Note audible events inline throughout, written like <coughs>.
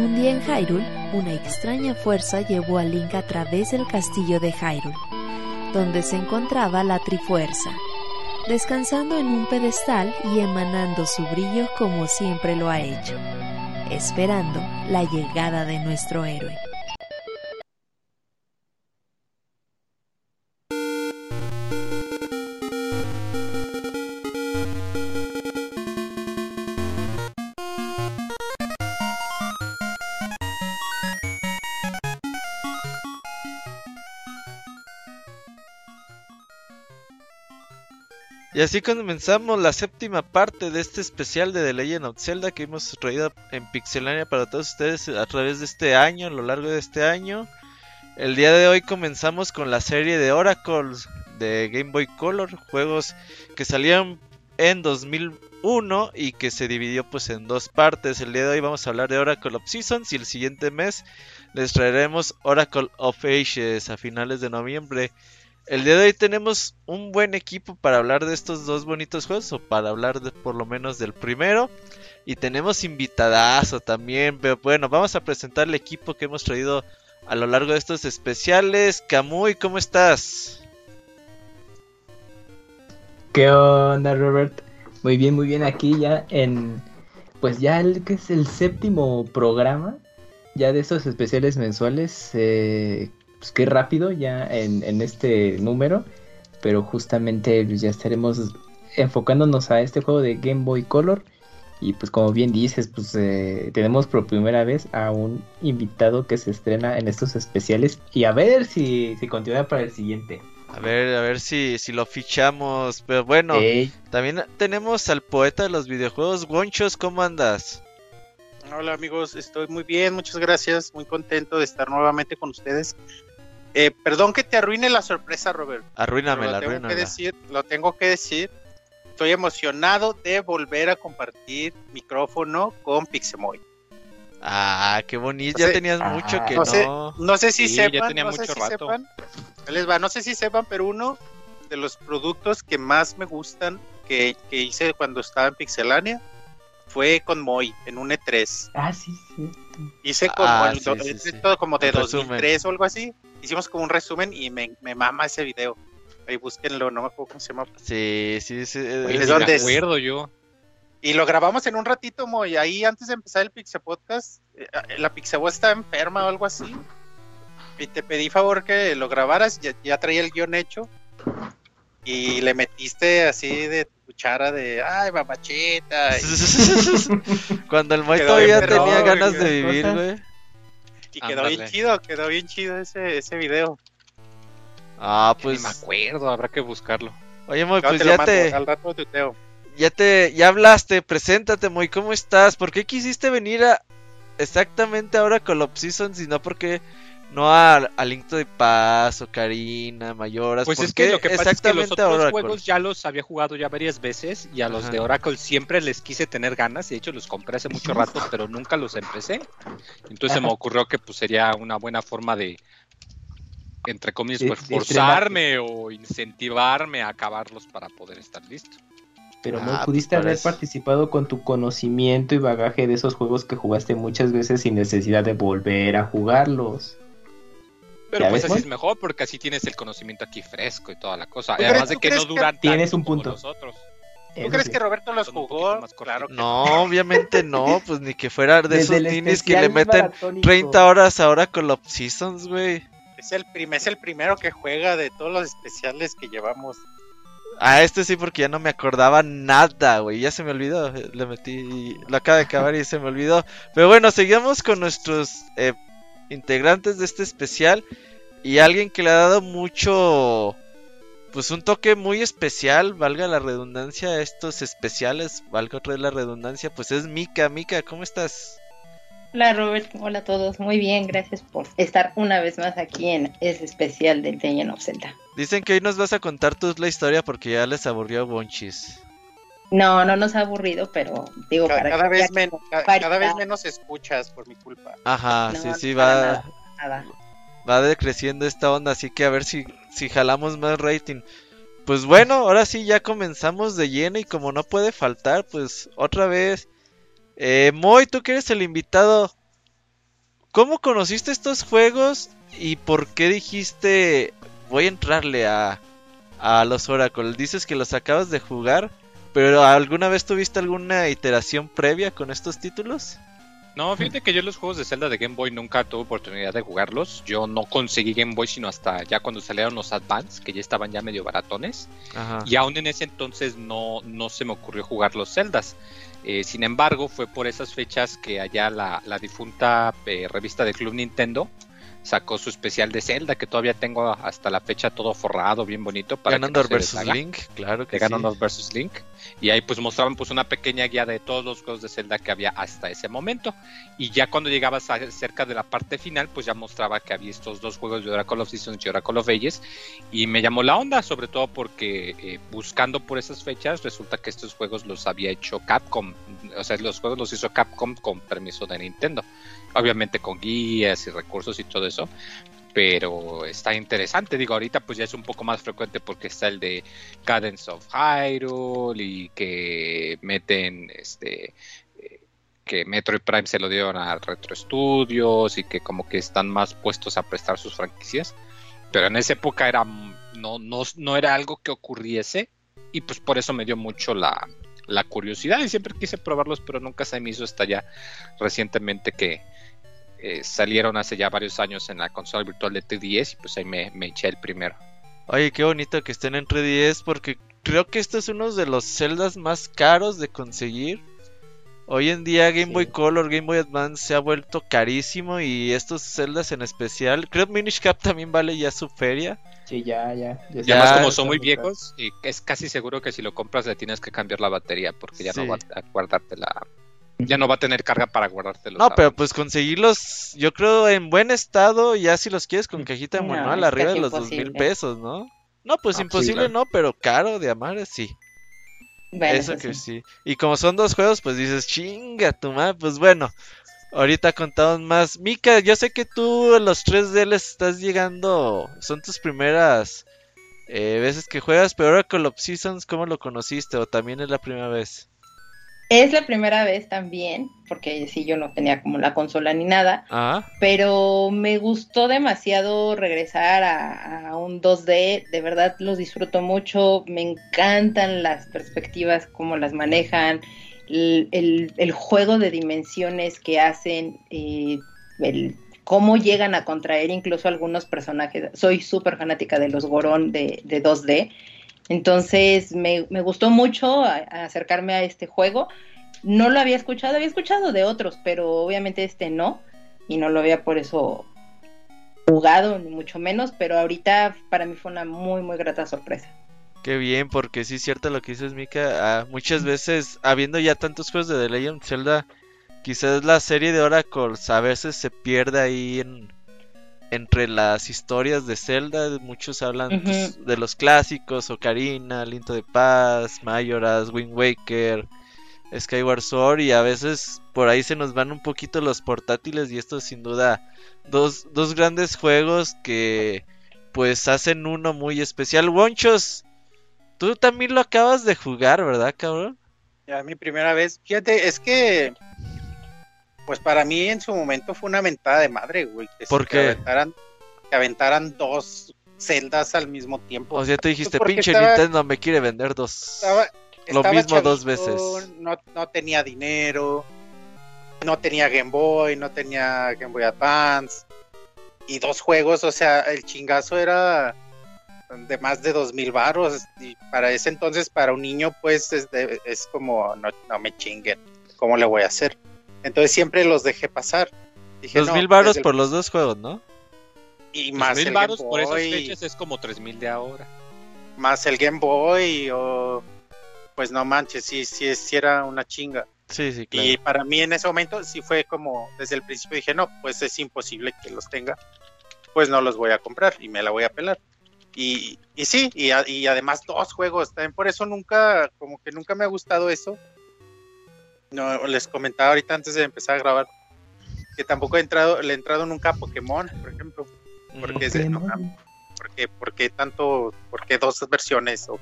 Un día en Hyrule, una extraña fuerza llevó a Link a través del castillo de Hyrule, donde se encontraba la Trifuerza, descansando en un pedestal y emanando su brillo como siempre lo ha hecho, esperando la llegada de nuestro héroe. Y así comenzamos la séptima parte de este especial de The Legend of Zelda que hemos traído en Pixelania para todos ustedes a través de este año, a lo largo de este año. El día de hoy comenzamos con la serie de Oracle de Game Boy Color, juegos que salían en 2001 y que se dividió pues en dos partes. El día de hoy vamos a hablar de Oracle of Seasons y el siguiente mes les traeremos Oracle of Ages a finales de noviembre. El día de hoy tenemos un buen equipo para hablar de estos dos bonitos juegos, o para hablar de, por lo menos del primero. Y tenemos invitadazo también. Pero bueno, vamos a presentar el equipo que hemos traído a lo largo de estos especiales. Camuy, ¿cómo estás? ¿Qué onda, Robert? Muy bien, muy bien. Aquí ya en. Pues ya el que es el séptimo programa. Ya de estos especiales mensuales. Eh, pues qué rápido ya en, este número, pero justamente pues, ya estaremos enfocándonos a este juego de Game Boy Color. Y pues como bien dices, pues eh, tenemos por primera vez a un invitado que se estrena en estos especiales y a ver si, si continúa para el siguiente. A ver, a ver si, si lo fichamos. Pero bueno, también tenemos al poeta de los videojuegos, Wonchos, ¿cómo andas? Hola amigos, estoy muy bien, muchas gracias, muy contento de estar nuevamente con ustedes eh, perdón que te arruine la sorpresa, Robert. Arruínamela, lo tengo que decir, Lo tengo que decir. Estoy emocionado de volver a compartir micrófono con Pixemoy. Ah, qué bonito. ya tenías mucho que no. Sé, no sé si sepan. no sé si sepan. Les va, no sé si sepan, pero uno de los productos que más me gustan que, que hice cuando estaba en Pixelania fue con Moy en un E3. Ah, sí, sí. Hice como, ah, todo como de 2003 o algo así hicimos como un resumen y me, me mama ese video. Ahí búsquenlo, no me acuerdo cómo se llama. Sí, sí, sí. Es donde acuerdo yo. Y lo grabamos en un ratito, y ahí antes de empezar el Pixel Podcast, eh, la Pixel estaba enferma o algo así. Y te pedí favor que lo grabaras, ya, traía el guion hecho. Y le metiste así de cuchara de, ay, mamachita. <laughs> Cuando el Moy todavía tenía ganas de vivir, güey. Y quedó bien chido, quedó bien chido ese, ese video. Ah, pues. me acuerdo, habrá que buscarlo. Oye, Moy, pues ya te. Ya te. Ya hablaste, preséntate, Moy, ¿cómo estás? ¿Por qué quisiste venir a. Exactamente ahora con Lop Season, sino porque no a, Link de Paz o Karina, Mayoras. Pues es que lo que pasa es que los otros juegos ya los había jugado ya varias veces y a los de Oracle siempre les quise tener ganas y de hecho los compré hace mucho rato <laughs> pero nunca los empecé. Entonces se me ocurrió que pues sería una buena forma de entre comillas pues forzarme o incentivarme a acabarlos para poder estar listo. Pero no ah, pudiste pues, haber participado con tu conocimiento y bagaje de esos juegos que jugaste muchas veces sin necesidad de volver a jugarlos. Pero pues así es mejor porque así tienes el conocimiento aquí fresco y toda la cosa. Además de que no duran tanto tienes un punto. Nosotros. ¿Tú crees que Roberto los jugó? Claro no, obviamente no, <laughs> pues ni que fuera de esos ninis que le meten 30 horas ahora con los Seasons, güey. Es el, es el primero que juega de todos los especiales que llevamos. Ah, este sí, porque ya no me acordaba nada, güey. Ya se me olvidó. Le metí. Lo acaba de acabar y se me olvidó. Pero bueno, seguimos con nuestros eh, integrantes de este especial y alguien que le ha dado mucho, pues un toque muy especial, valga la redundancia, estos especiales, valga otra vez la redundancia, pues es Mika. Mika, ¿cómo estás? Hola Robert, hola a todos, muy bien, gracias por estar una vez más aquí en ese especial de Legend of Zelda. Dicen que hoy nos vas a contar tú la historia porque ya les aburrió Bonchis. No, no nos ha aburrido, pero digo cada, para cada vez menos, cada, vez menos escuchas por mi culpa. Ajá, sí, sí va va decreciendo esta onda, así que a ver si si jalamos más rating. Pues bueno, ahora sí ya comenzamos de lleno y como no puede faltar, pues otra vez eh, Moy, tú que eres el invitado ¿cómo conociste estos juegos y por qué dijiste voy a entrarle a, a los Oracle? Dices que los acabas de jugar, pero ¿alguna vez tuviste alguna iteración previa con estos títulos? No, fíjate que yo los juegos de Zelda de Game Boy nunca tuve oportunidad de jugarlos. Yo no conseguí Game Boy sino hasta ya cuando salieron los Advance, que ya estaban ya medio baratones. Y aún en ese entonces no, no se me ocurrió jugar los Zeldas. Eh, sin embargo, fue por esas fechas que allá la, la difunta eh, revista de Club Nintendo sacó su especial de Zelda que todavía tengo hasta la fecha todo forrado, bien bonito. Para Ganondorf vs Link, claro que de Ganondorf vs Link. Y ahí pues mostraban pues una pequeña guía de todos los juegos de Zelda que había hasta ese momento. Y ya cuando llegabas cerca de la parte final, pues ya mostraba que había estos dos juegos de Oracle of Seasons y Oracle of Ages. Y me llamó la onda, sobre todo porque eh, buscando por esas fechas, resulta que estos juegos los había hecho Capcom. O sea, los juegos los hizo Capcom con permiso de Nintendo obviamente con guías y recursos y todo eso, pero está interesante. Digo, ahorita pues ya es un poco más frecuente porque está el de Cadence of Hyrule y que meten este eh, que Metroid Prime se lo dieron a Retro Studios y que como que están más puestos a prestar sus franquicias. Pero en esa época era no, no, no era algo que ocurriese y pues por eso me dio mucho la, la curiosidad y siempre quise probarlos, pero nunca se me hizo hasta ya recientemente que, eh, salieron hace ya varios años en la consola virtual de 3DS y pues ahí me, eché el primero. Oye, qué bonito que estén en 3DS porque creo que este es uno de los celdas más caros de conseguir. Hoy en día Game Boy Color, Game Boy Advance se ha vuelto carísimo y estos celdas en especial, creo que Minish Cap también vale ya su feria. Sí, ya, ya. ya además como son muy viejos, y es casi seguro que si lo compras le tienes que cambiar la batería porque ya no va a guardarte la, ya no va a tener carga para guardártelos. No, pero pues conseguirlos, yo creo en buen estado, ya si los quieres con cajita de manual, arriba de los dos mil pesos, ¿no? No, pues ah, imposible no, pero caro de amar sí. Eso que sí. Y como son dos juegos, pues dices, chinga tu madre, pues bueno. Ahorita contamos más. Mika, yo sé que tú los 3D les estás llegando, son tus primeras eh, veces que juegas, pero ahora con los Seasons, ¿cómo lo conociste? ¿O también es la primera vez? Es la primera vez también, porque sí, yo no tenía como la consola ni nada, ah. pero me gustó demasiado regresar a, un 2D, de verdad los disfruto mucho, me encantan las perspectivas, cómo las manejan, el, juego de dimensiones que hacen, eh, el, cómo llegan a contraer incluso algunos personajes. Soy súper fanática de los Gorón de, de 2D entonces me, gustó mucho acercarme a este juego. No lo había escuchado, había escuchado de otros, pero obviamente este no, y no lo había por eso jugado, ni mucho menos, pero ahorita para mí fue una muy, muy grata sorpresa. Qué bien, porque sí es cierto lo que dices, Mika. Ah, muchas veces, habiendo ya tantos juegos de The Legend Zelda, quizás la serie de Oracle a veces se pierde ahí en, entre las historias de Zelda, muchos hablan pues, de los clásicos, Ocarina, Linto de Paz, Majora's, Wind Waker, Skyward Sword y a veces por ahí se nos van un poquito los portátiles y esto sin duda dos, dos grandes juegos que pues hacen uno muy especial. Wonchos, tú también lo acabas de jugar, ¿verdad, cabrón? Ya mi primera vez. Fíjate, es que pues para mí en su momento fue una mentada de madre, güey. Que ¿Por qué? Que aventaran, dos celdas al mismo tiempo. O sea, te dijiste, pues pinche Nintendo me quiere vender dos. lo mismo dos veces. No, no tenía dinero, no tenía Game Boy, no tenía Game Boy Advance. Y dos juegos, o sea, el chingazo era de más de dos mil baros. Y para ese entonces, para un niño, pues es, es como, no, no me chinguen. ¿Cómo le voy a hacer? Entonces siempre los dejé pasar. Dije, dos mil varos por los dos juegos, ¿no? Y más mil varos por esas fechas es como tres mil de ahora. Más el Game Boy o... Pues no manches, sí, sí, sí era una chinga. Sí, sí, claro. Y para mí en ese momento sí fue como, desde el principio dije, no, pues es imposible que los tenga. Pues no los voy a comprar y me la voy a pelar. Y, y sí, y, y además dos juegos, también por eso nunca, como que nunca me ha gustado eso, no, les comentaba ahorita antes de empezar a grabar que tampoco he entrado, le he entrado nunca a Pokémon, por ejemplo. Porque, es no, porque, porque tanto, porque dos versiones o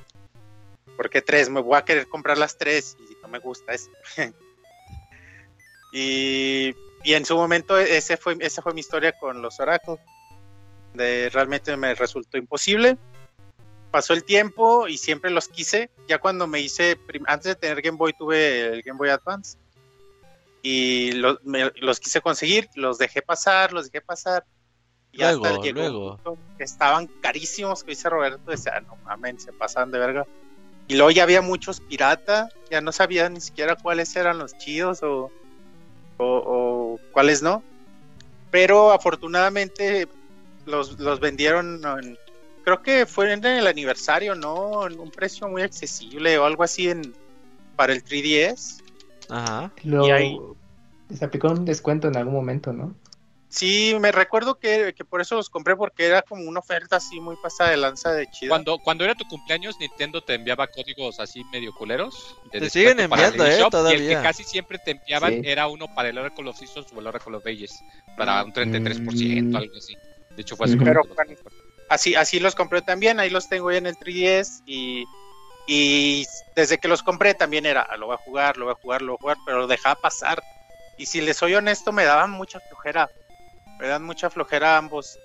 porque tres, me voy a querer comprar las tres y no me gusta eso. <laughs> y y en su momento ese fue, esa fue mi historia con los Oracle. De, realmente me resultó imposible. Pasó el tiempo y siempre los quise. Ya cuando me hice, antes de tener Game Boy tuve el Game Boy Advance. Y los quise conseguir, los dejé pasar, los dejé pasar. Y hasta luego. estaban carísimos, que dice Roberto, decía, no mames, se pasaban de verga. Y luego ya había muchos pirata, ya no sabía ni siquiera cuáles eran los chidos o, o, cuáles no. Pero afortunadamente los, los vendieron, creo que fue en el aniversario, ¿no? En un precio muy accesible o algo así en para el 3DS. Ajá. y ahí... Se aplicó un descuento en algún momento, ¿no? Sí, me recuerdo que, por eso los compré, porque era como una oferta así muy pasada de lanza de chido. Cuando, cuando era tu cumpleaños, Nintendo te enviaba códigos así medio culeros. te siguen enviando, ¿eh? Todavía. Y el que casi siempre te enviaban era uno para el Oracle of Seasons o el Oracle of Ages, para un 33%, mm. algo así. De hecho, fue así. Pero, así, así los compré también, ahí los tengo ya en el 3DS y, y desde que los compré también era, ah, lo voy a jugar, lo voy a jugar, lo voy a jugar, pero lo dejaba pasar. Y si les soy honesto, me daban mucha flojera me dan mucha flojera a ambos.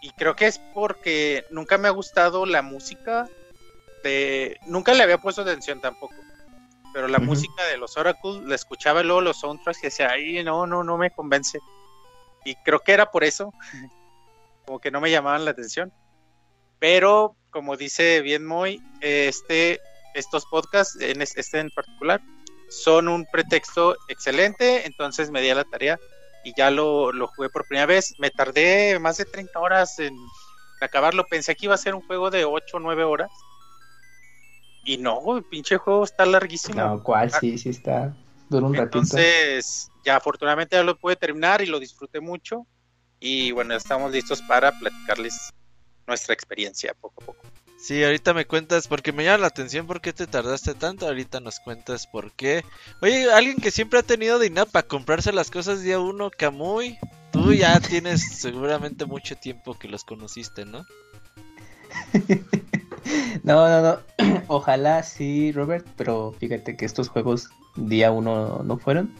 Y creo que es porque nunca me ha gustado la música de... Nunca le había puesto atención tampoco. Pero la música de los Oracle, la escuchaba luego los soundtracks y decía, ay, no, no, no me convence. Y creo que era por eso. como que no me llamaban la atención. Pero, como dice bien Moy, este, estos podcasts, en este en particular, son un pretexto excelente. Entonces me di a la tarea y ya lo, jugué por primera vez. Me tardé más de 30 horas en acabarlo. Pensé que iba a ser un juego de 8 o 9 horas. Y no, el pinche juego está larguísimo. No, ¿cuál? Sí, sí está. Dura un ratito. Entonces, ya afortunadamente ya lo pude terminar y lo disfruté mucho. Y bueno, estamos listos para platicarles nuestra experiencia poco a poco. Sí, ahorita me cuentas, porque me llama la atención por qué te tardaste tanto, ahorita nos cuentas por qué. Oye, alguien que siempre ha tenido dinero para comprarse las cosas día uno, Camuy, tú ya <laughs> tienes seguramente mucho tiempo que los conociste, ¿no? <laughs> no, no, no, <clears throat> ojalá sí, Robert, pero fíjate que estos juegos día uno no fueron.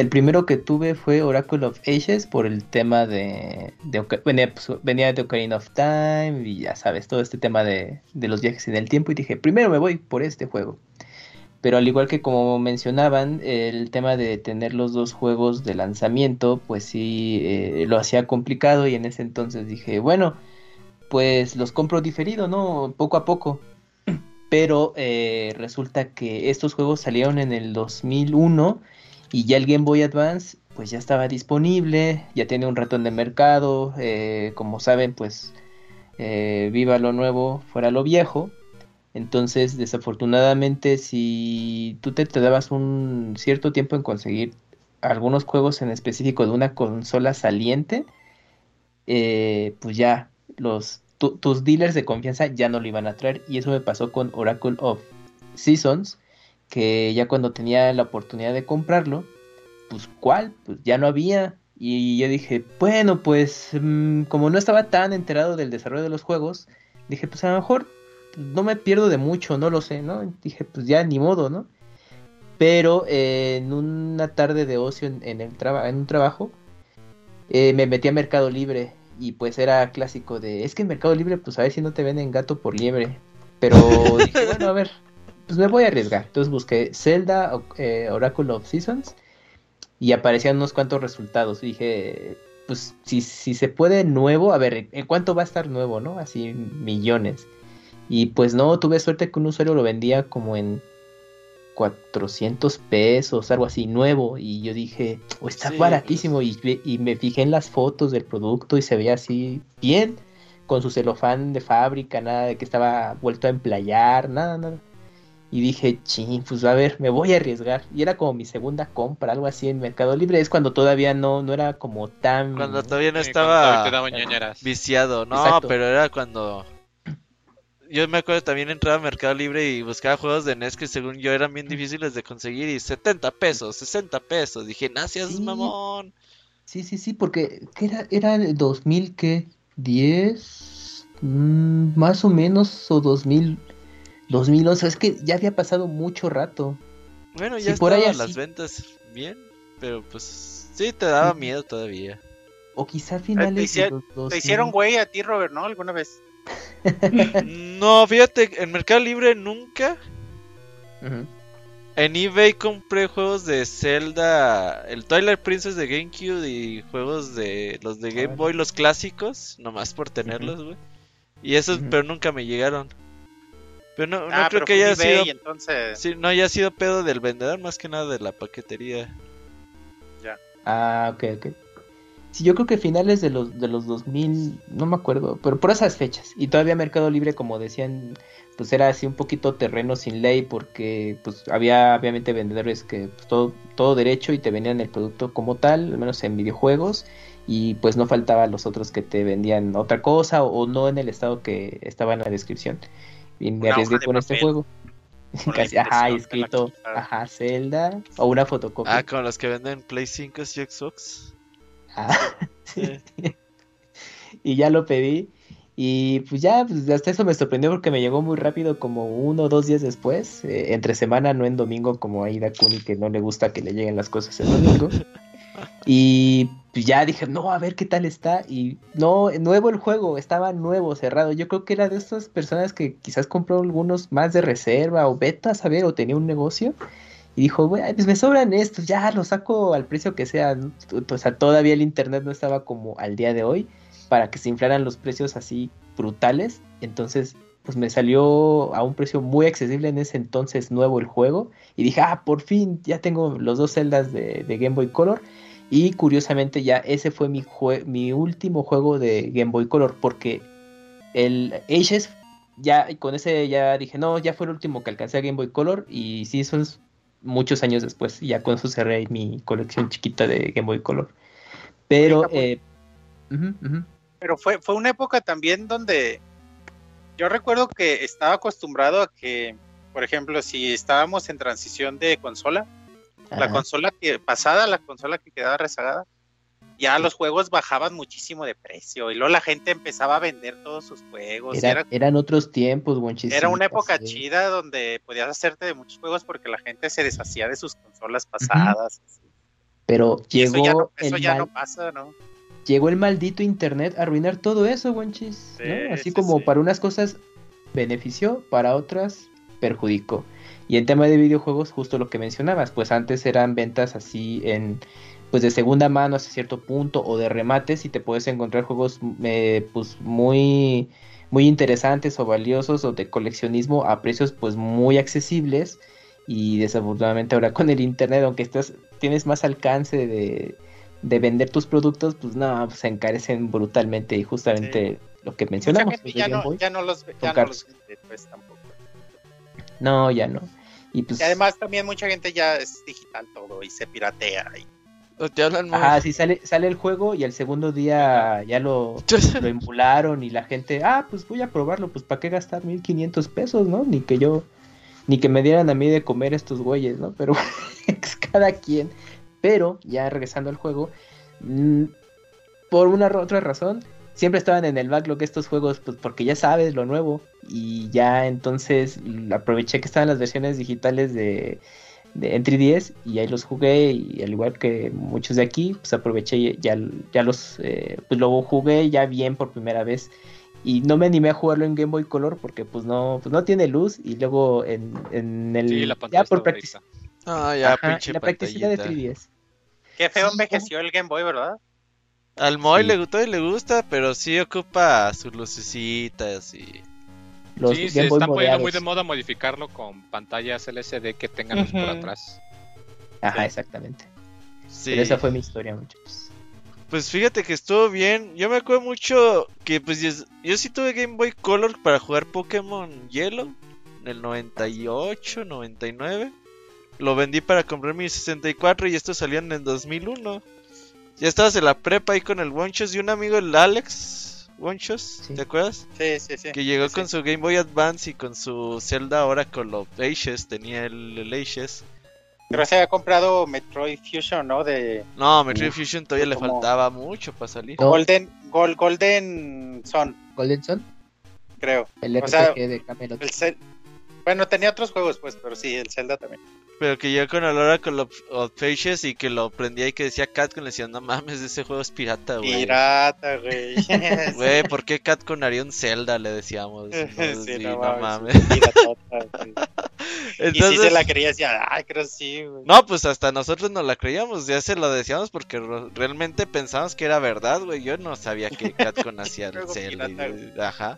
El primero que tuve fue Oracle of Ages por el tema de... Pues, venía, de Ocarina of Time y ya sabes, todo este tema de, los viajes en el tiempo y dije, primero me voy por este juego. Pero al igual que como mencionaban, el tema de tener los dos juegos de lanzamiento, pues sí, eh, lo hacía complicado y en ese entonces dije, bueno, pues los compro diferido, ¿no? Poco a poco. Pero eh, resulta que estos juegos salieron en el 2001 y ya el Game Boy Advance pues ya estaba disponible, ya tiene un ratón de mercado, eh, como saben pues eh, viva lo nuevo, fuera lo viejo. Entonces desafortunadamente si tú te, dabas un cierto tiempo en conseguir algunos juegos en específico de una consola saliente, eh, pues ya los tus dealers de confianza ya no lo iban a traer y eso me pasó con Oracle of Seasons que ya cuando tenía la oportunidad de comprarlo, pues ¿cuál? Pues ya no había. Y yo dije, bueno, pues mm, como no estaba tan enterado del desarrollo de los juegos, dije, pues a lo mejor no me pierdo de mucho, no lo sé, ¿no? Dije, pues ya ni modo, ¿no? Pero eh, en una tarde de ocio en, el en un trabajo, eh, me metí a Mercado Libre y pues era clásico de, es que en Mercado Libre pues a ver si no te venden gato por liebre. Pero <laughs> dije, bueno, a ver, pues me voy a arriesgar. Entonces busqué Zelda eh, Oracle of Seasons y aparecían unos cuantos resultados. dije, pues si, si se puede nuevo, a ver, ¿en cuánto va a estar nuevo, no? Así millones. Y pues no, tuve suerte que un usuario lo vendía como en 400 pesos, algo así, nuevo. Y yo dije, oh, está baratísimo. Y, y, me fijé en las fotos del producto y se veía así bien, con su celofán de fábrica, nada de que estaba vuelto a emplayar, nada, nada. Y dije, ching, pues a ver, me voy a arriesgar. Y era como mi segunda compra, algo así en Mercado Libre. Es cuando todavía no, no era como tan. Cuando todavía no estaba viciado. No, pero era cuando. Yo me acuerdo también entraba a Mercado Libre y buscaba juegos de NES que según yo eran bien difíciles de conseguir. Y 70 pesos, 60 pesos. Dije, gracias, mamón. Sí, sí, sí, porque era, era el 2000, ¿qué? ¿10? Mm, más o menos, o 2000. 2011, es que ya había pasado mucho rato. Bueno, ya estaban las ventas bien, pero pues Sí, te daba miedo todavía. O quizá finales te, de los Te hicieron güey a ti, Robert, ¿no? ¿Alguna vez? <laughs> no, fíjate, en Mercado Libre nunca. En eBay compré juegos de Zelda, el Twilight Princess de GameCube y juegos de los de Game Boy, los clásicos, nomás por tenerlos, güey. Y esos, pero nunca me llegaron. Pero no, no ah, creo que haya sido. Entonces... Sí, no haya sido pedo del vendedor, más que nada de la paquetería. Ya. Ah, ok, ok. Sí, yo creo que finales de los, de los 2000, no me acuerdo, pero por esas fechas. Y todavía Mercado Libre, como decían, pues era así un poquito terreno sin ley, porque pues había obviamente vendedores que pues, todo, todo derecho y te vendían el producto como tal, al menos en videojuegos, y pues no faltaba los otros que te vendían otra cosa o, no en el estado que estaba en la descripción. Y me arriesgué con este juego. <laughs> Casi, ajá, escrito, ajá, Zelda, o una fotocopia. Ah, con los que venden Play 5 y Xbox. Ah, <laughs> y ya lo pedí. Y pues ya, pues hasta eso me sorprendió porque me llegó muy rápido, como uno o dos días después, eh, entre semana, no en domingo, como a Ida Kuni, que no le gusta que le lleguen las cosas el domingo. <laughs> Y ya dije, no, a ver qué tal está. Y no, nuevo el juego, estaba nuevo, cerrado. Yo creo que era de estas personas que quizás compró algunos más de reserva o beta, a saber, o tenía un negocio. Y dijo, pues me sobran estos, ya los saco al precio que sea. O sea, todavía el internet no estaba como al día de hoy para que se inflaran los precios así brutales. Entonces, pues me salió a un precio muy accesible en ese entonces nuevo el juego. Y dije, ah, por fin ya tengo los dos celdas de, Game Boy Color. Y curiosamente ya ese fue mi, mi último juego de Game Boy Color porque el Ages ya con ese ya dije, no, ya fue el último que alcancé a Game Boy Color y sí, son muchos años después. Y ya con eso cerré mi colección chiquita de Game Boy Color. Pero... Eh, pero fue, fue una época también donde yo recuerdo que estaba acostumbrado a que, por ejemplo, si estábamos en transición de consola, la consola que pasada, la consola que quedaba rezagada, ya los juegos bajaban muchísimo de precio y luego la gente empezaba a vender todos sus juegos. eran otros tiempos, Era una época chida donde podías hacerte de muchos juegos porque la gente se deshacía de sus consolas pasadas. Pero llegó eso ya, no, pasa, ¿no? Llegó el maldito internet a arruinar todo eso, Wonchis. Así como para unas cosas benefició, para otras perjudicó. Y en tema de videojuegos, justo lo que mencionabas, pues antes eran ventas así en pues de segunda mano hasta cierto punto o de remates y te puedes encontrar juegos eh, pues muy muy interesantes o valiosos o de coleccionismo a precios pues muy accesibles. Y desafortunadamente ahora con el internet aunque estás tienes más alcance de, de vender tus productos pues no se encarecen brutalmente. Y justamente lo que mencionamos ya, no, ya, no, los, ya no los vende, pues tampoco. No ya no y pues y además también mucha gente ya es digital todo y se piratea y Ah, sí, sale, sale el juego y el segundo día ya lo, lo emularon y la gente, ah, pues voy a probarlo, pues para qué gastar 1500 pesos, ¿no? Ni que yo, ni que me dieran a mí de comer estos güeyes, ¿no? Pero <laughs> es cada quien. Pero, ya regresando al juego, mm, por una otra razón, siempre estaban en el backlog estos juegos, pues porque ya sabes lo nuevo. Y ya entonces aproveché que estaban las versiones digitales de de, en 3DS y ahí los jugué y al igual que muchos de aquí, pues aproveché y ya, ya los, eh, pues lo jugué ya bien por primera vez y no me animé a jugarlo en Game Boy Color porque pues no, pues no tiene luz y luego en, en el... ya por practicidad. Ah, ya, la practicidad de 3DS. Qué feo envejeció el Game Boy, ¿verdad? Al Moy le gustó y le gusta, pero sí ocupa sus lucecitas y sí, se está poniendo muy de moda modificarlo con pantallas LCD que tengan por atrás. Ajá, exactamente. Sí. esa fue mi historia, muchachos. Pues fíjate que estuvo bien. Yo me acuerdo mucho que pues yo, sí tuve Game Boy Color para jugar Pokémon Yellow en el 98, 99. Lo vendí para comprar mi 64 y estos salían en 2001. Ya estabas en la prepa ahí con el Wonchos y un amigo, el Alex, One ¿te acuerdas? Sí, sí, sí. Que llegó con su Game Boy Advance y con su Zelda Oracle of Ages, tenía el, el Ages. Pero se había comprado Metroid Fusion, ¿no? De... No, Metroid Fusion todavía le faltaba mucho para salir. Golden, Golden Sun. ¿Golden Sun? Creo. El RPG de Camelot. Bueno, tenía otros juegos, pues, pero sí, el Zelda también. Pero que yo con el Oracle of, Faces y que lo prendía y que decía Catcon, le decía, no mames, ese juego es pirata, güey. Pirata, güey. <laughs> <laughs> Güey, ¿por qué Catcon haría un Zelda? Le decíamos. <laughs> No, sí, no, mames. Entonces, y si se la creía, decía, ay, creo sí, güey. No, pues hasta nosotros no la creíamos, ya se lo decíamos porque realmente pensábamos que era verdad, güey. Yo no sabía que Catcon hacía el Zelda. ajá.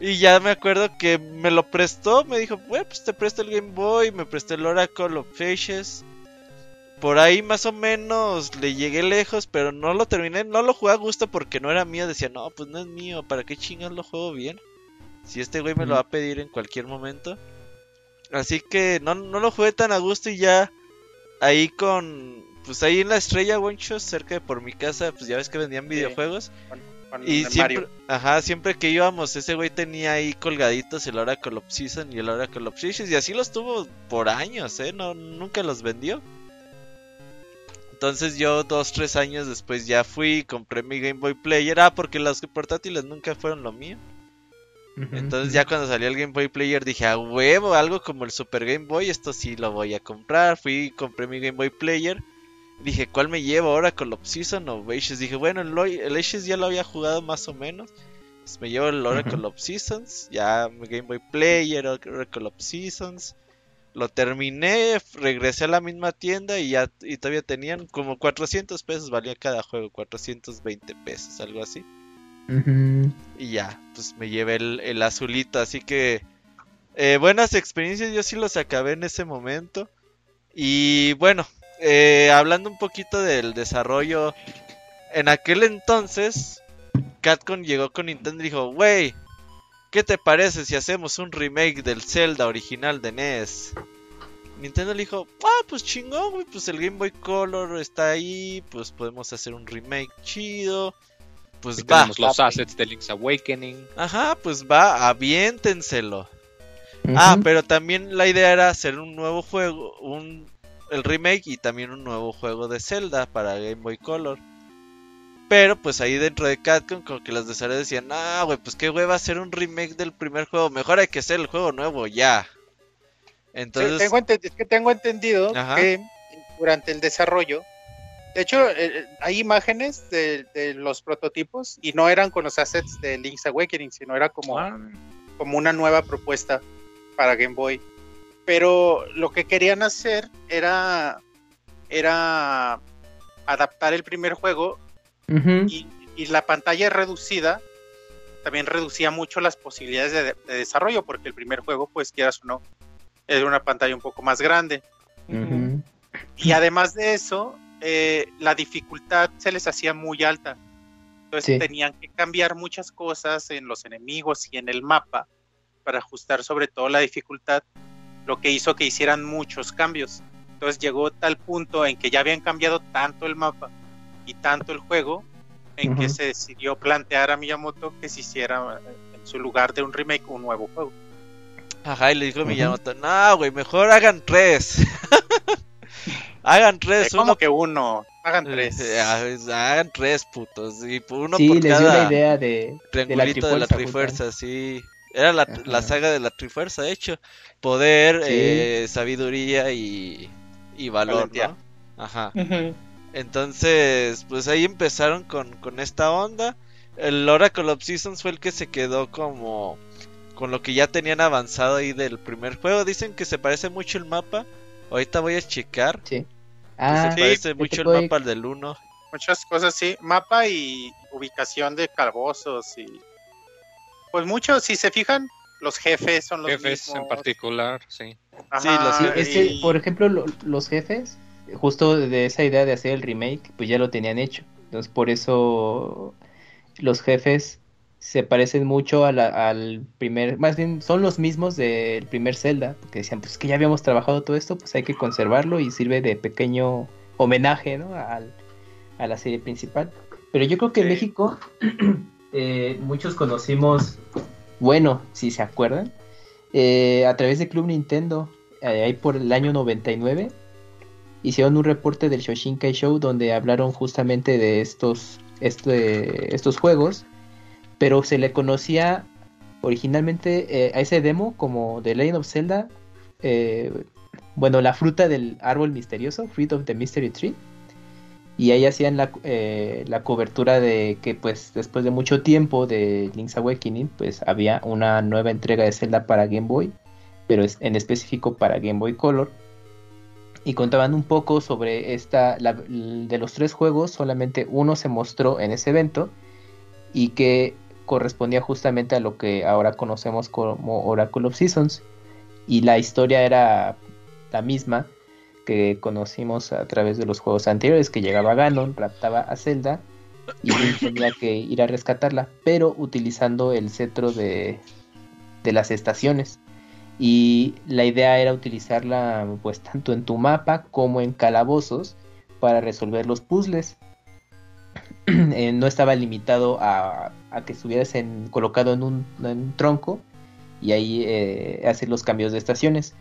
Y ya me acuerdo que me lo prestó, me dijo, bueno, pues te presto el Game Boy, me prestó el Oracle of Faces. Por ahí más o menos le llegué lejos, pero no lo terminé, no lo jugué a gusto porque no era mío. Decía, no, pues no es mío, ¿para qué chingas lo juego bien? Si este güey me lo va a pedir en cualquier momento. Así que no, no lo jugué tan a gusto y ya ahí con, pues ahí en la estrella One cerca de por mi casa, pues ya ves que vendían videojuegos y siempre, ajá, siempre que íbamos, ese güey tenía ahí colgaditos el Oracle of Season y el Oracle of Seasons y así los tuvo por años, ¿eh? No, nunca los vendió. Entonces yo dos, tres años después ya fui y compré mi Game Boy Player. Ah, porque los portátiles nunca fueron lo mío. Entonces ya cuando salió el Game Boy Player dije, a huevo, algo como el Super Game Boy, esto sí lo voy a comprar. Fui y compré mi Game Boy Player. Dije, ¿cuál me llevo ahora Season o Ashes? Dije, bueno, el, Ashes ya lo había jugado más o menos. Pues me llevo el Oracle of Seasons, ya Game Boy Player, Oracle of Seasons. Lo terminé, regresé a la misma tienda y ya y todavía tenían como 400 pesos, valía cada juego, 420 pesos, algo así. Y ya, pues me llevé el, azulito, así que eh, buenas experiencias, yo sí los acabé en ese momento. Y bueno, eh, hablando un poquito del desarrollo, en aquel entonces, Capcom llegó con Nintendo y dijo, wey, ¿qué te parece si hacemos un remake del Zelda original de NES? Nintendo le dijo, ah, pues chingón, güey, pues el Game Boy Color está ahí, pues podemos hacer un remake chido. Pues va. Tenemos los assets de Link's Awakening. Ajá, pues va, aviéntenselo. Ah, pero también la idea era hacer un nuevo juego, un el remake y también un nuevo juego de Zelda para Game Boy Color. Pero pues ahí dentro de Capcom como que los desarrolladores decían, ah, güey, pues qué güey va a ser un remake del primer juego, mejor hay que hacer el juego nuevo ya. Entonces... tengo es que tengo entendido que durante el desarrollo, de hecho, eh, eh, hay imágenes de, los prototipos y no eran con los assets de Link's Awakening, sino era como, ah. como una nueva propuesta para Game Boy pero lo que querían hacer era, era adaptar el primer juego y, la pantalla reducida también reducía mucho las posibilidades de, desarrollo porque el primer juego, pues quieras o no, era una pantalla un poco más grande. Y además de eso, eh, la dificultad se les hacía muy alta. Entonces tenían que cambiar muchas cosas en los enemigos y en el mapa para ajustar sobre todo la dificultad lo que hizo que hicieran muchos cambios. Entonces llegó tal punto en que ya habían cambiado tanto el mapa y tanto el juego, en que se decidió plantear a Miyamoto que se hiciera en su lugar de un remake un nuevo juego. Ajá, y le dijo a Miyamoto, no, güey, mejor hagan tres. <laughs> hagan tres. como que uno? Hagan tres. hagan tres, putos. Y uno sí, por les dio la idea de, de la trifuerza, de la trifuerza sí. Era la, la, saga de la Trifuerza, de hecho. Poder, eh, sabiduría y, y valor, ¿no? Ajá. Entonces, pues ahí empezaron con, con esta onda. El Oracle of Seasons fue el que se quedó como con lo que ya tenían avanzado ahí del primer juego. Dicen que se parece mucho el mapa. Ahorita voy a checar. Sí. Ah, se parece mucho el mapa al del 1. Muchas cosas, sí. Mapa y ubicación de calabozos y pues muchos, si se fijan, los jefes son los jefes en particular, sí. sí, los por ejemplo, los jefes, justo de esa idea de hacer el remake, pues ya lo tenían hecho. Entonces, por eso los jefes se parecen mucho al primer, más bien son los mismos del primer Zelda, porque decían, pues que ya habíamos trabajado todo esto, pues hay que conservarlo y sirve de pequeño homenaje, ¿no? Al, a la serie principal. Pero yo creo que en México <clears throat> Eh, muchos conocimos, bueno, si se acuerdan, eh, a través de Club Nintendo, eh, ahí por el año 99, hicieron un reporte del Shoshinkai Show donde hablaron justamente de estos, este, estos juegos, pero se le conocía originalmente a ese demo como The Legend of Zelda bueno, la fruta del árbol misterioso, Fruit of the Mystery Tree. Y ahí hacían la, eh, la, cobertura de que pues después de mucho tiempo de Link's Awakening pues había una nueva entrega de Zelda para Game Boy, pero es en específico para Game Boy Color. Y contaban un poco sobre esta, de los tres juegos, solamente uno se mostró en ese evento y que correspondía justamente a lo que ahora conocemos como Oracle of Seasons. Y la historia era la misma que conocimos a través de los juegos anteriores, que llegaba Ganon, raptaba a Zelda y tenía que ir a rescatarla, pero utilizando el cetro de, de las estaciones. Y la idea era utilizarla pues tanto en tu mapa como en calabozos para resolver los puzzles. <clears throat> Eh, no estaba limitado a, que estuvieras en, colocado en un, tronco y ahí eh, hacer los cambios de estaciones.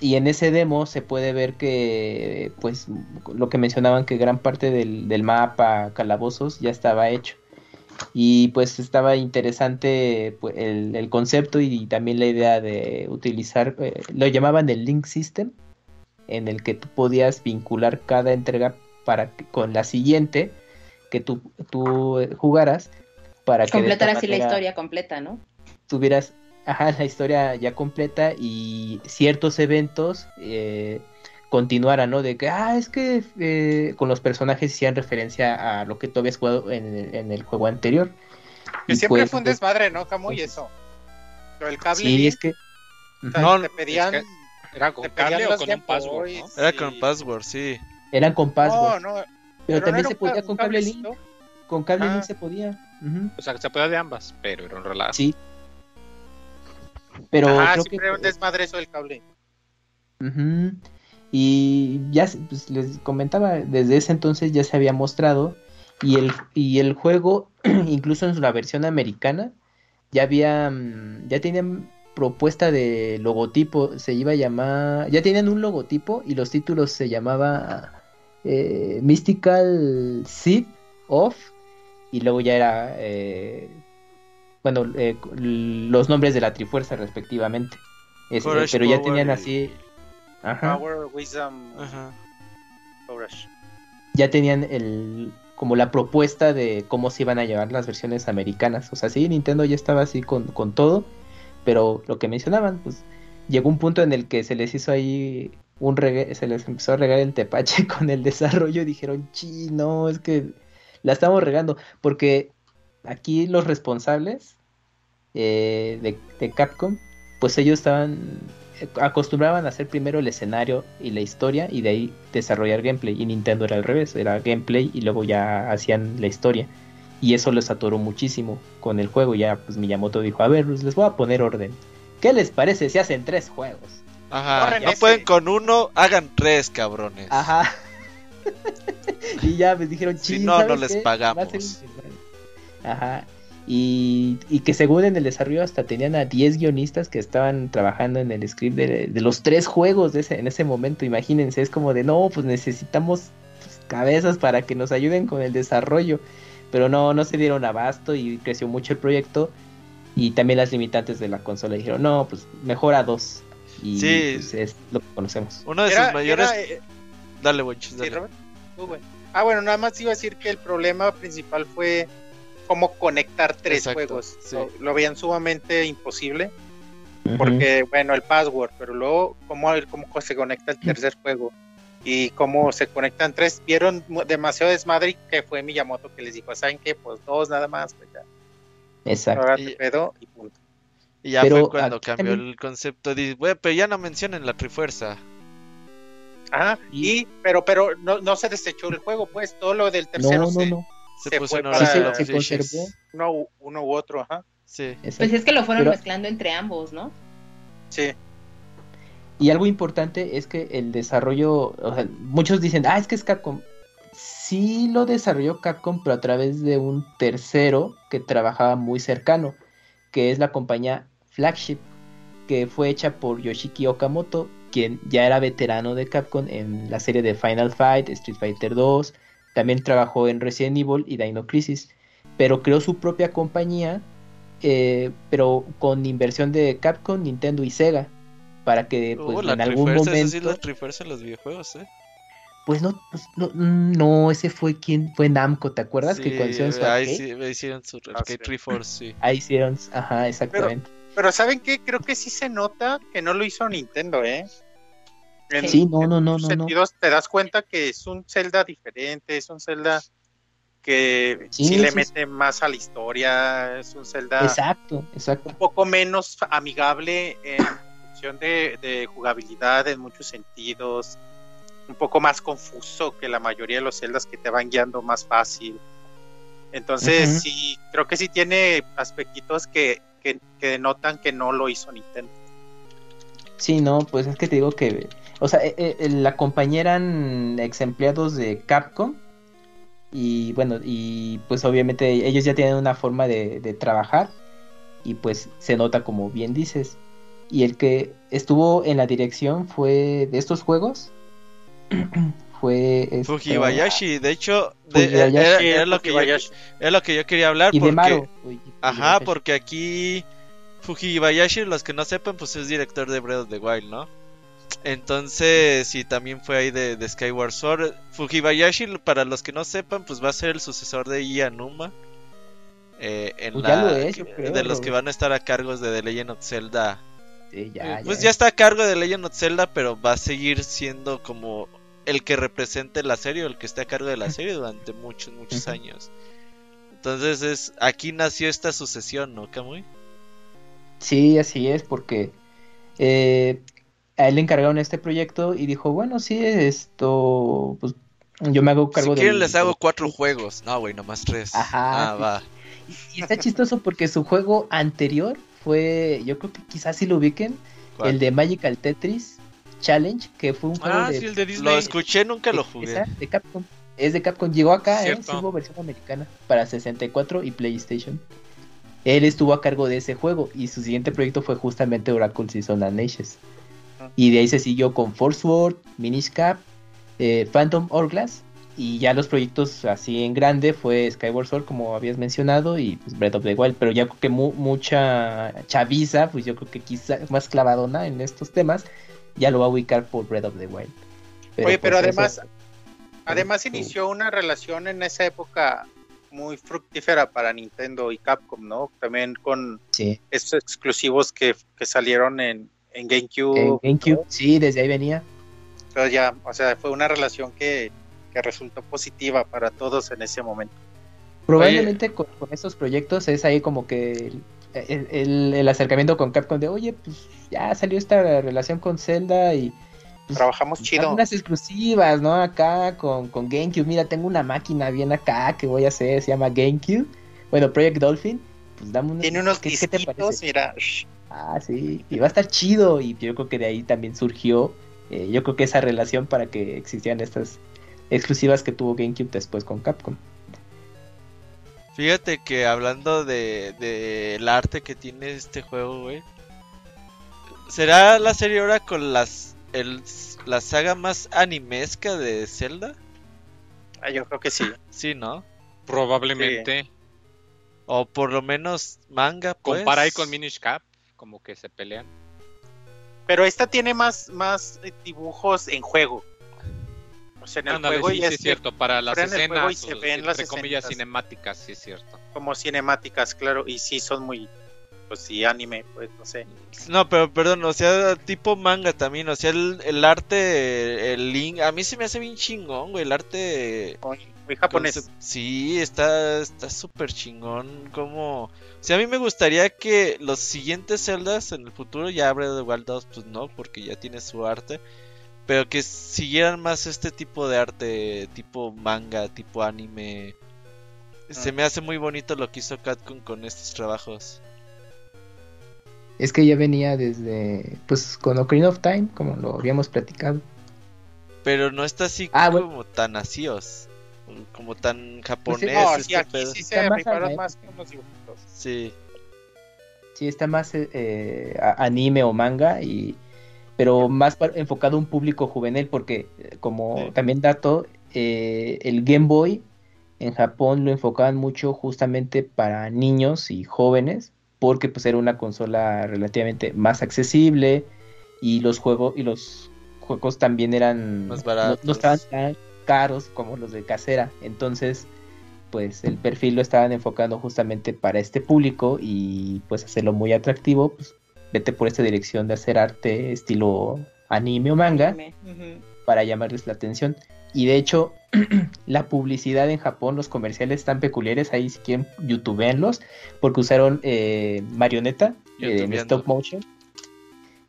Y en ese demo se puede ver que, pues, lo que mencionaban que gran parte del, mapa calabozos ya estaba hecho. Y pues estaba interesante pues, el, concepto y, también la idea de utilizar, eh, lo llamaban el Link System, en el que tú podías vincular cada entrega para con la siguiente que tú, tú jugaras para que completar así la historia completa, ¿no? Tuvieras ajá, la historia ya completa y ciertos eventos eh, continuaran, ¿no? De que, ah, es que eh, con los personajes hacían referencia a lo que tú habías jugado en el, juego anterior. Que siempre pues, fue un pues, desmadre, ¿no, Camuy? Pues, eso. Pero el cable. Sí, es que. No, te pedían. ¿Era con cable o con un password? Era con password, sí. Eran con password. No, no. Pero, también se podía con cable link. Con cable link ah. se podía. O sea, que se podía de ambas, pero era un relato. Sí. Pero ah, creo siempre que... un desmadre eso del cable. Y ya pues, les comentaba, desde ese entonces ya se había mostrado. Y el, y el juego, <clears throat> incluso en la versión americana, ya había. Mm, ya tenían propuesta de logotipo. Se iba a llamar. Ya tenían un logotipo y los títulos se llamaba eh, Mystical Seed of, y luego ya era, eh, bueno, eh, los nombres de la Trifuerza respectivamente. pero ya tenían así... Power, Wisdom, Ya tenían el como la propuesta de cómo se iban a llevar las versiones americanas. O sea, sí, Nintendo ya estaba así con, con todo, pero lo que mencionaban, pues llegó un punto en el que se les hizo ahí un se les empezó a regar el tepache <laughs> con el desarrollo y dijeron, chi, no, es que la estamos regando, porque aquí los responsables eh, de, Capcom, pues ellos estaban, acostumbraban a hacer primero el escenario y la historia y de ahí desarrollar gameplay, y Nintendo era al revés, era gameplay y luego ya hacían la historia. Y eso les atoró muchísimo con el juego. Ya pues Miyamoto dijo, a ver, pues, les voy a poner orden. ¿Qué les parece si hacen tres juegos? Ajá, no pueden con uno, hagan tres, cabrones. Ajá. <laughs> y ya me dijeron, Si no, no les pagamos. Ajá. Y, y, que según en el desarrollo hasta tenían a 10 guionistas que estaban trabajando en el script de, los tres juegos de ese, en ese momento. Imagínense, es como de, no, pues necesitamos cabezas para que nos ayuden con el desarrollo. Pero no, no se dieron abasto y creció mucho el proyecto. Y también las limitantes de la consola dijeron, no, pues mejor a dos. Y sí. Pues, es lo que conocemos. Uno de sus mayores. Eh, dale, Wench, Ah, bueno, nada más iba a decir que el problema principal fue cómo conectar tres juegos. Lo, veían sumamente imposible. Porque, bueno, el password, pero luego, ¿cómo, cómo se conecta el tercer juego? Y cómo se conectan tres. Vieron demasiado desmadre que fue Miyamoto que les dijo, ¿saben qué? Pues dos nada más, pues ya. Exacto. y punto. Y ya fue cuando cambió el concepto. de pero ya no mencionen la Trifuerza. Ah, y, pero pero no, no se desechó el juego, pues todo lo del tercero se, se, fue para se, conservó. Uno, uno, u otro, ajá. Sí. Pues es que lo fueron mezclando entre ambos, ¿no? Sí. Y algo importante es que el desarrollo, o sea, muchos dicen, ah, es que es Capcom. Sí lo desarrolló Capcom, pero a través de un tercero que trabajaba muy cercano, que es la compañía Flagship, que fue hecha por Yoshiki Okamoto, quien ya era veterano de Capcom en la serie de Final Fight, Street Fighter 2, también trabajó en Resident Evil y Dino Crisis, pero creó su propia compañía, eh, pero con inversión de Capcom, Nintendo y Sega. para que pues, uh, en algún momento... sí la en los videojuegos, ¿eh? Pues no, pues no, no, ese fue quien fue Namco, ¿te acuerdas? que cuando hicieron su ahí sí, hicieron su ah, arcade Triforce, sí. Ahí hicieron, ajá, exactamente. Pero, ¿saben qué? Creo que sí se nota que no lo hizo Nintendo, ¿eh? Sí, no, no, no, no, sentidos te das cuenta que es un Zelda diferente, es un Zelda que sí, le mete más a la historia, es un Zelda exacto, exacto. un poco menos amigable en función de, de jugabilidad en muchos sentidos un poco más confuso que la mayoría de los celdas que te van guiando más fácil. Entonces, sí, creo que sí tiene aspectitos que, que, que, denotan que no lo hizo Nintendo. Sí, no, pues es que te digo que, o sea, eh, eh, la compañía eran ex empleados de Capcom y bueno, y pues obviamente ellos ya tienen una forma de, de trabajar y pues se nota como bien dices. Y el que estuvo en la dirección fue de estos juegos, <clears throat> fue este, Fujibayashi, de hecho, era, lo que yo, lo que yo quería hablar porque ajá, porque aquí Fujibayashi, los que no sepan, pues es director de Breath of the Wild, ¿no? Entonces, sí, también fue ahí de, Skyward Sword. Fujibayashi, para los que no sepan, pues va a ser el sucesor de Ianuma. Eh, en pues la, de los que van a estar a cargo de The Legend of Zelda. pues ya está a cargo de The Legend of Zelda, pero va a seguir siendo como el que represente la serie o el que esté a cargo de la <laughs> serie durante muchos, muchos años. Entonces es aquí nació esta sucesión, ¿no, Camuy? Sí, así es, porque eh, a él le encargaron este proyecto y dijo, bueno, sí, esto, pues yo me hago cargo de... Si quieren les hago cuatro juegos. No, güey, nomás tres. Ajá. Ah, va. Y, está chistoso porque su juego anterior fue, yo creo que quizás si lo ubiquen, el de Magical Tetris Challenge, que fue un juego ah, de... Sí, el de Disney. Lo escuché, nunca lo jugué. De Capcom. Es de Capcom. Llegó acá, ¿eh? hubo versión americana para 64 y PlayStation. Él estuvo a cargo de ese juego y su siguiente proyecto fue justamente Oracle Season and Ashes. Y de ahí se siguió con Force World, Minish Cap, eh, Phantom Hourglass y ya los proyectos así en grande fue Skyward Sword como habías mencionado y pues, Breath of the Wild, pero ya creo que mucha chaviza, pues yo creo que quizá más clavadona en estos temas, ya lo va a ubicar por Breath of the Wild. Oye, pero pues, además, además inició una relación en esa época muy fructífera para Nintendo y Capcom, ¿no? También con estos exclusivos que, salieron en, en GameCube. En GameCube, sí, desde ahí venía. Entonces ya, o sea, fue una relación que, resultó positiva para todos en ese momento. Probablemente con, con, estos proyectos es ahí como que el, acercamiento con Capcom de, oye, pues ya salió esta relación con Zelda y... Pues, Trabajamos chido. Unas exclusivas, ¿no? Acá con, con GameCube. Mira, tengo una máquina bien acá que voy a hacer, se llama GameCube. Bueno, Project Dolphin. Pues dame Tiene unos ¿qué, ¿qué te mira. Ah, sí. Y va a estar chido. Y yo creo que de ahí también surgió, eh, yo creo que esa relación para que existieran estas exclusivas que tuvo GameCube después con Capcom. Fíjate que hablando de, de el arte que tiene este juego, güey. ¿Será la serie ahora con las el, la saga más animesca de Zelda? Ah, yo creo que sí. <laughs> Sí, ¿no? Probablemente. O por lo menos manga, pues. Compara ahí con Minish Cap, como que se pelean. Pero esta tiene más, más dibujos en juego. O sea, en el juego sí, es cierto, para las escenas, se ven las comillas cinemáticas, sí es cierto. Como cinemáticas, claro, y sí son muy, pues sí, anime, pues no sé. No, pero perdón, o sea, tipo manga también, o sea, el, arte, el link, a mí se me hace bien chingón, güey, el arte... Muy, japonés. Sí, está está súper chingón, como... O sea, a mí me gustaría que los siguientes celdas en el futuro, ya abre de Wild 2, pues no, porque ya tiene su arte pero que siguieran más este tipo de arte, tipo manga, tipo anime. Se ah. me hace muy bonito lo que hizo Capcom con estos trabajos. Es que ya venía desde, pues, con Ocarina of Time, como lo habíamos platicado. Pero no está así ah, como tan así, como tan pues japonés. no, sí, aquí sí se más, más con los dibujitos. Sí. Sí, está más eh, anime o manga y pero más enfocado a un público juvenil, porque eh, como también dato, eh, el Game Boy en Japón lo enfocaban mucho justamente para niños y jóvenes, porque pues era una consola relativamente más accesible y los juegos y los juegos también eran más baratos. No, estaban tan caros como los de casera. Entonces, pues el perfil lo estaban enfocando justamente para este público y pues hacerlo muy atractivo, pues vete por esta dirección de hacer arte estilo anime o manga para llamarles la atención. Y de hecho, <clears throat> la publicidad en Japón, los comerciales están peculiares, ahí si quieren youtubeenlos, porque usaron eh, marioneta eh, en stop motion.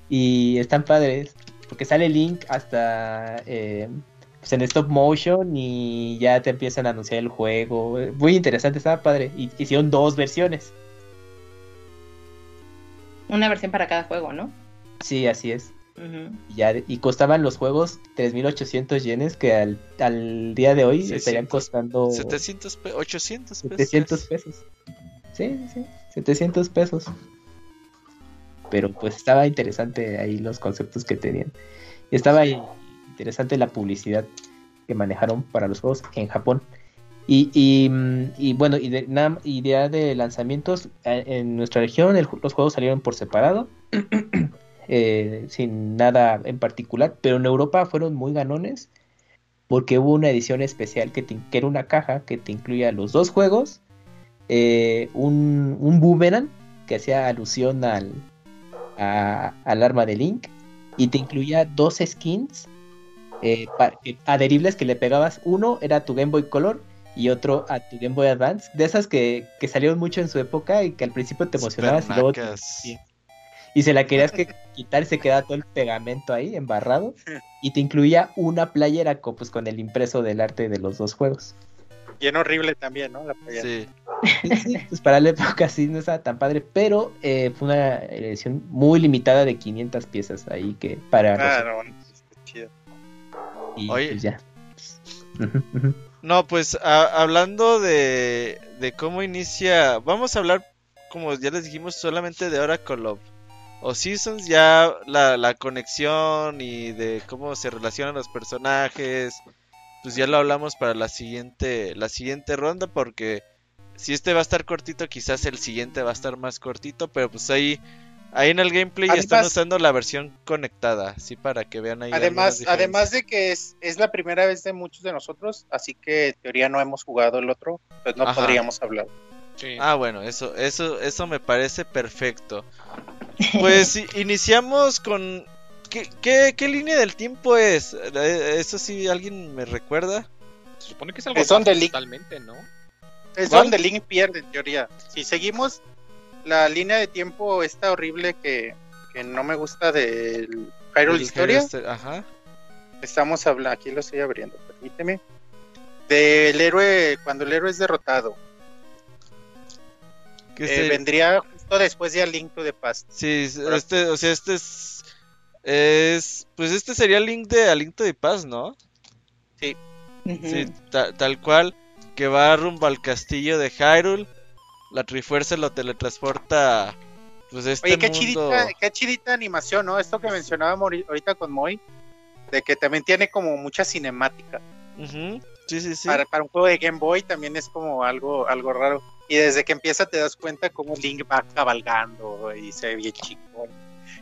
Y están padres, porque sale Link hasta eh, pues en stop motion y ya te empiezan a anunciar el juego. Muy interesante, estaba padre. Y hicieron dos versiones. Una versión para cada juego, ¿no? Sí, así es y, ya, y costaban los juegos 3.800 yenes que al, día de hoy estarían costando 700 800 pesos. 700 pesos. Sí, sí, 700 pesos. Pero pues estaba interesante ahí los conceptos que tenían. Estaba interesante la publicidad que manejaron para los juegos en Japón. Y, y, bueno, y de, idea de lanzamientos eh, en nuestra región, los juegos salieron por separado. <clears throat> Eh, sin nada en particular, pero en Europa fueron muy ganones porque hubo una edición especial que, era una caja que te incluía los dos juegos, eh, un, un boomerang que hacía alusión al, al arma de Link y te incluía dos skins eh, adheribles que le pegabas. Uno era tu Game Boy Color y otro a tu Game Boy Advance, de esas que, salieron mucho en su época y que al principio te emocionabas y luego y se la querías que <laughs> quitar y se quedaba todo el pegamento ahí embarrado <laughs> y te incluía una playera con, pues, con el impreso del arte de los dos juegos. Bien horrible también, ¿no? La playera. Sí. pues para la época sí no estaba tan padre, pero eh, fue una edición muy limitada de 500 piezas ahí que para... Claro, chido. Y Oye. Pues ya. No, pues hablando de, de cómo inicia, vamos a hablar, como ya les dijimos, solamente de Oracle of o Seasons, ya la, conexión y de cómo se relacionan los personajes, pues ya lo hablamos para la siguiente, la siguiente ronda, porque si este va a estar cortito, quizás el siguiente va a estar más cortito, pero pues ahí, ahí en el gameplay ya están usando la versión conectada, así para que vean ahí. Además, además de que es, es la primera vez de muchos de nosotros, así que en teoría no hemos jugado el otro, pues no podríamos hablar. Ah, bueno, eso, eso, eso me parece perfecto. <laughs> Pues iniciamos con... ¿Qué, qué, línea del tiempo es? Eh, eso sí, ¿alguien me recuerda? Se supone que es algo es donde totalmente, ¿no? Es donde Link pierde, en teoría. Si seguimos la línea de tiempo esta horrible que, que no me gusta del Hyrule Historia. Ajá. Estamos hablando, aquí lo estoy abriendo, permíteme. Del héroe, cuando el héroe es derrotado. Eh, vendría justo después de A Link to the Past. Sí, este, o sea, este es, es, pues este sería el link de A Link to the Past, ¿no? Sí. Sí, tal cual, que va rumbo al castillo de Hyrule, la Trifuerza lo teletransporta, pues este Oye, qué chidita, qué chidita animación, ¿no? Esto que mencionábamos ahorita con Moy, de que también tiene como mucha cinemática. Sí, sí, sí. Para, para, un juego de Game Boy también es como algo, algo raro. Y desde que empieza te das cuenta cómo Link va cabalgando y se ve bien chico.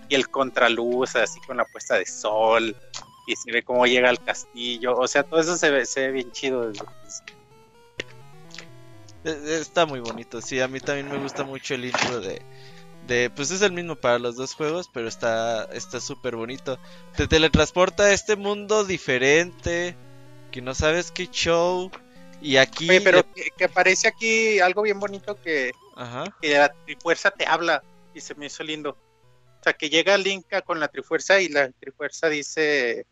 Y el contraluz así con la puesta de sol. Y se ve cómo llega al castillo. O sea, todo eso se ve, se ve bien chido. E, e, está muy bonito, sí, a mí también me gusta mucho el intro de, de pues es el mismo para los dos juegos, pero está está súper bonito. Te teletransporta a este mundo diferente, que no sabes qué show, y aquí. pero que, aparece aquí algo bien bonito que, que la Trifuerza te habla y se me hizo lindo. O sea, que llega Link con la Trifuerza y la Trifuerza dice: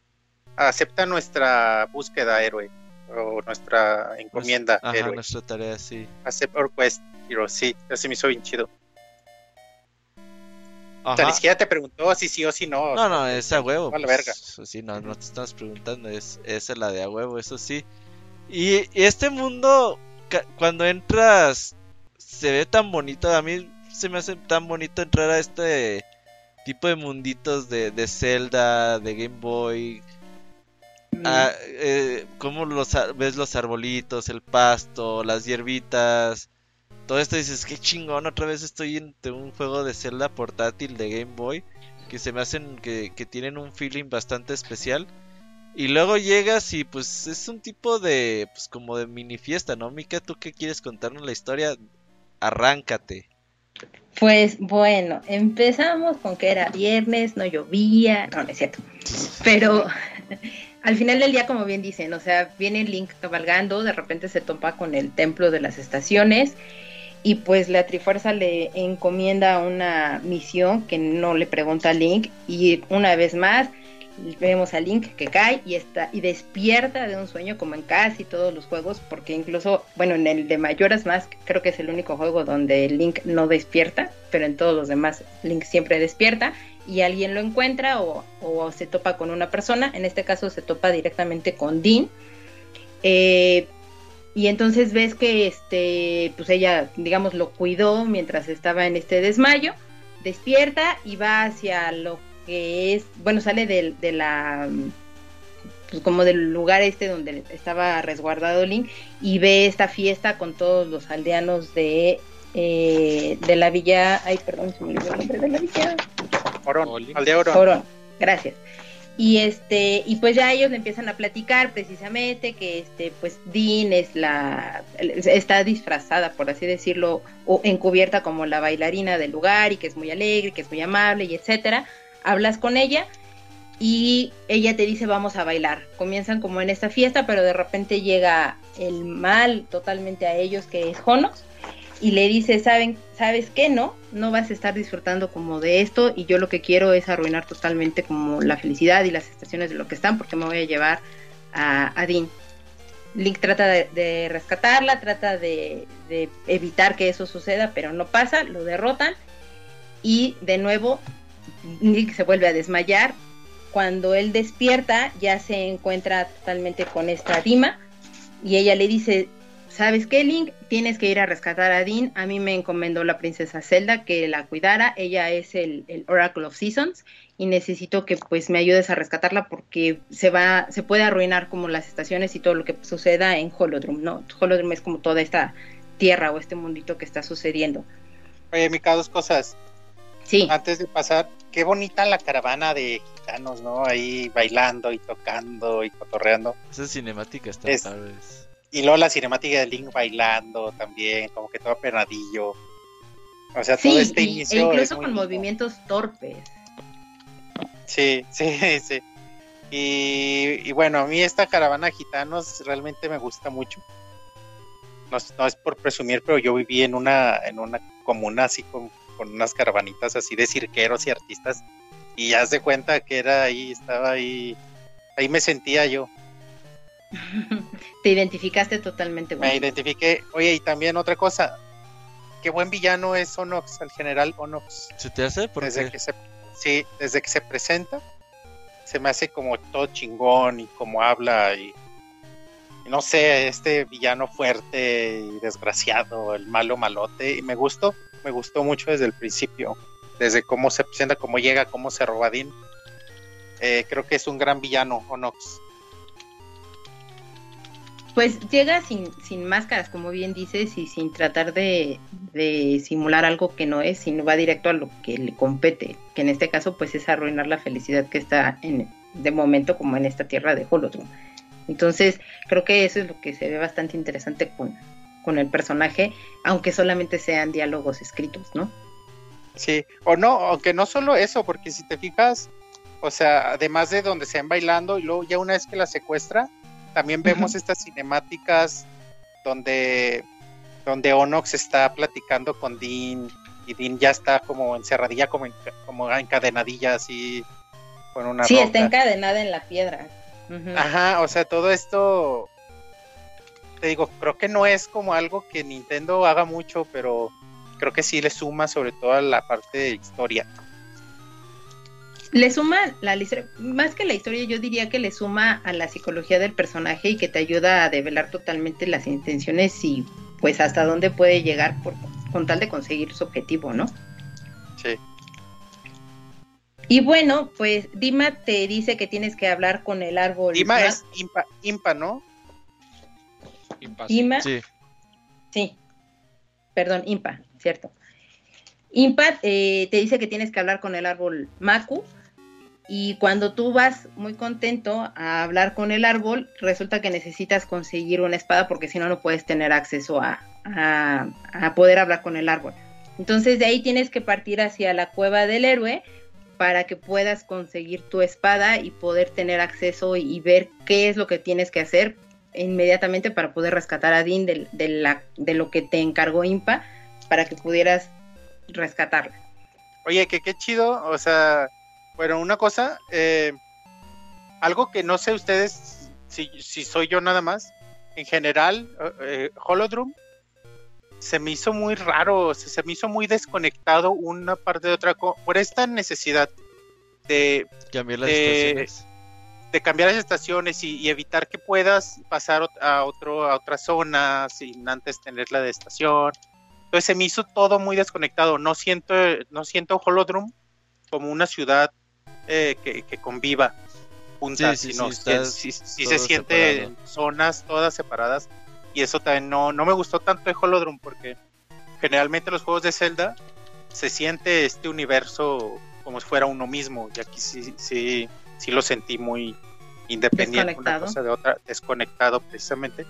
acepta nuestra búsqueda, héroe. O nuestra encomienda, Ajá, nuestra tarea, sí. Accept our quest, hero. Sí, se me hizo bien chido. O sea, ni siquiera te preguntó si sí o si no. No, no, es a huevo. Pues, verga. Sí, no, no te estamos preguntando, es, es la de a huevo, eso sí. Y, este mundo, cuando entras, se ve tan bonito. A mí se me hace tan bonito entrar a este tipo de munditos de, de Zelda, de Game Boy. Ah, eh, cómo los, ves los arbolitos, el pasto, las hierbitas. todo esto dices, qué chingón, otra vez estoy en un juego de Zelda portátil de Game Boy, que se me hacen que, que tienen un feeling bastante especial. Y luego llegas y pues es un tipo de, pues como de mini fiesta, ¿no? Mika, ¿tú qué quieres contarnos la historia? Arráncate. Pues bueno, empezamos con que era viernes, no llovía, no, no es cierto. Pero al final del día, como bien dicen, o sea, viene Link cabalgando, de repente se topa con el templo de las estaciones y pues la Trifuerza le encomienda una misión que no le pregunta a Link y una vez más vemos a Link que cae y está y despierta de un sueño como en casi todos los juegos porque incluso bueno en el de Mayoras más creo que es el único juego donde Link no despierta pero en todos los demás Link siempre despierta y alguien lo encuentra o, se topa con una persona en este caso se topa directamente con Dean eh, y entonces ves que este pues ella digamos lo cuidó mientras estaba en este desmayo despierta y va hacia lo que es, bueno, sale de, de la, pues como del lugar este donde estaba resguardado Link y ve esta fiesta con todos los aldeanos de, eh, de la villa, ay, perdón, se me olvidó el nombre de la villa. Orón, aldea Orón. gracias. Y este, y pues ya ellos le empiezan a platicar precisamente que este, pues Dean es la, está disfrazada, por así decirlo, o encubierta como la bailarina del lugar y que es muy alegre, que es muy amable y etcétera hablas con ella y ella te dice vamos a bailar. Comienzan como en esta fiesta, pero de repente llega el mal totalmente a ellos que es Jonos y le dice, ¿saben, ¿sabes qué? No, no vas a estar disfrutando como de esto y yo lo que quiero es arruinar totalmente como la felicidad y las estaciones de lo que están porque me voy a llevar a, a Dean. Link trata de, rescatarla, trata de, de evitar que eso suceda, pero no pasa, lo derrotan y de nuevo Nick se vuelve a desmayar. Cuando él despierta, ya se encuentra totalmente con esta Dima y ella le dice, ¿sabes qué, Link? Tienes que ir a rescatar a Dean. A mí me encomendó la princesa Zelda que la cuidara. Ella es el, Oracle of Seasons y necesito que pues me ayudes a rescatarla porque se va, se puede arruinar como las estaciones y todo lo que suceda en Holodrum, ¿no? Holodrum es como toda esta tierra o este mundito que está sucediendo. Oye, Mica, dos cosas. Sí. Antes de pasar, qué bonita la caravana de gitanos, ¿no? Ahí bailando y tocando y cotorreando. Esa cinemática está tal vez. Y luego la cinemática de Link bailando también, como que todo pernadillo. O sea, todo este inicio. E incluso con movimientos torpes. Sí, <laughs> sí, sí. Y, bueno, a mí esta caravana gitanos realmente me gusta mucho. No, no, es por presumir, pero yo viví en una, en una comuna así con unas caravanitas así de cirqueros y artistas. Y ya se cuenta que era ahí, estaba ahí, ahí me sentía yo. Te identificaste totalmente. Me identifiqué. Oye, y también otra cosa, qué buen villano es Onox, el general Onox. ¿Se te hace? desde que se, sí, desde que se presenta, se me hace como todo chingón y como habla y, y, no sé, este villano fuerte y desgraciado, el malo malote, y me gustó me gustó mucho desde el principio, desde cómo se presenta, cómo llega, cómo se roba Dean. Eh, creo que es un gran villano, Onox. Pues llega sin, sin máscaras, como bien dices, y sin tratar de, simular algo que no es, sino va directo a lo que le compete, que en este caso pues es arruinar la felicidad que está en, de momento como en esta tierra de Holodrum. Entonces creo que eso es lo que se ve bastante interesante con, con el personaje, aunque solamente sean diálogos escritos, ¿no? Sí, o no, aunque no solo eso, porque si te fijas, o sea, además de donde se van bailando y luego ya una vez que la secuestra, también vemos estas cinemáticas donde, donde Onox está platicando con Dean y Dean ya está como encerradilla, como, como encadenadilla así con una... Sí, está encadenada en la piedra. Ajá, o sea, todo esto te digo, creo que no es como algo que Nintendo haga mucho, pero creo que sí le suma sobre todo a la parte de historia. Le suma la más que la historia, yo diría que le suma a la psicología del personaje y que te ayuda a develar totalmente las intenciones y pues hasta dónde puede llegar por, con tal de conseguir su objetivo, ¿no? Sí. Y bueno, pues Dima te dice que tienes que hablar con el árbol. Dima es impa, impa, ¿no? ¿Ima? Sí. Sí. perdón, Impa, cierto. Impa eh, te dice que tienes que hablar con el árbol Maku y cuando tú vas muy contento a hablar con el árbol, resulta que necesitas conseguir una espada porque si no, no puedes tener acceso a, a, poder hablar con el árbol. Entonces de ahí tienes que partir hacia la cueva del héroe para que puedas conseguir tu espada y poder tener acceso y, ver qué es lo que tienes que hacer inmediatamente para poder rescatar a Dean de, la, de lo que te encargó Impa para que pudieras rescatarla. Oye, que qué chido, o sea, bueno, una cosa, eh, algo que no sé ustedes si, si, soy yo nada más, en general, eh, Holodrum se me hizo muy raro, se, me hizo muy desconectado una parte de otra por esta necesidad de cambiar las estaciones. De cambiar las estaciones y, evitar que puedas pasar a otro a otra zona sin antes tener la de estación. Entonces se me hizo todo muy desconectado. No siento, no siento Holodrum como una ciudad eh, que, conviva juntas, sí, sino sí, se siente en zonas todas separadas. Y eso también no, no me gustó tanto de Holodrum porque generalmente los juegos de Zelda se siente este universo como si fuera uno mismo. Y aquí sí, sí, sí lo sentí muy independiente una cosa de otra, desconectado precisamente.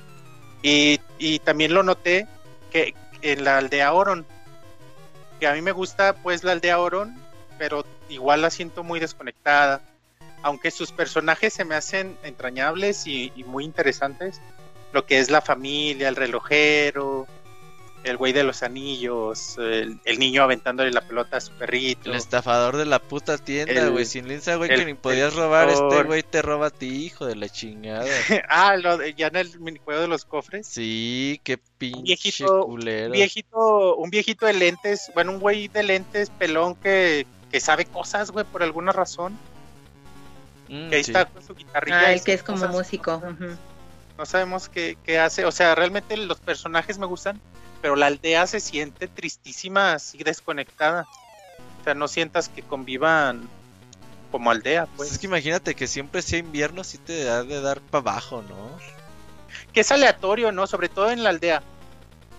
Y, y también lo noté que en la aldea Oron, que a mí me gusta pues la aldea Oron, pero igual la siento muy desconectada. Aunque sus personajes se me hacen entrañables y, muy interesantes, lo que es la familia, el relojero, el güey de los anillos, el, niño aventándole la pelota a su perrito. El estafador de la puta tienda, güey. Sin linza, güey, que ni podías robar, este güey te roba a ti, hijo de la chingada. <laughs> ah, lo ya en el minijuego de los cofres. Sí, qué pinche un viejito, culero. Un viejito, un viejito de lentes, bueno, un güey de lentes pelón que que sabe cosas, güey, por alguna razón. Mm, que ahí está con su guitarrilla. Ah, el que es como músico. No sabemos qué, hace. O sea, realmente los personajes me gustan, pero la aldea se siente tristísima, así desconectada. O sea, no sientas que convivan como aldea, pues. Es que imagínate que siempre sea invierno, sí te da de dar para abajo, ¿no? Que es aleatorio, ¿no? Sobre todo en la aldea.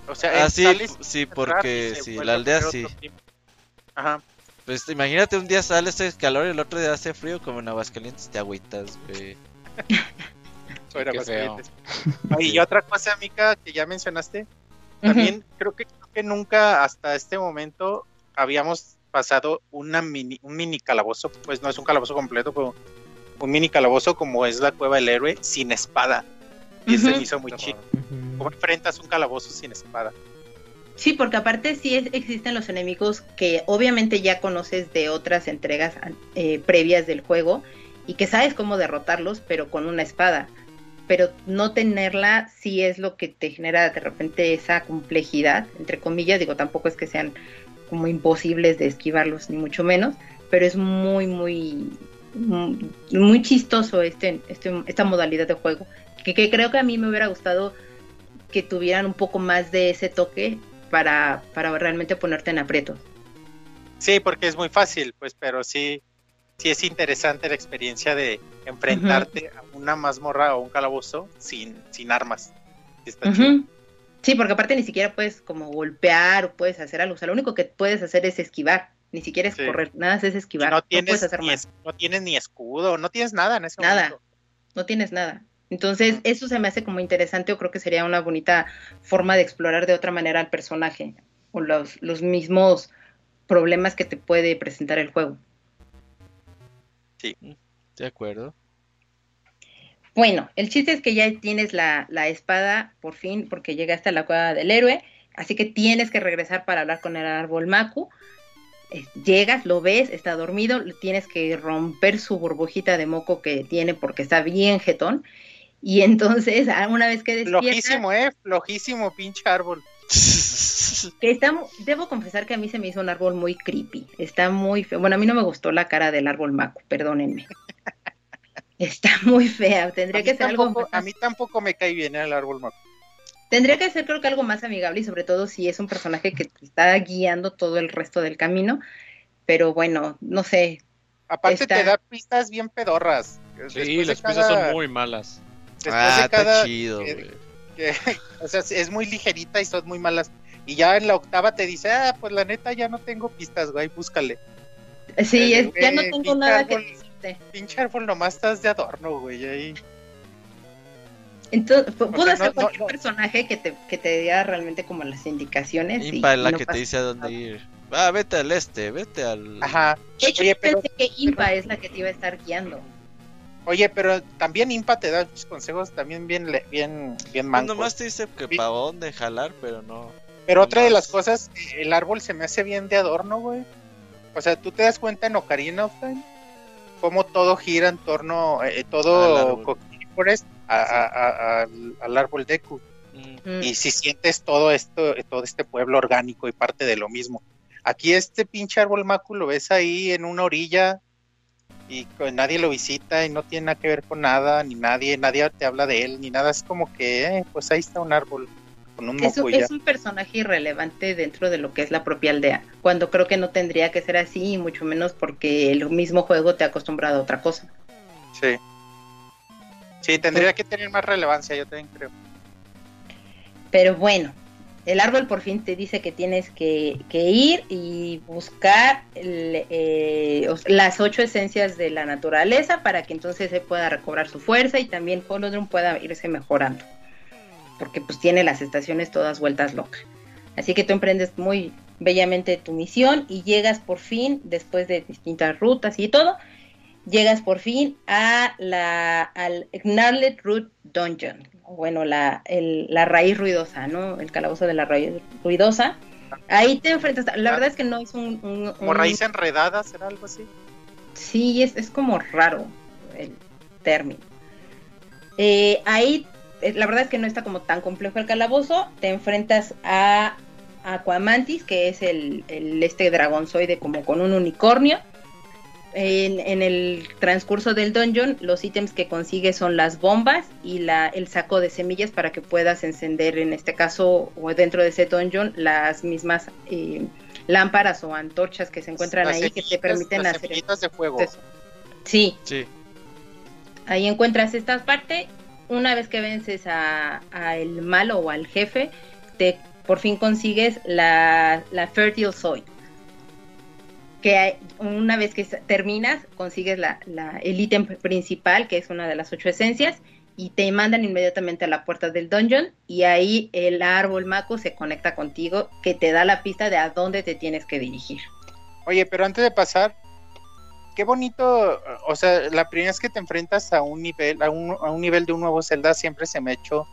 O sea, ah, sí, sí, porque sí, la aldea sí. Ajá. Pues imagínate un día sale ese calor y el otro día hace frío como en Aguascalientes, te agüitas, güey. <laughs> <laughs> y otra cosa, Mica, que ya mencionaste, también creo, que, creo que nunca hasta este momento habíamos pasado una mini, un mini calabozo, pues no es un calabozo completo, pero un mini calabozo como es la cueva del héroe sin espada. Y eso me hizo muy chido. ¿Cómo enfrentas un calabozo sin espada? Sí, porque aparte sí existen los enemigos que obviamente ya conoces de otras entregas eh, previas del juego y que sabes cómo derrotarlos, pero con una espada. Pero no tenerla sí es lo que te genera de repente esa complejidad, entre comillas, digo, tampoco es que sean como imposibles de esquivarlos, ni mucho menos, pero es muy, muy, muy, chistoso este, este, esta modalidad de juego, que creo que a mí me hubiera gustado que tuvieran un poco más de ese toque para, para realmente ponerte en aprieto. Sí, porque es muy fácil, pues, pero sí, sí es interesante la experiencia de enfrentarte a una mazmorra o un calabozo sin, sin armas. Sí, porque aparte ni siquiera puedes como golpear o puedes hacer algo. O sea, lo único que puedes hacer es esquivar. Ni siquiera es correr, nada es esquivar. No tienes, ni no tienes ni escudo, no tienes nada en ese nada. momento. No tienes nada. Entonces, eso se me hace como interesante o creo que sería una bonita forma de explorar de otra manera al personaje o los, los mismos problemas que te puede presentar el juego. Sí, de acuerdo. Bueno, el chiste es que ya tienes la, la, espada por fin porque llegaste a la cueva del héroe, así que tienes que regresar para hablar con el árbol Maku. Llegas, lo ves, está dormido, tienes que romper su burbujita de moco que tiene porque está bien jetón y entonces, ah, una vez que despierta... Flojísimo, ¿eh? Flojísimo, pinche árbol. <laughs> Que está, debo confesar que a mí se me hizo un árbol muy creepy. Está muy feo. Bueno, a mí no me gustó la cara del árbol maco, perdónenme. Está muy fea. Tendría que ser algo. A mí tampoco me cae bien el árbol maco. Tendría que ser, creo que algo más amigable y sobre todo si es un personaje que te está guiando todo el resto del camino. Pero bueno, no sé. Aparte te da pistas bien pedorras. Sí, las pistas son muy malas ah, está chido, <laughs> o sea, es muy ligerita y son muy malas. Y ya en la octava te dice, ah, pues la neta ya no tengo pistas, güey, búscale. Sí, es, ya no tengo nada que decirte. Pinche árbol nomás estás de adorno, güey, ahí. Entonces, pudo ser cualquier personaje que te, que te diera realmente como las indicaciones. Impa es la que te dice a dónde ir. Ah, vete al este, vete al. Ajá. De pensé que Impa es la que te iba a estar guiando. Oye, pero también Impa te da muchos consejos también bien, bien, bien mancos. No, nomás te dice que para dónde jalar, pero no. Pero otra de las cosas, el árbol se me hace bien de adorno, güey. O sea, tú te das cuenta en Ocarina of Time cómo todo gira en torno, eh, todo al árbol de Mm. Y si sientes todo esto, todo este pueblo orgánico y parte de lo mismo. Aquí este pinche árbol macu lo ves ahí en una orilla y nadie lo visita y no tiene nada que ver con nada, ni nadie, nadie te habla de él, ni nada. Es como que, eh, pues ahí está un árbol. Con un es, es un personaje irrelevante dentro de lo que es la propia aldea, cuando creo que no tendría que ser así, y mucho menos porque el mismo juego te ha acostumbrado a otra cosa. Sí. Sí, tendría que tener más relevancia, yo también creo. Pero bueno, el árbol por fin te dice que tienes que, ir y buscar eh, las ocho esencias de la naturaleza para que entonces se pueda recobrar su fuerza y también Holodrum pueda irse mejorando. Porque pues tiene las estaciones todas vueltas locas. Así que tú emprendes muy bellamente tu misión y llegas por fin, después de distintas rutas y todo, llegas por fin a la, al Gnarled Root Dungeon, bueno, la, la raíz ruidosa, ¿no? El calabozo de la raíz ruidosa. Ahí te enfrentas, la verdad es que no es un... como raíz enredada, ¿será algo así? Sí, es, es como raro el término. Eh, ahí, eh, la verdad es que no está como tan complejo el calabozo, te enfrentas a Aquamantis, que es el, el este dragonzoide como con un unicornio en, el transcurso del dungeon, los ítems que consigues son las bombas y la, el saco de semillas para que puedas encender, en este caso, o dentro de ese dungeon, las mismas eh, lámparas o antorchas que se encuentran ahí que te permiten hacer. de fuego. Sí. sí. Ahí encuentras esta parte. Una vez que vences a, el malo o al jefe, te por fin consigues la, la Fertile Soil que una vez que terminas, consigues la, el ítem principal, que es una de las ocho esencias, y te mandan inmediatamente a la puerta del dungeon, y ahí el árbol maco se conecta contigo, que te da la pista de a dónde te tienes que dirigir. Oye, pero antes de pasar, qué bonito, o sea, la primera vez que te enfrentas a un nivel, a un, a un nivel de un nuevo Zelda, siempre se me ha hecho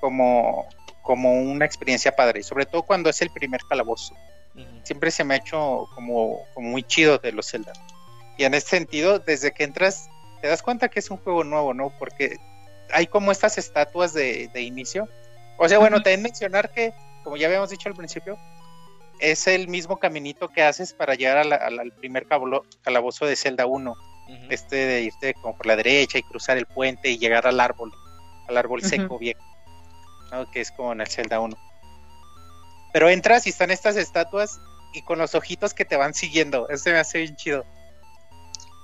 como, como una experiencia padre, sobre todo cuando es el primer calabozo siempre se me ha hecho como, muy chido de los Zelda. Y en ese sentido, desde que entras, te das cuenta que es un juego nuevo, ¿no? Porque hay como estas estatuas de, inicio. O sea, bueno, te que mencionar que, como ya habíamos dicho al principio, es el mismo caminito que haces para llegar al primer calabozo de Zelda 1. Este de irte como por la derecha y cruzar el puente y llegar al árbol, al árbol seco viejo, que es como en el Zelda 1. Pero entras y están estas estatuas y con los ojitos que te van siguiendo. Eso me hace bien chido.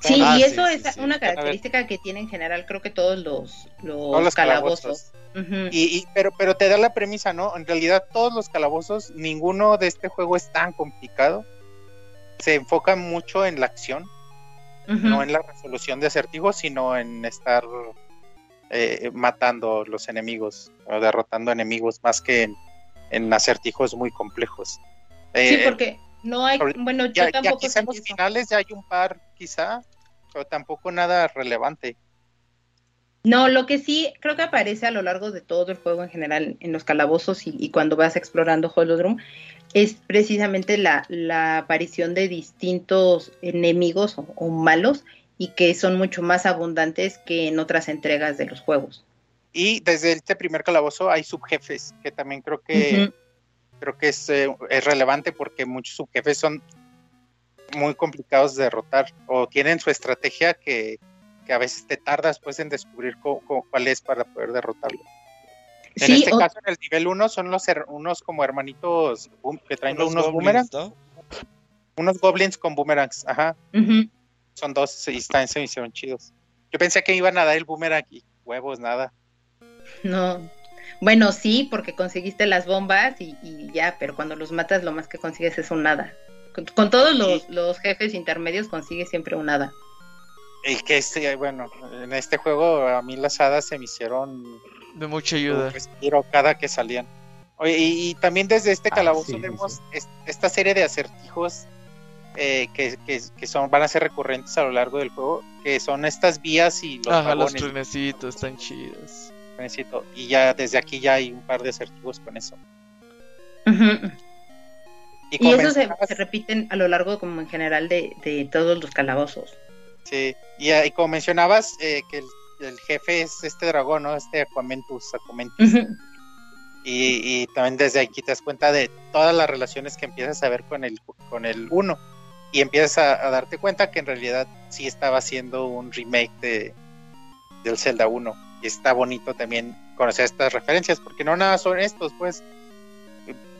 Sí, ah, y eso es una característica que tiene en general, creo que todos los, los, calabozos. y, pero, pero te da la premisa, ¿no? En realidad, todos los calabozos, ninguno de este juego es tan complicado. Se enfoca mucho en la acción, no en la resolución de acertijos, sino en estar eh, matando los enemigos o derrotando enemigos más que en en acertijos muy complejos. sí, eh, porque no hay, bueno, yo tampoco quizá en los finales ya hay un par, quizá, pero tampoco nada relevante. No, lo que sí creo que aparece a lo largo de todo el juego en general, en los calabozos y, cuando vas explorando Holodrum, es precisamente la, aparición de distintos enemigos o, malos y que son mucho más abundantes que en otras entregas de los juegos. Y desde este primer calabozo hay subjefes, que también creo que creo que es, eh, es, relevante porque muchos subjefes son muy complicados de derrotar o tienen su estrategia que, a veces te tardas pues en descubrir cuál es para poder derrotarlo. En este caso, en el nivel 1 son los unos como hermanitos que traen unos, boomerangs. Unos goblins con boomerangs, ajá. Son dos y están, se hicieron chidos. Yo pensé que iban a dar el boomerang y huevos, nada. No. Bueno, sí, porque conseguiste las bombas y, ya, pero cuando los matas lo más que consigues es un nada. Con, todos los, jefes intermedios consigues siempre un nada. Y que este, bueno, en este juego a mí las hadas se me hicieron de mucha ayuda. Respiro cada que salían. y, también desde este ah, calabozo vemos esta serie de acertijos eh, que, que, son, van a ser recurrentes a lo largo del juego, que son estas vías y los Ajá, los trenecitos están chidos. Y ya desde aquí ya hay un par de acertijos con eso. Y, eso se, repiten a lo largo como en general de, todos los calabozos. Sí, y, y como mencionabas, eh, que el, jefe es este dragón, ¿no? Este Aquamentus, y, también desde aquí te das cuenta de todas las relaciones que empiezas a ver con el con el uno y empiezas a, darte cuenta que en realidad sí estaba haciendo un remake de del Zelda 1 y está bonito también conocer estas referencias porque no nada son estos pues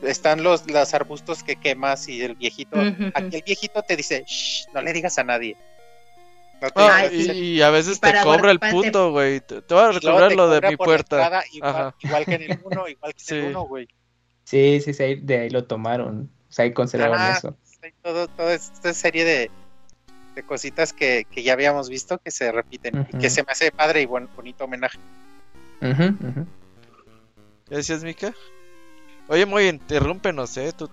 están los, los arbustos que quemas y el viejito, aquí el viejito te dice, Shh, no le digas a nadie. Ah, y, a veces te cobra el puto, güey. Te, voy a recobrar lo de mi puerta. igual, que en el 1, igual que en el 1, güey. Sí, sí, sí, de ahí lo tomaron. O sea, ahí conservaron eso. todo, toda esta serie de, de cositas que, que, ya habíamos visto que se repiten y que se me hace padre y buen, bonito homenaje. Gracias, Mika. Oye, muy interrúmpenos, ¿eh? Tú...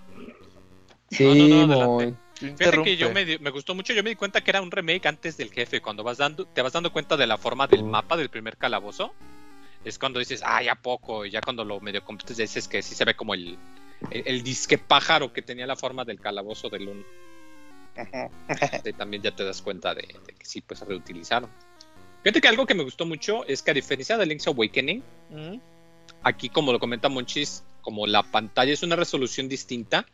Sí, no, no, Fíjate que yo me, me, gustó mucho, yo me di cuenta que era un remake antes del jefe, cuando vas dando, te vas dando cuenta de la forma del mapa del primer calabozo, es cuando dices, ah, ya poco, y ya cuando lo medio completes dices que sí se ve como el, el, disque pájaro que tenía la forma del calabozo del 1. Y también ya te das cuenta de, que sí, pues reutilizaron. Fíjate que algo que me gustó mucho es que a diferencia de Link's Awakening, aquí como lo comenta Monchis, como la pantalla es una resolución distinta,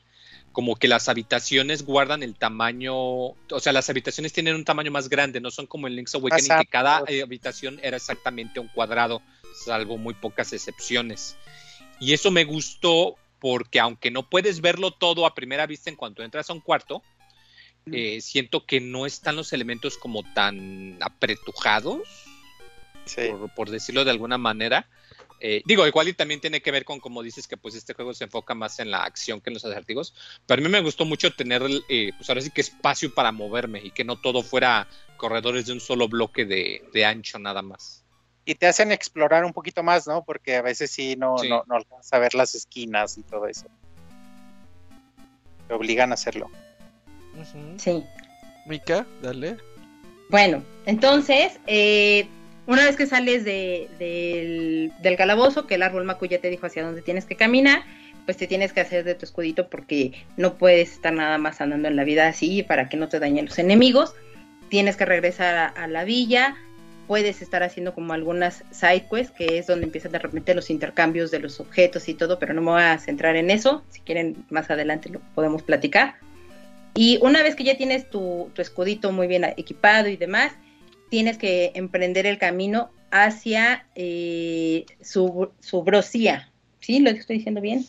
como que las habitaciones guardan el tamaño, o sea, las habitaciones tienen un tamaño más grande, no son como en Link's Awakening que cada eh, habitación era exactamente un cuadrado, salvo muy pocas excepciones. Y eso me gustó porque aunque no puedes verlo todo a primera vista en cuanto entras a un cuarto. Eh, siento que no están los elementos como tan apretujados, por, decirlo de alguna manera. Eh, digo, igual y también tiene que ver con, como dices, que pues este juego se enfoca más en la acción que en los acertijos. Pero a mí me gustó mucho tener, eh, pues ahora sí que espacio para moverme y que no todo fuera corredores de un solo bloque de, ancho nada más. Y te hacen explorar un poquito más, ¿no? Porque a veces sí no, no, no alcanzas a ver las esquinas y todo eso. Te obligan a hacerlo. Sí. Mika, dale. Bueno, entonces, eh, una vez que sales del, calabozo, que el árbol Macu ya te dijo hacia dónde tienes que caminar, pues te tienes que hacer de tu escudito porque no puedes estar nada más andando en la vida así para que no te dañen los enemigos. Tienes que regresar a, la villa, puedes estar haciendo como algunas side quests, que es donde empiezan de repente los intercambios de los objetos y todo, pero no me voy a centrar en eso. Si quieren, más adelante lo podemos platicar. Y una vez que ya tienes tu, tu escudito muy bien equipado y demás, tienes que emprender el camino hacia eh, su, Subrosia. ¿Sí? ¿Lo estoy diciendo bien?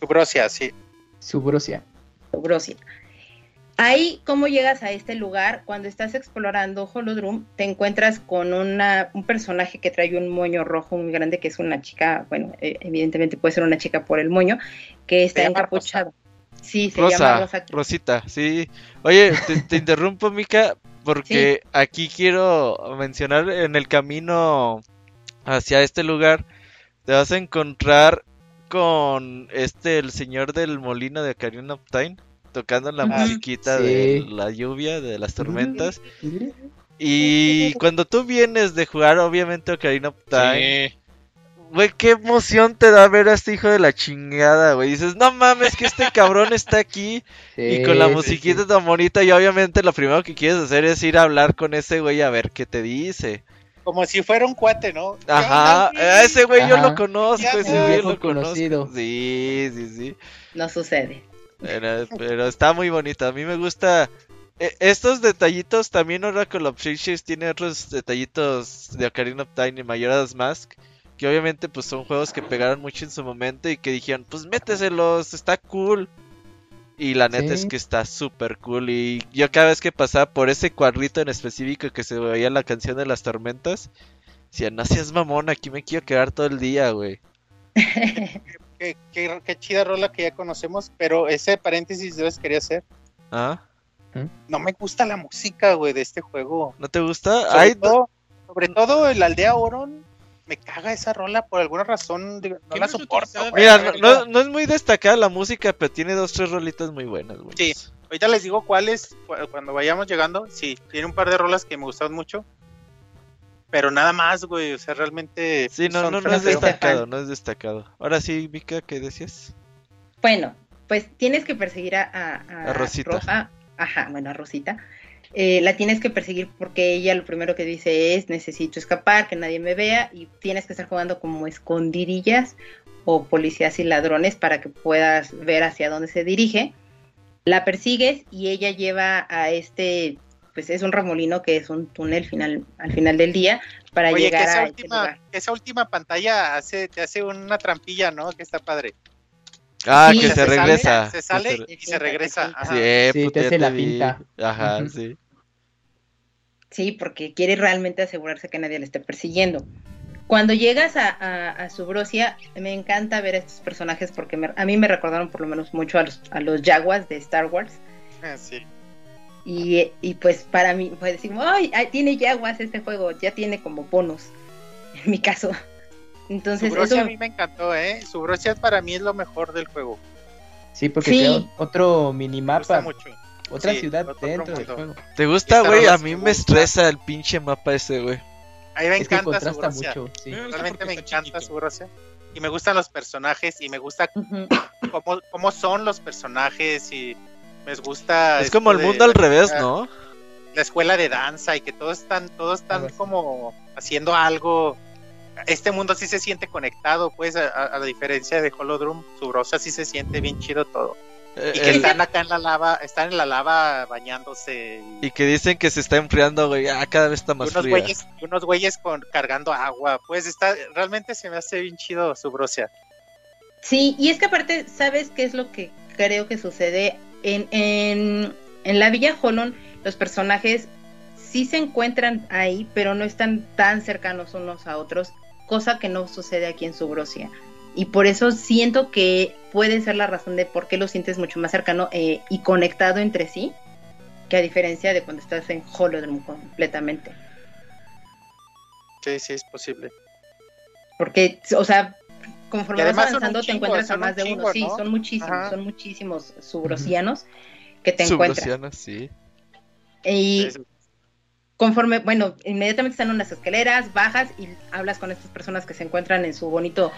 Subrosia, sí. Subrosia. Subrosia. Ahí, ¿cómo llegas a este lugar? Cuando estás explorando Holodrum, te encuentras con una, un personaje que trae un moño rojo muy grande, que es una chica, bueno, eh, evidentemente puede ser una chica por el moño, que está encapuchado. Sí, se llama Rosa. Rosita, sí. Oye, te, <laughs> te interrumpo, Mica, porque aquí quiero mencionar en el camino hacia este lugar te vas a encontrar con este el señor del molino de Ocarina of Time tocando la musiquita de la lluvia, de las tormentas. Y cuando tú vienes de jugar obviamente Ocarina of Time, Güey, qué emoción te da ver a este hijo de la chingada, güey. Dices, no mames, que este cabrón está aquí. <laughs> y con la musiquita tan bonita. Y obviamente lo primero que quieres hacer es ir a hablar con ese güey a ver qué te dice. Como si fuera un cuate, ¿no? Ajá, ese güey yo lo conozco, ese güey lo conocido. Sí, sí, sí. No sucede. Pero, está muy bonito. A mí me gusta. E, estos detallitos también Oracle of Fishes tiene otros detallitos de Ocarina of Time y Majora's Mask que obviamente pues son juegos que pegaron mucho en su momento y que dijeron, pues méteselos, está cool. Y la neta es que está súper cool. Y yo cada vez que pasaba por ese cuadrito en específico que se veía la canción de las tormentas, decía, no seas mamón, aquí me quiero quedar todo el día, güey. <laughs> qué, qué, chida rola que ya conocemos, pero ese paréntesis yo les quería hacer. Ah. ¿Mm? No me gusta la música, güey, de este juego. ¿No te gusta? Sobre, todo, sobre todo el Aldea Oron, me caga esa rola por alguna razón, no la soporto. Mira, no, es muy destacada la música, pero tiene dos, tres rolitas muy buenas, güey. Sí, ahorita les digo cuáles cuando vayamos llegando. Sí, tiene un par de rolas que me gustan mucho. Pero nada más, güey, o sea, realmente... Sí, no, no, no es destacado, no es destacado. Ahora sí, Vika, ¿qué decías? Bueno, pues tienes que perseguir a, a, a Rosita. Ajá, bueno, a Rosita. Eh, la tienes que perseguir porque ella lo primero que dice es necesito escapar, que nadie me vea y tienes que estar jugando como escondidillas o policías y ladrones para que puedas ver hacia dónde se dirige. La persigues y ella lleva a este, pues es un remolino que es un túnel final, al final del día para llegar esa a última, Esa última pantalla hace, te hace una trampilla, ¿no? Que está padre. Ah, que se, regresa. se sale y se regresa. Sí, te hace la pinta. Ajá, sí. Sí, porque quiere realmente asegurarse que nadie le esté persiguiendo. Cuando llegas a, a, a Subrosia, me encanta ver a estos personajes porque a mí me recordaron por lo menos mucho a los, a los Jaguars de Star Wars. Ah, sí. Y, y, pues para mí, pues decimos, ¡ay! Tiene Jaguars este juego, ya tiene como bonos, <laughs> en mi caso. Entonces, Subrosia a mí me encantó, ¿eh? Subrosia para mí es lo mejor del juego. Sí, porque sí. otro minimapa. mucho. Otra ciudad dentro del juego. ¿Te gusta, güey? A mí me estresa el pinche mapa ese, güey. A mí me encanta su mucho, Realmente me encanta su Subrosia. Y me gustan los personajes y me gusta cómo, cómo, son los personajes y me gusta... Es como el mundo al revés, ¿no? La escuela de danza y que todos están, todos están como haciendo algo este mundo sí se siente conectado, pues, a, la diferencia de Holodrum, Subrosa sí se siente bien chido todo. Eh, y que están acá en la lava, están en la lava bañándose. Y, que dicen que se está enfriando, güey, ah, cada vez está más unos Güeyes, unos güeyes con, cargando agua, pues está, realmente se me hace bien chido Subrosia. Sí, y es que aparte, ¿sabes qué es lo que creo que sucede? En, en, en la Villa Holon, los personajes sí se encuentran ahí, pero no están tan cercanos unos a otros cosa que no sucede aquí en Subrosia. Y por eso siento que puede ser la razón de por qué lo sientes mucho más cercano eh, y conectado entre sí, que a diferencia de cuando estás en Holodrum completamente. Sí, sí, es posible. Porque, o sea, conforme vas avanzando te encuentras a más de uno. Sí, son muchísimos, son muchísimos subrosianos que te encuentras. sí. Y conforme, bueno, inmediatamente están unas escaleras, bajas y hablas con estas personas que se encuentran en su bonito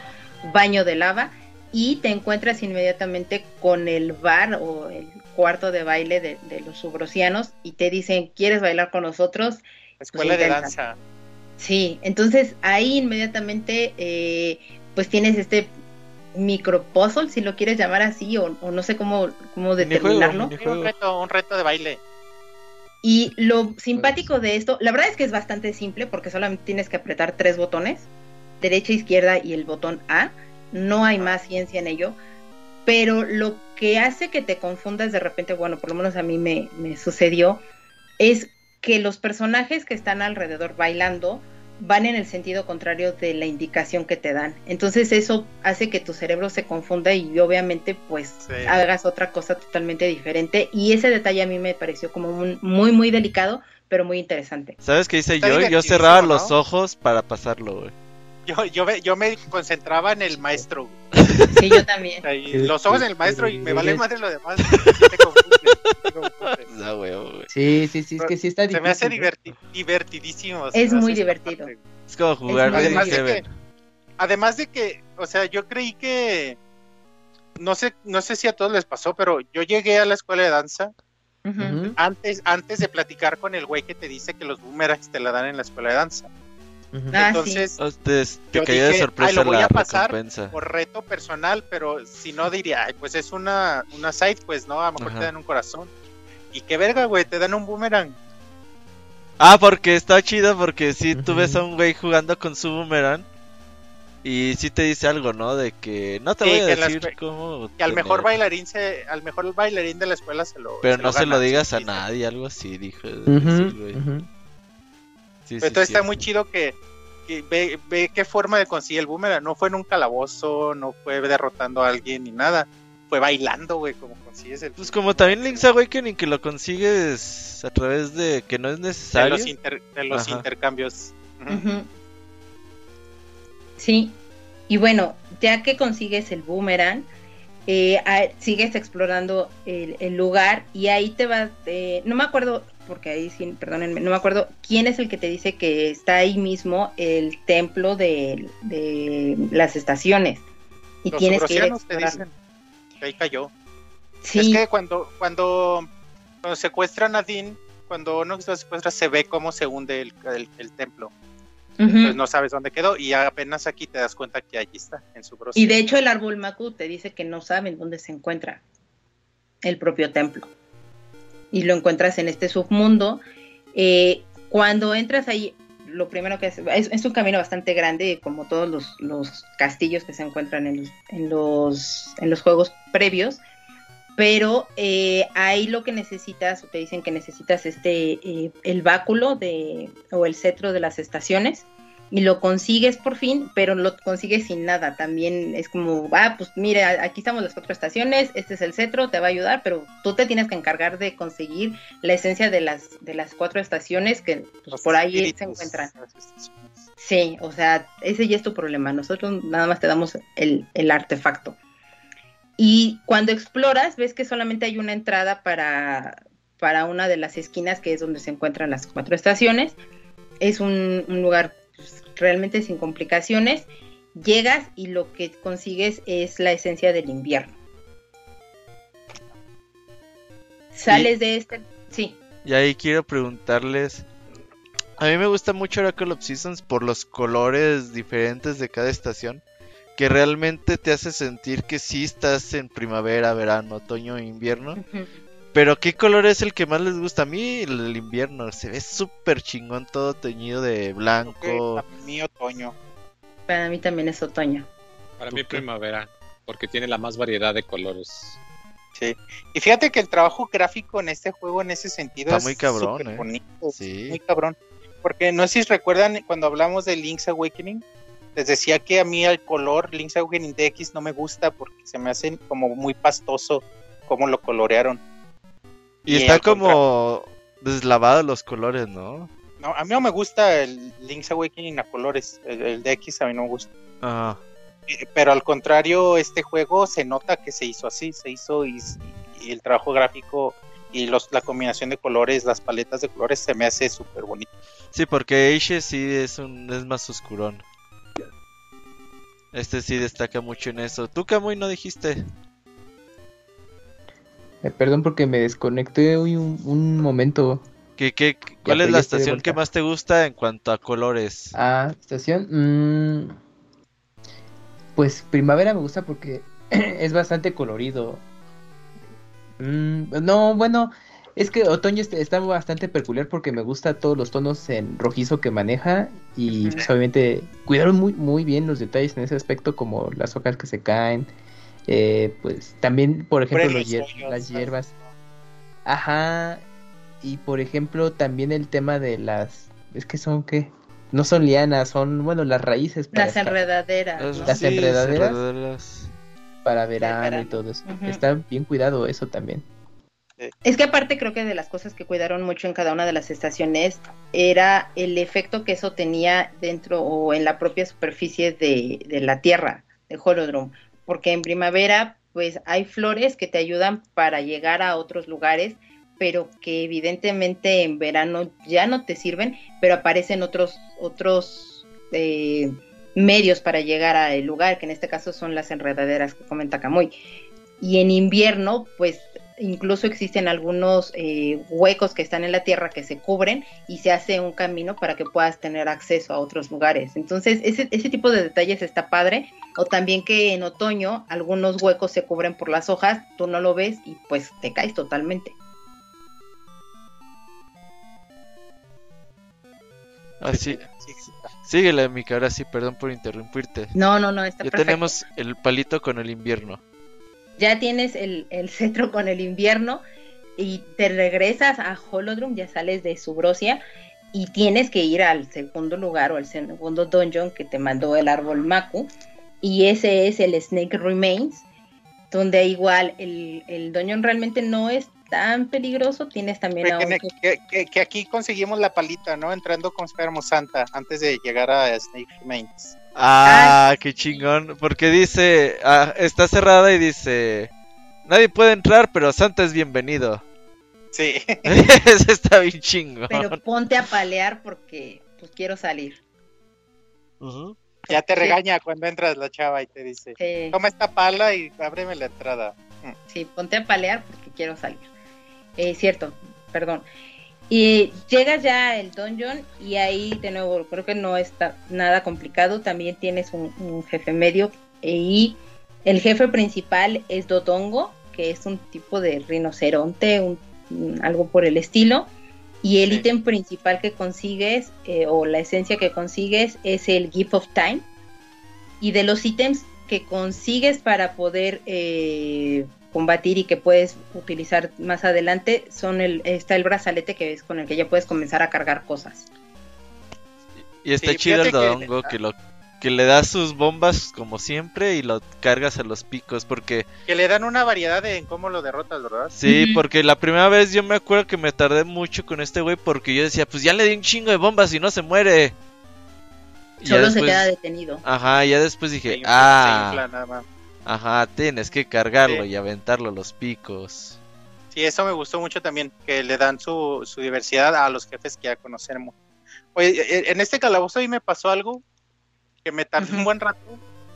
baño de lava y te encuentras inmediatamente con el bar o el cuarto de baile de, los subrosianos y te dicen, ¿quieres bailar con nosotros? Escuela de danza. Sí, entonces ahí inmediatamente eh, pues tienes este micro puzzle, si lo quieres llamar así, o, no sé cómo, cómo determinarlo. Un reto, un reto de baile. Y lo simpático de esto, la verdad es que es bastante simple porque solamente tienes que apretar tres botones, derecha, izquierda y el botón A. No hay más ciencia en ello. Pero lo que hace que te confundas de repente, bueno, por lo menos a mí me, me sucedió, es que los personajes que están alrededor bailando van en el sentido contrario de la indicación que te dan. Entonces eso hace que tu cerebro se confunda y obviamente pues hagas otra cosa totalmente diferente. Y ese detalle a mí me pareció como muy, muy delicado, pero muy interesante. ¿Sabes qué hice yo? Yo cerraba los ojos para pasarlo, güey. Yo, yo, me, yo me concentraba en el maestro. Sí, yo también. los ojos en el maestro y me vale madre lo demás. Sí, sí, sí, es que sí está Se me hace divertidísimo. Es muy divertido. Es como jugar además de, que, además de que, o sea, yo creí que no sé, no sé si a todos les pasó, pero yo llegué a la escuela de danza antes, antes de platicar con el güey que te dice que los boomerangs te la dan en la escuela de danza. Ah, Entonces, te, de sorpresa lo voy a pasar por reto personal, pero si no diría, pues es una, una site, pues no, a lo mejor te dan un corazón. Y qué verga, güey, te dan un boomerang. Ah, porque está chido, porque si tú ves a un güey jugando con su boomerang y si te dice algo, ¿no? De que no te voy a decir cómo. Que al mejor bailarín se, al mejor bailarín de la escuela se lo. Pero no se lo digas a nadie, algo así, dijo. Entonces está muy chido que ve, ve qué forma de conseguir el boomerang. No fue en un calabozo, no fue derrotando a alguien ni nada. Fue bailando, güey, como consigues el. Pues como también Link's Awakening, que lo consigues a través de que no es necesario. De los, intercambios. Sí. Y bueno, ya que consigues el boomerang, eh, sigues explorando el, lugar y ahí te vas, eh, no me acuerdo, porque ahí sí, perdónenme, no me acuerdo quién es el que te dice que está ahí mismo el templo de, las estaciones. Y tienes que ir a que ahí cayó. Es que cuando, cuando, cuando secuestran a Dean, cuando uno se secuestra, se ve cómo se hunde el templo. Entonces no sabes dónde quedó y apenas aquí te das cuenta que allí está, en su brocha. Y de hecho el árbol Maku te dice que no saben dónde se encuentra el propio templo. Y lo encuentras en este submundo. Eh, cuando entras ahí, lo primero que es, es, un camino bastante grande, como todos los, castillos que se encuentran en los, en los, en los juegos previos. Pero eh, ahí lo que necesitas, te dicen que necesitas este, eh, el báculo de, o el cetro de las estaciones, y lo consigues por fin, pero lo consigues sin nada. También es como, ah, pues mira, aquí estamos las cuatro estaciones, este es el cetro, te va a ayudar, pero tú te tienes que encargar de conseguir la esencia de las, de las cuatro estaciones que pues, por ahí se encuentran. Sí, o sea, ese ya es tu problema. Nosotros nada más te damos el, el artefacto. Y cuando exploras, ves que solamente hay una entrada para, para una de las esquinas, que es donde se encuentran las cuatro estaciones. Es un, lugar pues, realmente sin complicaciones. Llegas y lo que consigues es la esencia del invierno. Sales de este... Sí. Y ahí quiero preguntarles... A mí me gusta mucho Oracle of Seasons por los colores diferentes de cada estación que realmente te hace sentir que sí estás en primavera, verano, otoño e invierno. Pero ¿qué color es el que más les gusta? A mí el, invierno, se ve súper chingón todo teñido de blanco. Para mí otoño. Para mí también es otoño. Para mí primavera, porque tiene la más variedad de colores. Sí. Y fíjate que el trabajo gráfico en este juego en ese sentido Está muy cabrón, ¿eh? bonito, sí. muy cabrón. Porque no sé si recuerdan cuando hablamos de Link's Awakening, les decía que a mí el color Link's Awakening DX no me gusta porque se me hacen como muy pastoso como lo colorearon. Y, está como deslavado los colores, ¿no? No, a mí no me gusta el Link's Awakening a colores, el, DX a mí no me gusta. Eh, pero al contrario, este juego se nota que se hizo así, se hizo y, el trabajo gráfico y los, la combinación de colores, las paletas de colores se me hace súper bonito. Sí, porque Ace sí es, un, es más oscurón. Este sí destaca mucho en eso. ¿Tú, Camuy, no dijiste? Eh, perdón porque me desconecté hoy un, momento. ¿Qué, qué, cuál es la estación que más te gusta en cuanto a colores? Ah, estación. Mm, pues primavera me gusta porque <clears throat> es bastante colorido. Mm, no, bueno, es que otoño está bastante peculiar porque me gusta todos los tonos en rojizo que maneja y pues, obviamente cuidaron muy muy bien los detalles en ese aspecto como las hojas que se caen, eh, pues también por ejemplo las hierbas, ajá y por ejemplo también el tema de las es que son qué no son lianas son bueno las raíces las enredaderas las enredaderas, para verano y todo eso. está bien cuidado eso también. Es que aparte creo que de las cosas que cuidaron mucho en cada una de las estaciones era el efecto que eso tenía dentro o en la propia superficie de, la Tierra, de Holodrum. Porque en primavera pues hay flores que te ayudan para llegar a otros lugares, pero que evidentemente en verano ya no te sirven, pero aparecen otros, otros eh, medios para llegar al lugar, que en este caso son las enredaderas que comenta Camuy. Y en invierno, pues incluso existen algunos eh, huecos que están en la tierra que se cubren y se hace un camino para que puedas tener acceso a otros lugares. Entonces, ese, ese tipo de detalles está padre. O también que en otoño algunos huecos se cubren por las hojas, tú no lo ves y pues te caes totalmente. Así. Ah, síguele, Mica, ahora sí, perdón por interrumpirte. No, no, no, está Ya tenemos el palito con el invierno ya tienes el, el cetro <laughs> con el invierno y te regresas a Holodrum, ya sales de Subrosia y tienes que ir al segundo lugar o al segundo dungeon que te mandó el árbol Maku y ese es el Snake Remains donde igual el, el dungeon realmente no es tan peligroso, tienes también a que, aquí conseguimos la palita, ¿no? Entrando con Spermo Santa antes de llegar a Snake Remains. Ah, qué chingón, porque dice, ah, está cerrada y dice, nadie puede entrar, pero Santa es bienvenido. Sí. <laughs> Eso está bien chingón. Pero ponte a palear porque pues quiero salir. Ya te regaña cuando entras la chava y te dice, toma esta pala y ábreme la entrada. Sí, ponte a palear porque quiero salir. Eh, cierto, perdón. Y llegas ya el dungeon y ahí de nuevo creo que no está nada complicado. También tienes un, jefe medio y el jefe principal es Dodongo, que es un tipo de rinoceronte, un, algo por el estilo. Y el ítem principal que consigues eh, o la esencia que consigues es el Gift of Time. Y de los ítems que consigues para poder eh, combatir y que puedes utilizar más adelante son el está el brazalete que es con el que ya puedes comenzar a cargar cosas. Y está chido el dodongo que, lo que le das sus bombas como siempre y lo cargas a los picos porque que le dan una variedad de en cómo lo derrotas, ¿verdad? Sí, porque la primera vez yo me acuerdo que me tardé mucho con este güey porque yo decía, pues ya le di un chingo de bombas y no se muere. Solo se queda detenido. Ajá, ya después dije, ah. Ajá, tienes que cargarlo y aventarlo a los picos. Sí, eso me gustó mucho también, que le dan su, su diversidad a los jefes que ya conocemos. Oye, e, e, en este calabozo ahí me pasó algo que me tardó un buen rato.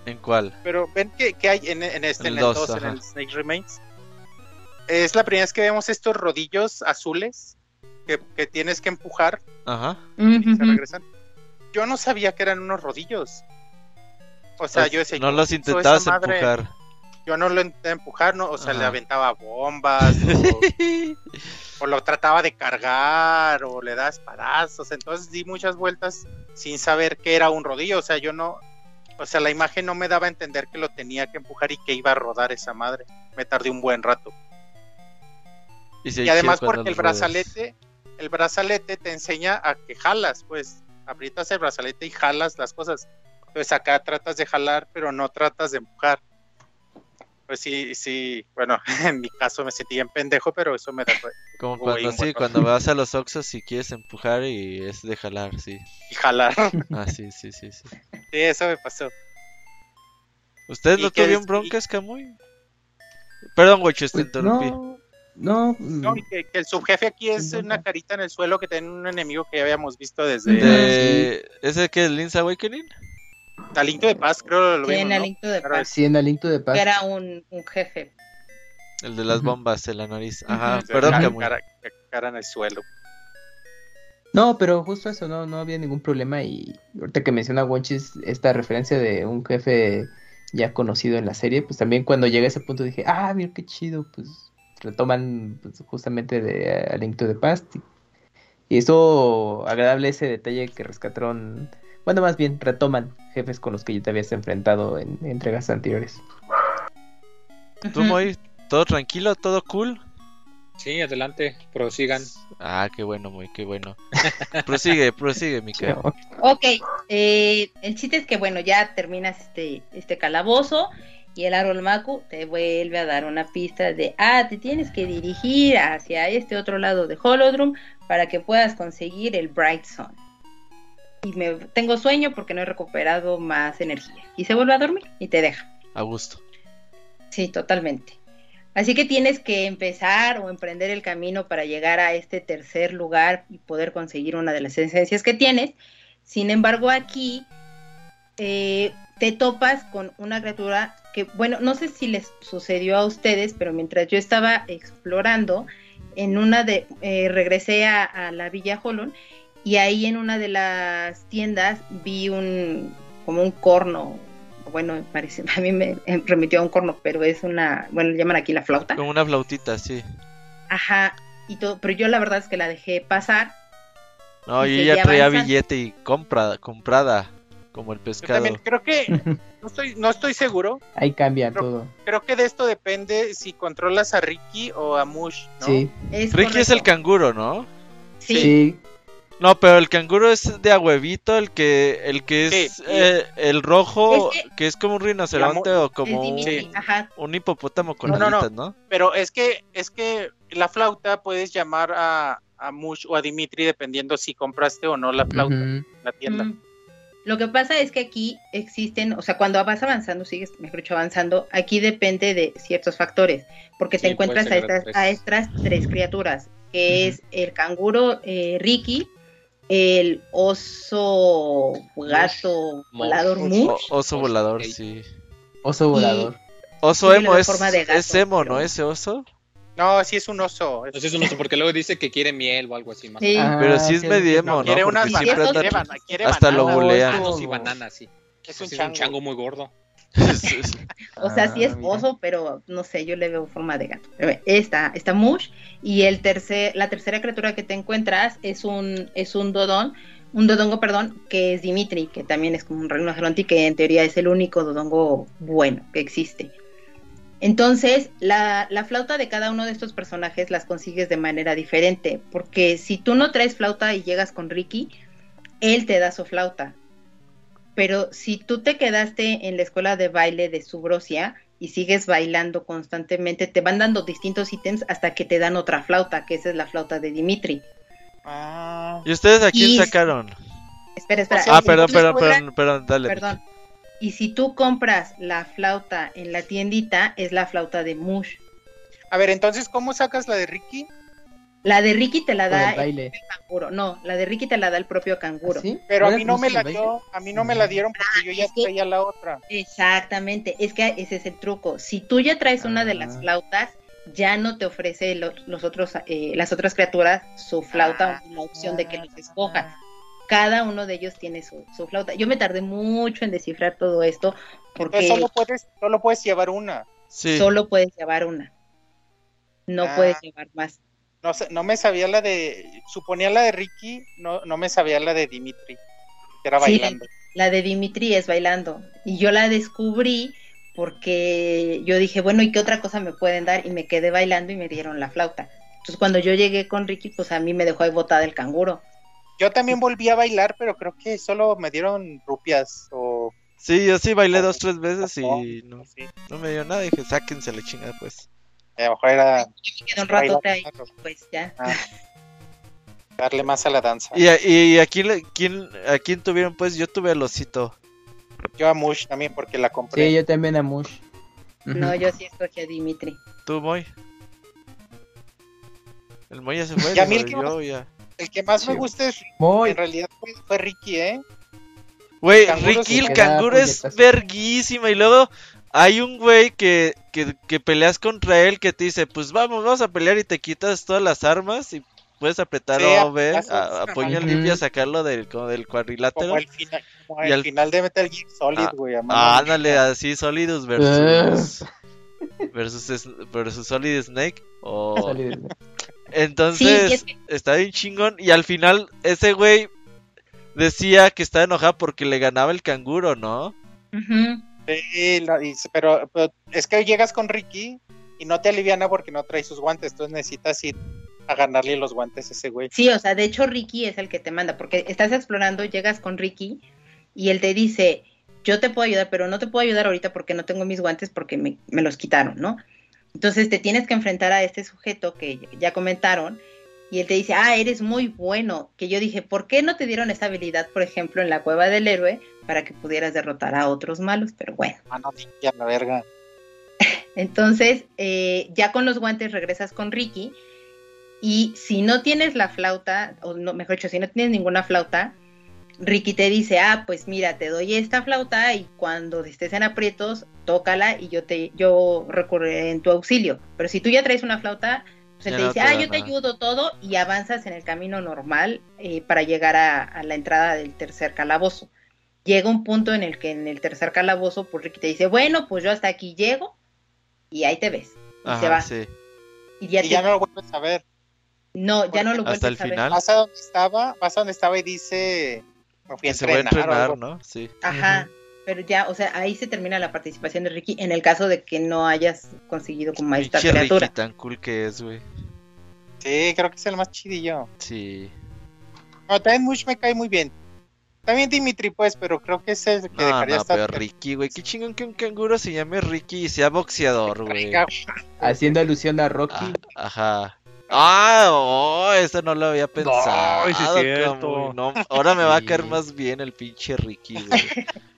¿En cuál? Pero ven que, que hay en, en este, en el 2, en el Snake Remains. Es la primera vez que vemos estos rodillos azules que, que tienes que empujar. Ajá. Y se regresan. Yo no sabía que eran unos rodillos. O sea, yo decía, no los intentabas empujar. Yo no lo intenté empujar, ¿no? O sea, le aventaba bombas, <laughs> o, lo trataba de cargar, o le daba espadazos. Entonces di muchas vueltas sin saber que era un rodillo. O sea, yo no. O sea, la imagen no me daba a entender que lo tenía que empujar y que iba a rodar esa madre. Me tardé un buen rato. Y, además porque el brazalete, el brazalete te enseña a que jalas, pues aprietas el brazalete y jalas las cosas. Entonces acá tratas de jalar, pero no tratas de empujar. Pues sí, sí, bueno, <laughs> en mi caso me sentí en pendejo, pero eso me da... Como cuando, sí, cuando vas a los Oxos y quieres empujar y es de jalar, sí. Y jalar. <laughs> Ah, sí, sí, sí, sí. Sí, eso me pasó. ¿Ustedes no tuvieron broncas, Camuy? Perdón, güey, te pues, interrumpí. No, no, que, el subjefe aquí es una carita en el suelo que tiene un enemigo que ya habíamos visto desde. ¿Ese que es Link's Awakening? Aliento de Paz, creo lo sí, en Aliento de Paz. Sí, en Aliento de Paz. Era un, jefe. El de las bombas en la nariz. Ajá, perdón, cara, cara, en el suelo. No, pero justo eso, no, no había ningún problema. Y ahorita que menciona Wonchis esta referencia de un jefe ya conocido en la serie, pues también cuando llegué a ese punto dije, ah, mira qué chido, pues retoman pues, justamente de Aliento de Paz. Y eso, agradable ese detalle que rescataron bueno, más bien retoman jefes con los que ya te habías enfrentado en, entregas anteriores. ¿Tú, muy ¿Todo tranquilo? ¿Todo cool? Sí, adelante, prosigan. Ah, qué bueno, muy, qué bueno. <laughs> prosigue, prosigue, Mica. Ok, eh, el chiste es que, bueno, ya terminas este, este calabozo y el árbol Maku te vuelve a dar una pista de, ah, te tienes que dirigir hacia este otro lado de Holodrum para que puedas conseguir el Bright Sun y me tengo sueño porque no he recuperado más energía. Y se vuelve a dormir y te deja. A gusto. Sí, totalmente. Así que tienes que empezar o emprender el camino para llegar a este tercer lugar y poder conseguir una de las esencias que tienes. Sin embargo, aquí eh, te topas con una criatura que, bueno, no sé si les sucedió a ustedes, pero mientras yo estaba explorando, en una de, eh, regresé a, a, la Villa Holon y ahí en una de las tiendas vi un como un corno bueno parece <laughs> a mí me remitió a un corno pero es una bueno le llaman aquí la flauta. Como una flautita sí. Ajá y todo pero yo la verdad es que la dejé pasar. No y, ella traía billete y compra, comprada como el pescado también creo que <laughs> no estoy no estoy seguro ahí cambia todo. creo que de esto depende si controlas a Ricky o a Mush ¿no? sí. Ricky es el canguro no sí. sí No, pero el canguro es de a huevito, el que, el que es eh, el rojo, que es como un rinoceronte o como un, hipopótamo con no, alitas, no, Pero es que, es que la flauta puedes llamar a, a Mush o a Dimitri dependiendo si compraste o no la flauta en la tienda. Mm. Lo que pasa es que aquí existen, o sea, cuando vas avanzando, sigues, mejor dicho, avanzando, aquí depende de ciertos factores, porque te encuentras a estas, a estas, tres criaturas, que es el canguro eh, Ricky, el oso gato volador Mush. oso volador, sí. Oso volador. oso emo es, es emo, ¿no? Ese oso. No, sí es un oso. Es... es un oso porque luego dice que quiere miel o algo así más. Ah, pero sí es medio emo, ¿no? Quiere una hasta lo bulea. y bananas, sí. Es un, chango. muy gordo. <laughs> o sea, sí es ah, oso, pero no sé, yo le veo forma de gato. Esta, esta Mush y el tercer, la tercera criatura que te encuentras es un, es un dodón, un dodongo, perdón, que es Dimitri, que también es como un rinoceronte y que en teoría es el único dodongo bueno que existe. Entonces, la, flauta de cada uno de estos personajes las consigues de manera diferente, porque si tú no traes flauta y llegas con Ricky, él te da su flauta. Pero si tú te quedaste en la escuela de baile de Subrosia y sigues bailando constantemente, te van dando distintos ítems hasta que te dan otra flauta, que esa es la flauta de Dimitri. Ah. ¿Y ustedes a quién sacaron? Espera, espera. Ah, perdón, perdón, perdón, perdón, dale. Perdón. Y si tú compras la flauta en la tiendita, es la flauta de Mush. A ver, entonces, ¿cómo sacas la de Ricky? La de Ricky te la da el, canguro. No, la de Ricky te la da el propio canguro. ¿Sí? Pero a mí no me la dio, a mí no me la dieron porque yo ya traía la otra. Exactamente, es que ese es el truco. Si tú ya traes una de las ah. flautas, ya no te ofrece los, otros, eh, las otras criaturas su flauta o la opción de que los escojas cada uno de ellos tiene su, flauta. Yo me tardé mucho en descifrar todo esto porque solo puedes, solo puedes llevar una. Solo puedes llevar una. No ah. puedes llevar más. No, no me sabía la de, suponía la de Ricky, no, no me sabía la de Dimitri, que era bailando. la de Dimitri es bailando. Y yo la descubrí porque yo dije, bueno, ¿y qué otra cosa me pueden dar? Y me quedé bailando y me dieron la flauta. Entonces cuando yo llegué con Ricky, pues a mí me dejó ahí botada el canguro. Yo también volví a bailar, pero creo que solo me dieron rupias o... Sí, yo sí bailé dos, tres veces y no, no me dio nada. Dije, sáquense la chingada, pues. A lo mejor era... un rato ahí, pues ya. Ah. darle más a la danza. ¿Y, y, a, quién, a quién tuvieron? Pues yo tuve al osito. Yo a Mush también, porque la compré. Sí, yo también a Mush. No, yo sí escogí a Dimitri. ¿Tú, Moy? El Moy ya se fue. Ya, yo, ya. El que más me gusta es en realidad fue, Ricky, ¿eh? Güey, Ricky el canguro es verguísima y luego hay un güey que, que, peleas contra él que te dice, pues vamos, vamos a pelear y te quitas todas las armas y puedes apretar O, B, apoyo limpio a sacarlo del, del cuadrilátero. Como, final, y al final de Metal Gear Solid, ah, güey. Ah, ándale, así Solidus versus, versus, versus Solid Snake. O... Entonces, está bien chingón. Y al final, ese güey decía que estaba enojado porque le ganaba el canguro, ¿no? Sí, pero, es que llegas con Ricky y no te aliviana porque no trae sus guantes. Entonces necesitas ir a ganarle los guantes a ese güey. Sí, o sea, de hecho, Ricky es el que te manda. Porque estás explorando, llegas con Ricky y él te dice: Yo te puedo ayudar, pero no te puedo ayudar ahorita porque no tengo mis guantes porque me, me los quitaron, ¿no? Entonces te tienes que enfrentar a este sujeto que ya comentaron y él te dice, ah, eres muy bueno. Que yo dije, ¿por qué no te dieron esa habilidad, por ejemplo, en la cueva del héroe para que pudieras derrotar a otros malos? Pero bueno. Ah, ya la verga. <laughs> Entonces, eh, ya con los guantes regresas con Ricky y si no tienes la flauta, o no, mejor dicho, si no tienes ninguna flauta, Ricky te dice, ah, pues mira, te doy esta flauta y cuando estés en aprietos, tócala y yo te, yo recurriré en tu auxilio. Pero si tú ya traes una flauta, pues él te dice, ah, yo te ayudo todo y avanzas en el camino normal eh, para llegar a, la entrada del tercer calabozo. Llega un punto en el que en el tercer calabozo, pues Ricky te dice, bueno, pues yo hasta aquí llego y ahí te ves. Y se va. Y ya, no lo vuelves a ver. No, ya no lo vuelves a ver. Vas a donde estaba, vas a donde estaba y dice, se va a entrenar, ¿no? Sí. Ajá. Pero ya, o sea, ahí se termina la participación de Ricky en el caso de que no hayas conseguido como esta criatura. Ricky tan cool que es, güey. Sí, creo que es el más chidillo. Sí. No, también Mush me cae muy bien. También Dimitri, pues, pero creo que es el que dejaría no, estar. pero Ricky, güey. Qué chingón que un canguro se llame Ricky y sea boxeador, <laughs> güey. Haciendo alusión a Rocky. Ah, ajá. Ah, oh, eso no lo había pensado. No, sí es cierto. no, ahora me va a caer más bien el pinche Ricky, güey. <laughs>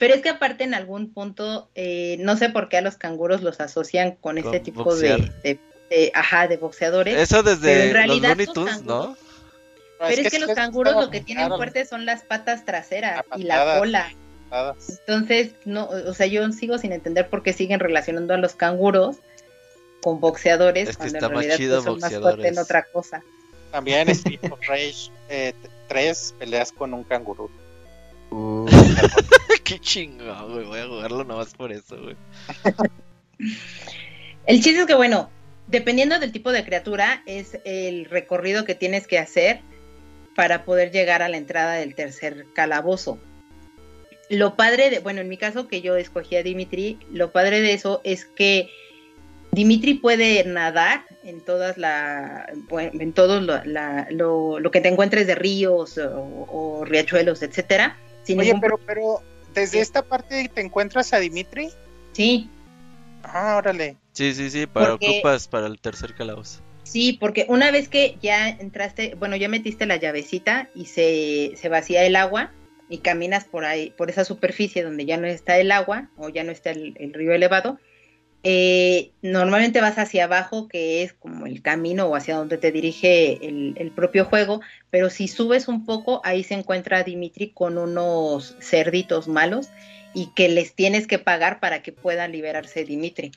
Pero es que aparte en algún punto, eh, no sé por qué a los canguros los asocian con, este tipo de, ajá, de boxeadores. Eso desde los Looney Tunes, ¿no? Pero es, que, los canguros lo que tienen fuerte son las patas traseras y la cola. Entonces, no, o sea, yo sigo sin entender por qué siguen relacionando a los canguros con boxeadores cuando en realidad pues, son más fuertes en otra cosa. También Street of <laughs> Rage eh, 3 peleas con un canguro. Uh. Qué chingado, güey. Voy a jugarlo nomás por eso, güey. El chiste es que, bueno, dependiendo del tipo de criatura, es el recorrido que tienes que hacer para poder llegar a la entrada del tercer calabozo. Lo padre de, bueno, en mi caso que yo escogí a Dimitri, lo padre de eso es que Dimitri puede nadar en todas la, en todo lo, que te encuentres de ríos o, riachuelos, etcétera. Oye, pero, pero desde esta parte te encuentras a Dimitri. Sí. Ah, órale. Sí, sí, sí, para ocupas para el tercer calabozo. Sí, porque una vez que ya entraste, bueno, ya metiste la llavecita y se, se vacía el agua y caminas por ahí, por esa superficie donde ya no está el agua o ya no está el, río elevado, eh, normalmente vas hacia abajo, que es como el camino o hacia donde te dirige el, el, propio juego, pero si subes un poco, ahí se encuentra Dimitri con unos cerditos malos y que les tienes que pagar para que puedan liberarse Dimitri.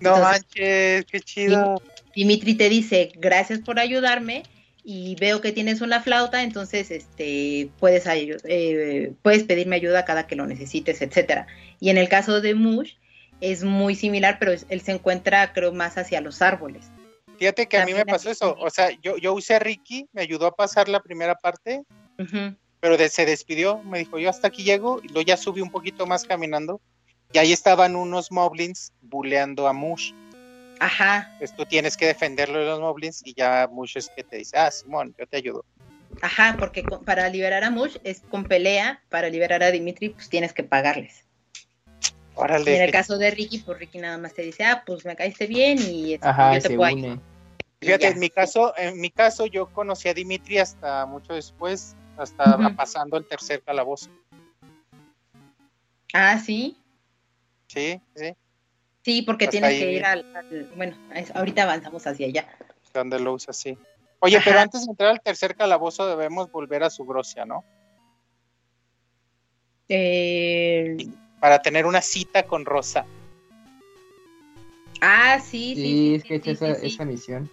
No manches, qué chido. Dimitri te dice, gracias por ayudarme y veo que tienes una flauta, entonces este puedes eh, puedes pedirme ayuda cada que lo necesites, etcétera. Y en el caso de Mush es muy similar, pero él se encuentra creo más hacia los árboles. Fíjate que a mí me pasó eso, o sea, yo, yo usé a Ricky, me ayudó a pasar la primera parte, pero se despidió, me dijo, yo hasta aquí llego, y luego ya subí un poquito más caminando, y ahí estaban unos moblins buleando a Mush. Ajá. Pues tú tienes que defenderlo de los moblins y ya Mush es que te dice, ah, Simón, yo te ayudo. Ajá, porque para liberar a Mush es con pelea, para liberar a Dimitri pues tienes que pagarles. Órale. Y en el caso de Ricky, pues Ricky nada más te dice, ah, pues me caíste bien y este, yo te puedo ayudar. Fíjate, en mi caso, en mi caso yo conocí a Dimitri hasta mucho después, hasta pasando el tercer calabozo. Ah, sí. Sí, sí. Sí, porque tienes que ir al, Bueno, ahorita avanzamos hacia allá. Donde lo usa, sí. Oye, pero antes de entrar al tercer calabozo debemos volver a su grocia, ¿no? Eh... Para tener una cita con Rosa. Ah, sí, sí. Sí, es que esa, esa misión.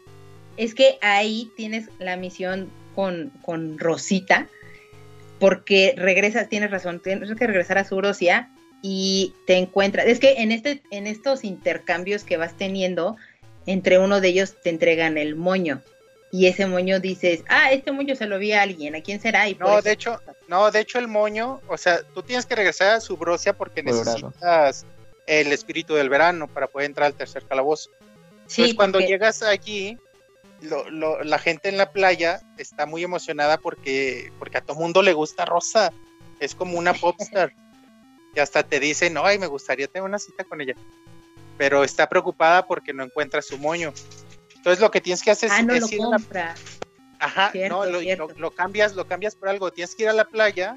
Es que ahí tienes la misión con, con Rosita, porque regresas, tienes razón, tienes que regresar a su grocia y te encuentras, es que en este, en estos intercambios que vas teniendo, entre uno de ellos te entregan el moño. Y ese moño dices, ah, este moño se lo vi a alguien, ¿a quién será? Y no, de hecho, no, de hecho el moño, o sea, tú tienes que regresar a su brocia porque necesitas el espíritu del verano para poder entrar al tercer calabozo. Sí, Entonces cuando llegas allí, la gente en la playa está muy emocionada porque, porque a todo mundo le gusta Rosa. Es como una <laughs> popstar. y hasta te dicen, ay, me gustaría tener una cita con ella. Pero está preocupada porque no encuentra su moño. Entonces lo que tienes que hacer ah, es, no lo compra. Ajá, no, lo, cambias, lo cambias por algo. Tienes que ir a la playa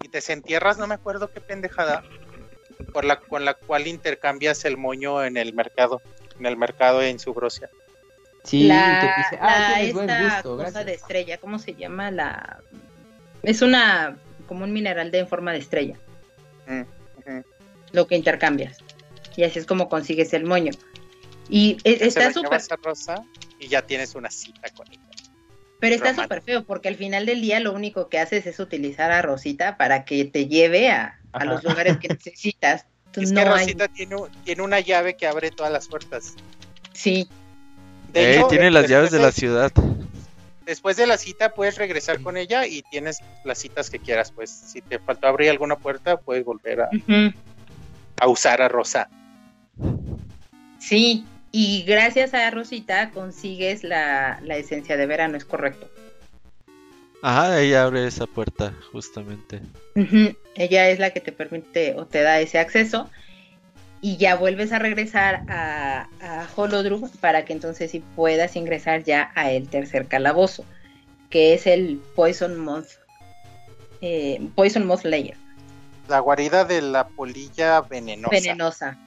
y te desentierras, no me acuerdo qué pendejada, por la, con la cual intercambias el moño en el mercado, en el mercado en su brocia. Sí, la, te dice, ah, esta cosa de estrella, ¿cómo se llama? La es una como un mineral de en forma de estrella. Lo que intercambias. Y así es como consigues el moño. Y está súper. Y ya tienes una cita con ella. Pero está súper feo porque al final del día lo único que haces es utilizar a Rosita para que te lleve a, los lugares que <laughs> necesitas. es que Rosita tiene, tiene una llave que abre todas las puertas. Sí. tiene las llaves de la ciudad después de la cita puedes regresar con ella y tienes las citas que quieras. Pues si te faltó abrir alguna puerta, puedes volver a, a usar a Rosa. Sí, y gracias a Rosita consigues la, esencia de verano, es correcto. Ajá, ella abre esa puerta, justamente. Ella es la que te permite o te da ese acceso. Y ya vuelves a regresar a, a Holodrum para que entonces sí puedas ingresar ya a el tercer calabozo, que es el Poison Moth. Eh, Poison Moth Layer. La guarida de la polilla venenosa. Venenosa.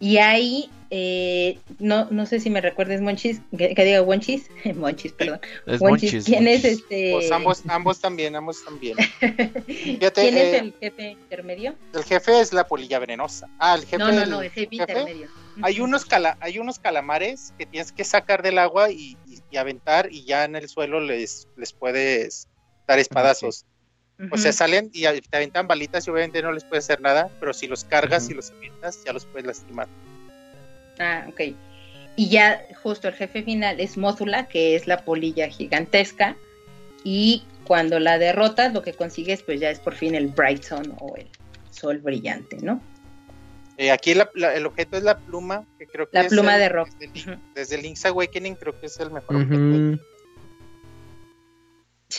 Y ahí, eh, no, no sé si me recuerdes, Monchis, que, diga Monchis, <laughs> Monchis, perdón. Monchis, ¿quién es este? Pues ambos, ambos también, ambos también. <laughs> ¿Quién es eh, el jefe intermedio? El jefe es la polilla venenosa. Ah, el jefe. No, no, no, el jefe, intermedio. Hay unos, cala, hay unos calamares que tienes que sacar del agua y, aventar y ya en el suelo les, les puedes dar espadazos. O sea, salen y te aventan balitas y obviamente no les puede hacer nada, pero si los cargas y los avientas, ya los puedes lastimar. Ah, ok. Y ya justo el jefe final es Mózula, que es la polilla gigantesca. Y cuando la derrotas, lo que consigues, pues ya es por fin el Bright Sun o el sol brillante, ¿no? Eh, aquí el objeto es la pluma, que creo que la pluma de rock. Desde, Link's Awakening creo que es el mejor objeto.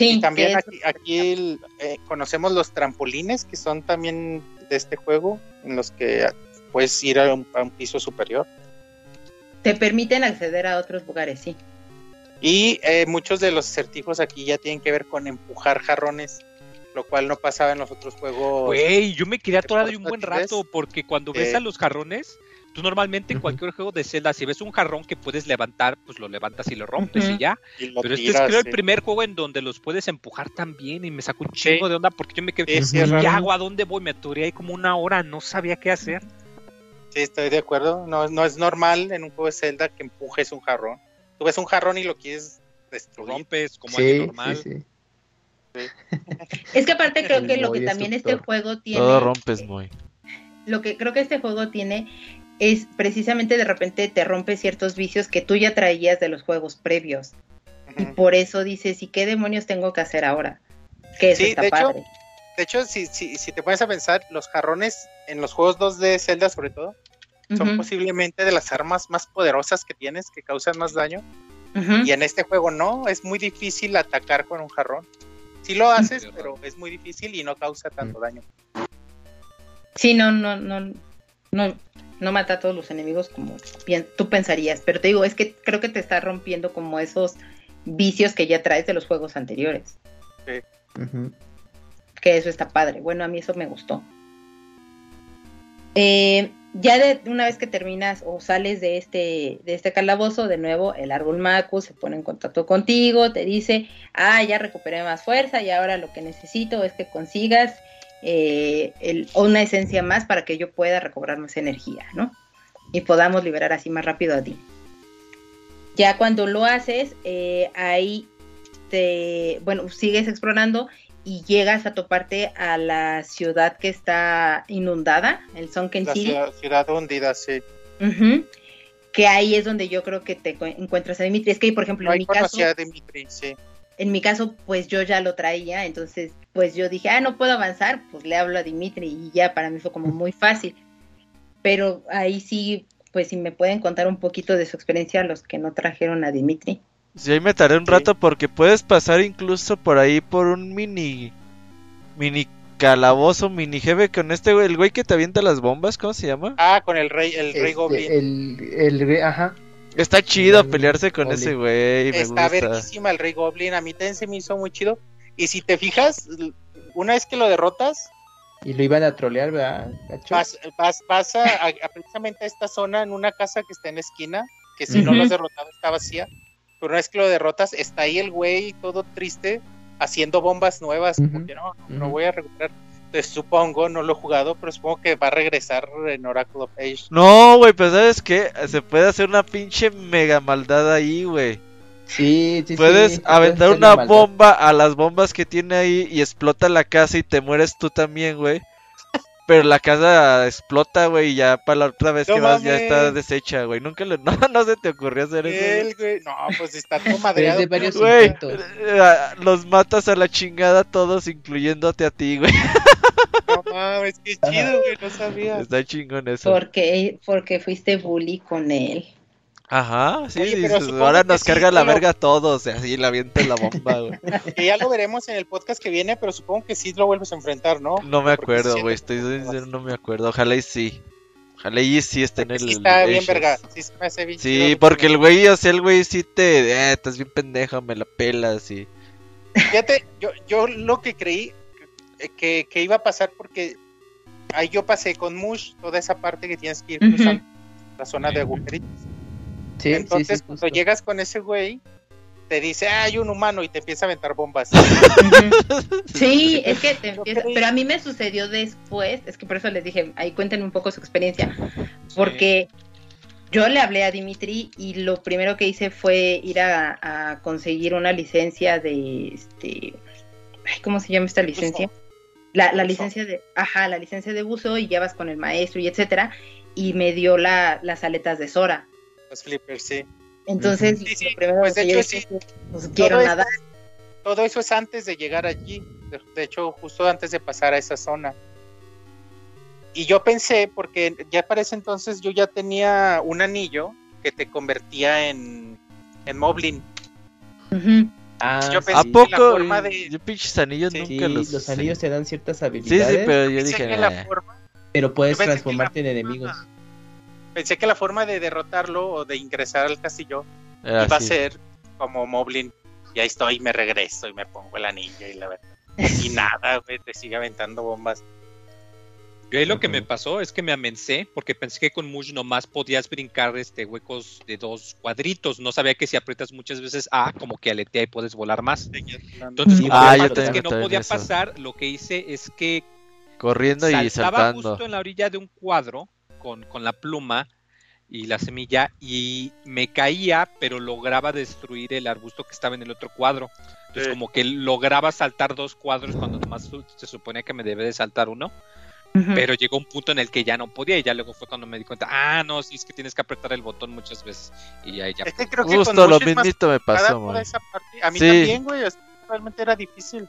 Sí, y también aquí, eh, conocemos los trampolines que son también de este juego, en los que puedes ir a un, piso superior. Te permiten acceder a otros lugares, sí. Y eh, muchos de los acertijos aquí ya tienen que ver con empujar jarrones, lo cual no pasaba en los otros juegos. Güey, yo me quería atorar de un buen rato porque cuando ves a los jarrones, Tú normalmente en cualquier juego de Zelda, si ves un jarrón que puedes levantar, pues lo levantas y lo rompes y ya. Pero este es creo el primer juego en donde los puedes empujar también y me sacó un chingo de onda porque yo me quedé, ¿qué hago? ¿A dónde voy? Me aturé ahí como una hora, no sabía qué hacer. Sí, estoy de acuerdo. No, no es normal en un juego de Zelda que empujes un jarrón. Tú ves un jarrón y lo quieres destruir. Lo rompes como sí, normal. <laughs> Es que aparte creo que lo que también este juego tiene. Todo rompes, muy. Lo que creo que este juego tiene es precisamente de repente te rompe ciertos vicios que tú ya traías de los juegos previos. Y por eso dices, ¿y qué demonios tengo que hacer ahora? Que eso está de padre. Hecho, de hecho, si, si, si, te pones a pensar, los jarrones en los juegos 2 de Zelda sobre todo, son posiblemente de las armas más poderosas que tienes, que causan más daño. Y en este juego no, es muy difícil atacar con un jarrón. Sí lo haces, pero es muy difícil y no causa tanto daño. Sí, no, no, no, no, no mata a todos los enemigos como tú pensarías, pero te digo, es que creo que te está rompiendo como esos vicios que ya traes de los juegos anteriores. Sí. Que eso está padre. Bueno, a mí eso me gustó. Eh, ya de una vez que terminas o sales de este, de este calabozo, de nuevo el árbol Maku se pone en contacto contigo, te dice, ah, ya recuperé más fuerza y ahora lo que necesito es que consigas eh, una esencia más para que yo pueda recobrar más energía, ¿no? Y podamos liberar así más rápido a ti. Ya cuando lo haces, eh, ahí te, bueno, sigues explorando y llegas a toparte a la ciudad que está inundada, el Sunken la Ciudad, ciudad hundida, sí. Que ahí es donde yo creo que te encuentras a Dimitri. Es que, por ejemplo, en mi caso. Dimitri, sí. En mi caso, pues yo ya lo traía, entonces pues yo dije, ah, no puedo avanzar, pues le hablo a Dimitri y ya para mí fue como <laughs> muy fácil. Pero ahí sí, pues si me pueden contar un poquito de su experiencia los que no trajeron a Dimitri. Sí, ahí me tardé un rato porque puedes pasar incluso por ahí por un mini mini calabozo, mini jefe con este güey, el güey que te avienta las bombas, ¿cómo se llama? Ah, con el rey, el rey este, goblin. El, el, ajá. Está chido pelearse con ese güey. Está verguísima el rey goblin, a mí también se me hizo muy chido. Y si te fijas, una vez que lo derrotas. Y lo iban a trolear, ¿verdad? Vas, pasa a, precisamente a esta zona en una casa que está en la esquina, que si no lo has derrotado está vacía. Pero una vez que lo derrotas, está ahí el güey todo triste, haciendo bombas nuevas. Como que no, no voy a recuperar. Supongo, no lo he jugado, pero supongo que va a regresar en Oracle of Age. No, güey, pero ¿sabes qué? Se puede hacer una pinche mega maldad ahí, güey. Sí, sí, Puedes aventar una bomba a las bombas que tiene ahí y explota la casa y te mueres tú también, güey. Pero la casa explota, güey, y ya para la otra vez que vas ya está deshecha, güey. Nunca le... <laughs> no, no se te ocurrió hacer eso. Güey. No, pues está todo madreado. Güey, eh, los matas a la chingada todos, incluyéndote a ti, güey. <laughs> No mames, qué chido, güey, no sabía. Está chingón eso. Porque, porque fuiste bully con él. Ajá, sí, ahora nos carga la verga a todos, y así la avienta la bomba, güey. <laughs> Que ya lo veremos en el podcast que viene, pero supongo que sí lo vuelves a enfrentar, ¿no? No me acuerdo, güey, estoy no me acuerdo, ojalá y sí. Ojalá y sí esté en el. Sí, está bien, verga. Sí, me hace bien sí porque el güey, o sea, el güey sí te. Eh, estás bien pendejo, me la pelas y. Fíjate, yo, yo lo que creí que, que iba a pasar porque ahí yo pasé con Mush toda esa parte que tienes que ir cruzando la zona de agujeritos. Sí, Entonces, cuando llegas con ese güey, te dice, ah, hay un humano y te empieza a aventar bombas. <laughs> Sí, es que te <laughs> empieza, pero a mí me sucedió después, es que por eso les dije, ahí cuéntenme un poco su experiencia, porque yo le hablé a Dimitri y lo primero que hice fue ir a, conseguir una licencia de, este, ¿cómo se llama esta licencia? La, la licencia de, ajá, la licencia de buzo y ya vas con el maestro y etcétera, y me dio la, las aletas de Sora. Los flippers, sí. Entonces, pues de hecho, sí. Pues, quiero todo todo eso es antes de llegar allí. De, hecho, justo antes de pasar a esa zona. Y yo pensé, porque ya para ese entonces yo ya tenía un anillo que te convertía en, en Moblin. Ah, yo pensé ¿A poco? Que la forma de... Yo pinches anillos nunca los... los anillos te dan ciertas habilidades. Sí, sí, pero yo dije... La forma... Pero puedes transformarte en enemigos pensé que la forma de derrotarlo o de ingresar al castillo iba a ser como Moblin. Y ahí estoy, me regreso y me pongo el anillo y la verdad. Y <laughs> nada, güey, te sigue aventando bombas. Yo ahí lo que me pasó es que me amencé porque pensé que con Mush nomás podías brincar este huecos de dos cuadritos. No sabía que si aprietas muchas veces A, como que aletea y puedes volar más. Entonces, como ah, que no podía pasar, lo que hice es que corriendo y saltando justo en la orilla de un cuadro con, la pluma y la semilla y me caía, pero lograba destruir el arbusto que estaba en el otro cuadro. Entonces como que lograba saltar dos cuadros cuando nomás se supone que me debe de saltar uno. Pero llegó un punto en el que ya no podía y ya luego fue cuando me di cuenta, ah, no, sí, es que tienes que apretar el botón muchas veces. Y ahí ya... Es que creo que Justo lo mismito me pasó, A mí también, güey, realmente era difícil.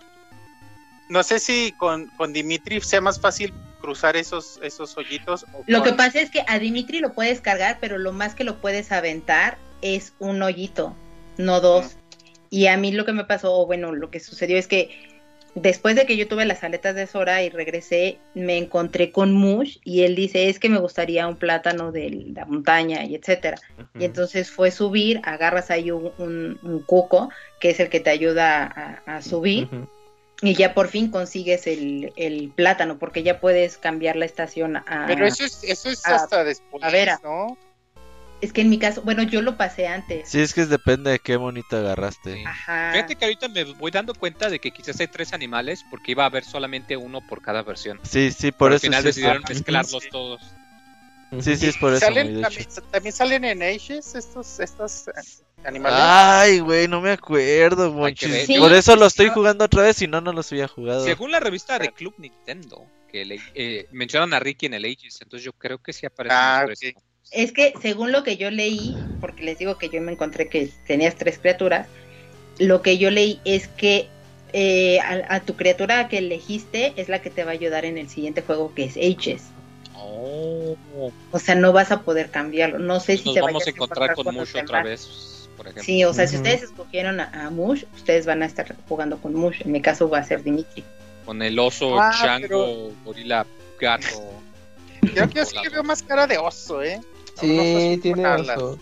No sé si con, con Dimitri sea más fácil cruzar esos, esos hoyitos. Lo que pasa es que a Dimitri lo puedes cargar, pero lo más que lo puedes aventar es un hoyito, no dos. Y a mí lo que me pasó, o bueno, lo que sucedió es que después de que yo tuve las aletas de Sora y regresé, me encontré con Mush y él dice, es que me gustaría un plátano de la montaña y etcétera. Y entonces fue subir, agarras ahí un, un, cuco, que es el que te ayuda a, subir y ya por fin consigues el, el, plátano, porque ya puedes cambiar la estación a... Pero eso es, eso es hasta después, ¿no? Es que en mi caso, bueno, yo lo pasé antes. Sí, es que depende de qué monito agarraste. Ajá. Fíjate que ahorita me voy dando cuenta de que quizás hay tres animales, porque iba a haber solamente uno por cada versión. Sí, sí, por eso. Al final decidieron mezclarlos todos. Sí, sí, es por eso. también, salen en Ages estos, estos eh, animales. Ay, güey, no me acuerdo, monchis. Por eso lo estoy jugando otra vez, si no, no los había jugado. Según la revista de Club Nintendo, que eh, mencionan a Ricky en el Ages, entonces yo creo que sí aparece. Ah, Es que según lo que yo leí, porque les digo que yo me encontré que tenías tres criaturas, lo que yo leí es que eh, a, a, tu criatura que elegiste es la que te va a ayudar en el siguiente juego que es Ages. Oh. O sea, no vas a poder cambiarlo. No sé si Nos vamos a encontrar con Mush otra vez, por ejemplo. Sí, o sea, si ustedes escogieron a, Mush, ustedes van a estar jugando con Mush. En mi caso va a ser Dimitri. Con el oso, ah, chango, gorila, gato. Creo que sí que veo más cara de oso, ¿eh? Sí, tiene oso.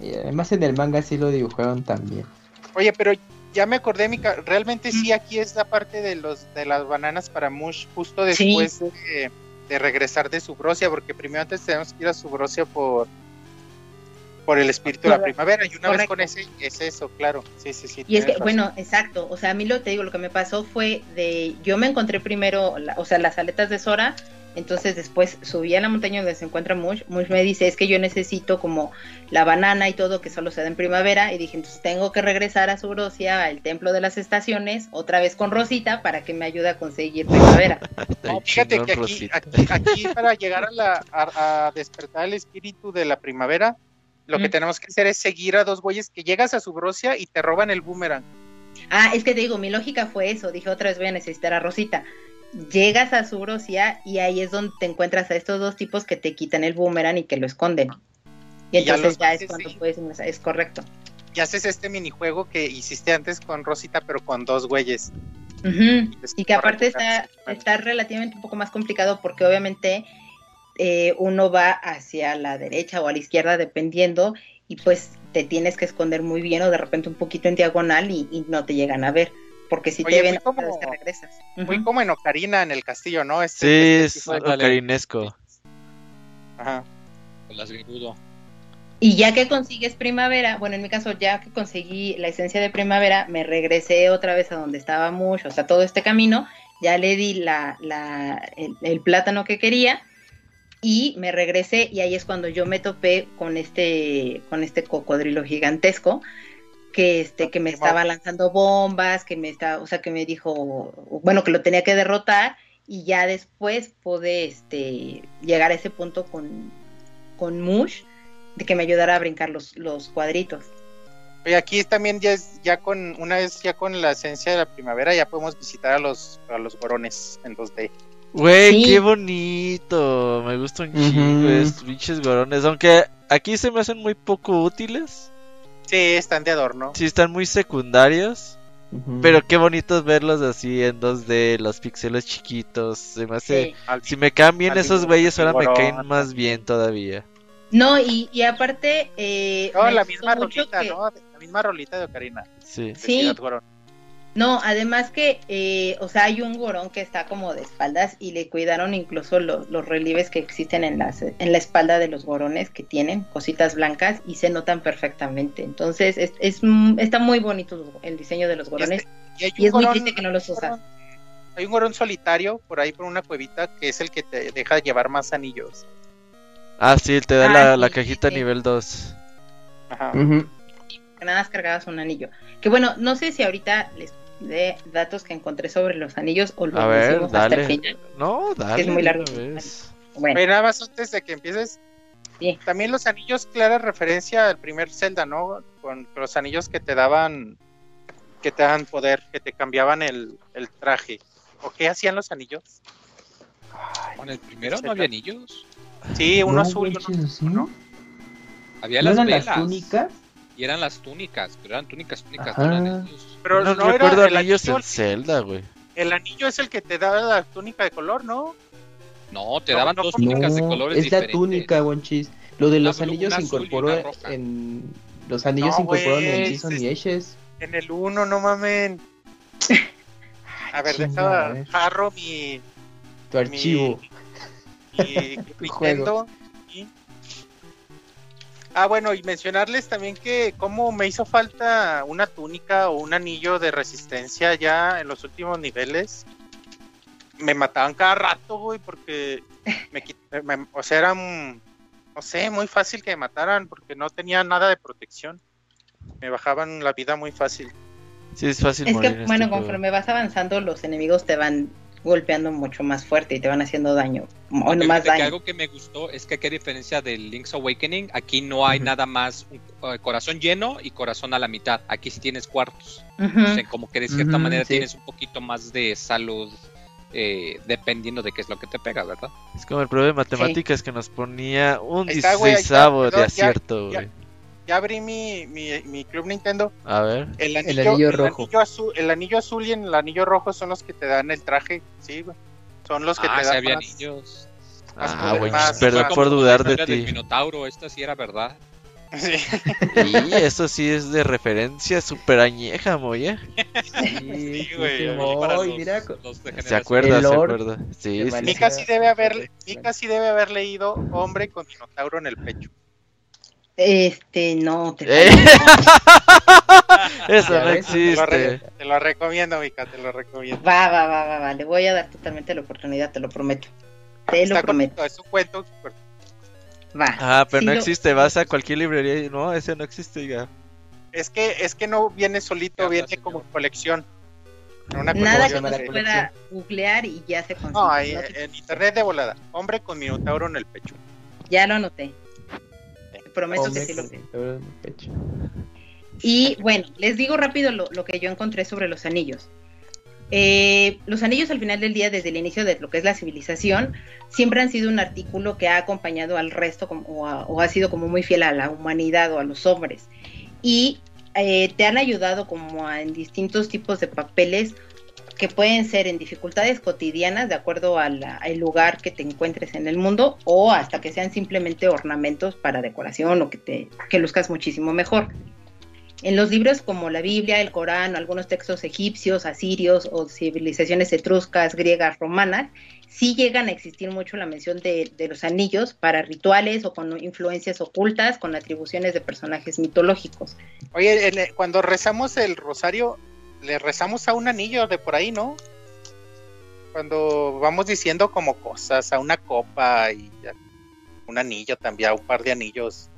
Y además en el manga sí lo dibujaron también. Oye, pero ya me acordé, Mica, realmente sí aquí es la parte de los de las bananas para Mush justo después de de regresar de Subrosia, porque primero antes tenemos que ir a Subrosia por por el espíritu de la primavera y una vez con ese es eso, claro. Sí, sí, sí. Y es que, bueno, exacto, o sea, a mí lo te digo, lo que me pasó fue de, yo me encontré primero, o sea, las aletas de Sora entonces después subí a la montaña donde se encuentra Mush. Mush me dice, es que yo necesito como la banana y todo que solo se da en primavera. Y dije, entonces tengo que regresar a Subrosia, al templo de las estaciones, otra vez con Rosita para que me ayude a conseguir primavera. <laughs> fíjate que aquí, aquí, para llegar a, la, a, despertar el espíritu de la primavera, lo que tenemos que hacer es seguir a dos güeyes que llegas a Subrosia y te roban el boomerang. Ah, es que te digo, mi lógica fue eso. Dije, otra vez voy a necesitar a Rosita llegas a Subrosia y ahí es donde te encuentras a estos dos tipos que te quitan el boomerang y que lo esconden. Y entonces ya, es cuando puedes ingresar, es correcto. Y haces este minijuego que hiciste antes con Rosita, pero con dos güeyes. Y que aparte está, está relativamente un poco más complicado porque obviamente eh, uno va hacia la derecha o a la izquierda dependiendo y pues te tienes que esconder muy bien o de repente un poquito en diagonal y, no te llegan a ver. Porque si te ven, como, te regresas. Muy como en Ocarina en el castillo, ¿no? Este, sí, este es ocarinesco. Ajá. Y ya que consigues primavera, bueno, en mi caso, ya que conseguí la esencia de primavera, me regresé otra vez a donde estaba mucho, o sea, todo este camino, ya le di la, la, el, plátano que quería y me regresé y ahí es cuando yo me topé con este, con este cocodrilo gigantesco que este que me estaba lanzando bombas, que me estaba, o sea, que me dijo, bueno, que lo tenía que derrotar y ya después pude este llegar a ese punto con con Mush de que me ayudara a brincar los, los cuadritos. Y aquí también ya es, ya con, una vez ya con la esencia de la primavera, ya podemos visitar a los, a los gorones en 2D. Güey, qué bonito. Me gustan un pinches gorones. Aunque aquí se me hacen muy poco útiles. Sí, están de adorno. Sí, están muy secundarios. Pero qué bonito verlos así en 2D, los píxeles chiquitos. Se me hace. Si me cambian esos güeyes, ahora me caen más bien todavía. No, y, y aparte. Eh, no, la misma rolita, ¿no? La misma rolita de Ocarina. Sí. Sí. No, además que, eh, o sea, hay un gorón que está como de espaldas y le cuidaron incluso los relieves que existen en, las, en la espalda de los gorones que tienen cositas blancas y se notan perfectamente. Entonces, es, es está muy bonito el diseño de los gorones y, es muy triste que no los usas. Hay un gorón solitario por ahí por una cuevita que es el que te deja llevar más anillos. Ah, sí, te da la, ah, la, cajita nivel 2. Ajá. Nada más cargabas un anillo. Que bueno, no sé si ahorita les de datos que encontré sobre los anillos o los A ver, hasta el final. No, dale. Es muy largo. Bueno. nada más antes de que empieces. También los anillos, clara referencia al primer Zelda, ¿no? Con los anillos que te daban, que te daban poder, que te cambiaban el, el traje. ¿O qué hacían los anillos? ¿Con el primero no había anillos? Sí, uno azul ¿no? Había las velas. las túnicas? Y eran las túnicas, pero eran túnicas, túnicas, no eran Pero no, no recuerdo era el anillos en Zelda, güey. El anillo es el que te da la túnica de color, ¿no? No, te daban dos túnicas de colores es la túnica, Bonchis. Lo de los anillos se incorporó en... Los anillos se incorporaron en Season y Ashes. En el 1, no mamen. <laughs> A ver, deja jarro mi... Tu archivo. Mi, mi <laughs> Nintendo Ah, bueno, y mencionarles también que como me hizo falta una túnica o un anillo de resistencia ya en los últimos niveles. Me mataban cada rato, güey, porque me, <laughs> o sea, era, no sé, muy fácil que me mataran porque no tenía nada de protección. Me bajaban la vida muy fácil. Sí, es fácil. Es que, bueno, este conforme vas avanzando, los enemigos te van golpeando mucho más fuerte y te van haciendo daño. O más daño. algo que me gustó es que, a diferencia del Link's Awakening, aquí no hay nada más eh, corazón lleno y corazón a la mitad. Aquí sí tienes cuartos. o sea, como que de cierta manera tienes un poquito más de salud. Eh, dependiendo de qué es lo que te pega, ¿verdad? Es como el problema de matemáticas que nos ponía un 16 de acierto, güey ya abrí mi, mi, Club Nintendo. A ver. El anillo, rojo. El anillo, azul, el anillo azul y el anillo rojo son los que te dan el traje. Sí, güey. Son los que ah, te dan. había anillos. ah, güey. Perdón por dudar de ti. Minotauro, esta sí era verdad. Sí. y eso sí es de referencia super añeja, moya. Sí, güey. mira, se acuerda, se acuerda. Sí, sí. Mika sí debe haber, Mika sí debe haber leído Hombre con Minotauro en el pecho. Este, no, te eh. <laughs> Eso no existe. Te lo, recomiendo, Mika, te lo recomiendo. Va, va, va, va, va, le voy a dar totalmente la oportunidad, te lo prometo. Te lo prometo. es un cuento. Va. Ah, pero no existe, vas a cualquier librería y no, ese no existe ya. Es que, es que no viene solito, viene como colección. Nada que no se pueda googlear y ya se consigue. No, en internet de volada. Hombre con minotauro en el pecho. Ya lo anoté prometo que sí lo sé. Y bueno, les digo rápido lo, que yo encontré sobre los anillos. Eh, los anillos al final del día, desde el inicio de lo que es la civilización, siempre han sido un artículo que ha acompañado al resto o, ha, sido como muy fiel a la humanidad o a los hombres. Y eh, te han ayudado como en distintos tipos de papeles que pueden ser en dificultades cotidianas de acuerdo al lugar que te encuentres en el mundo o hasta que sean simplemente ornamentos para decoración o que te que luzcas muchísimo mejor. En los libros como la Biblia, el Corán, algunos textos egipcios, asirios o civilizaciones etruscas, griegas, romanas, sí llegan a existir mucho la mención de, los anillos para rituales o con influencias ocultas, con atribuciones de personajes mitológicos. Oye, cuando rezamos el rosario, le rezamos a un anillo de por ahí, ¿no? Cuando vamos diciendo como cosas, a una copa y un anillo también, a un par de anillos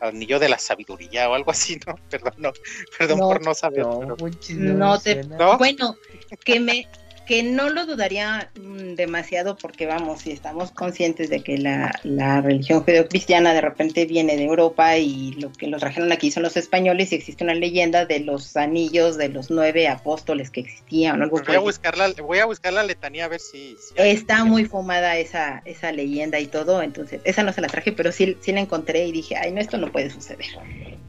anillo de la sabiduría o algo así, ¿no? <laughs> Perdón, no, perdón por no saber. No, te, bueno, que me, <laughs> que no lo dudaría mm, demasiado porque vamos, si estamos conscientes de que la, la religión judeocristiana de repente viene de Europa y lo que los trajeron aquí son los españoles y existe una leyenda de los anillos de los nueve apóstoles que existían. Algo voy, a buscar la, voy a buscar la letanía a ver si... Está muy fumada esa, esa leyenda y todo, entonces esa no se la traje, pero sí, sí la encontré y dije, ay, no, esto no puede suceder.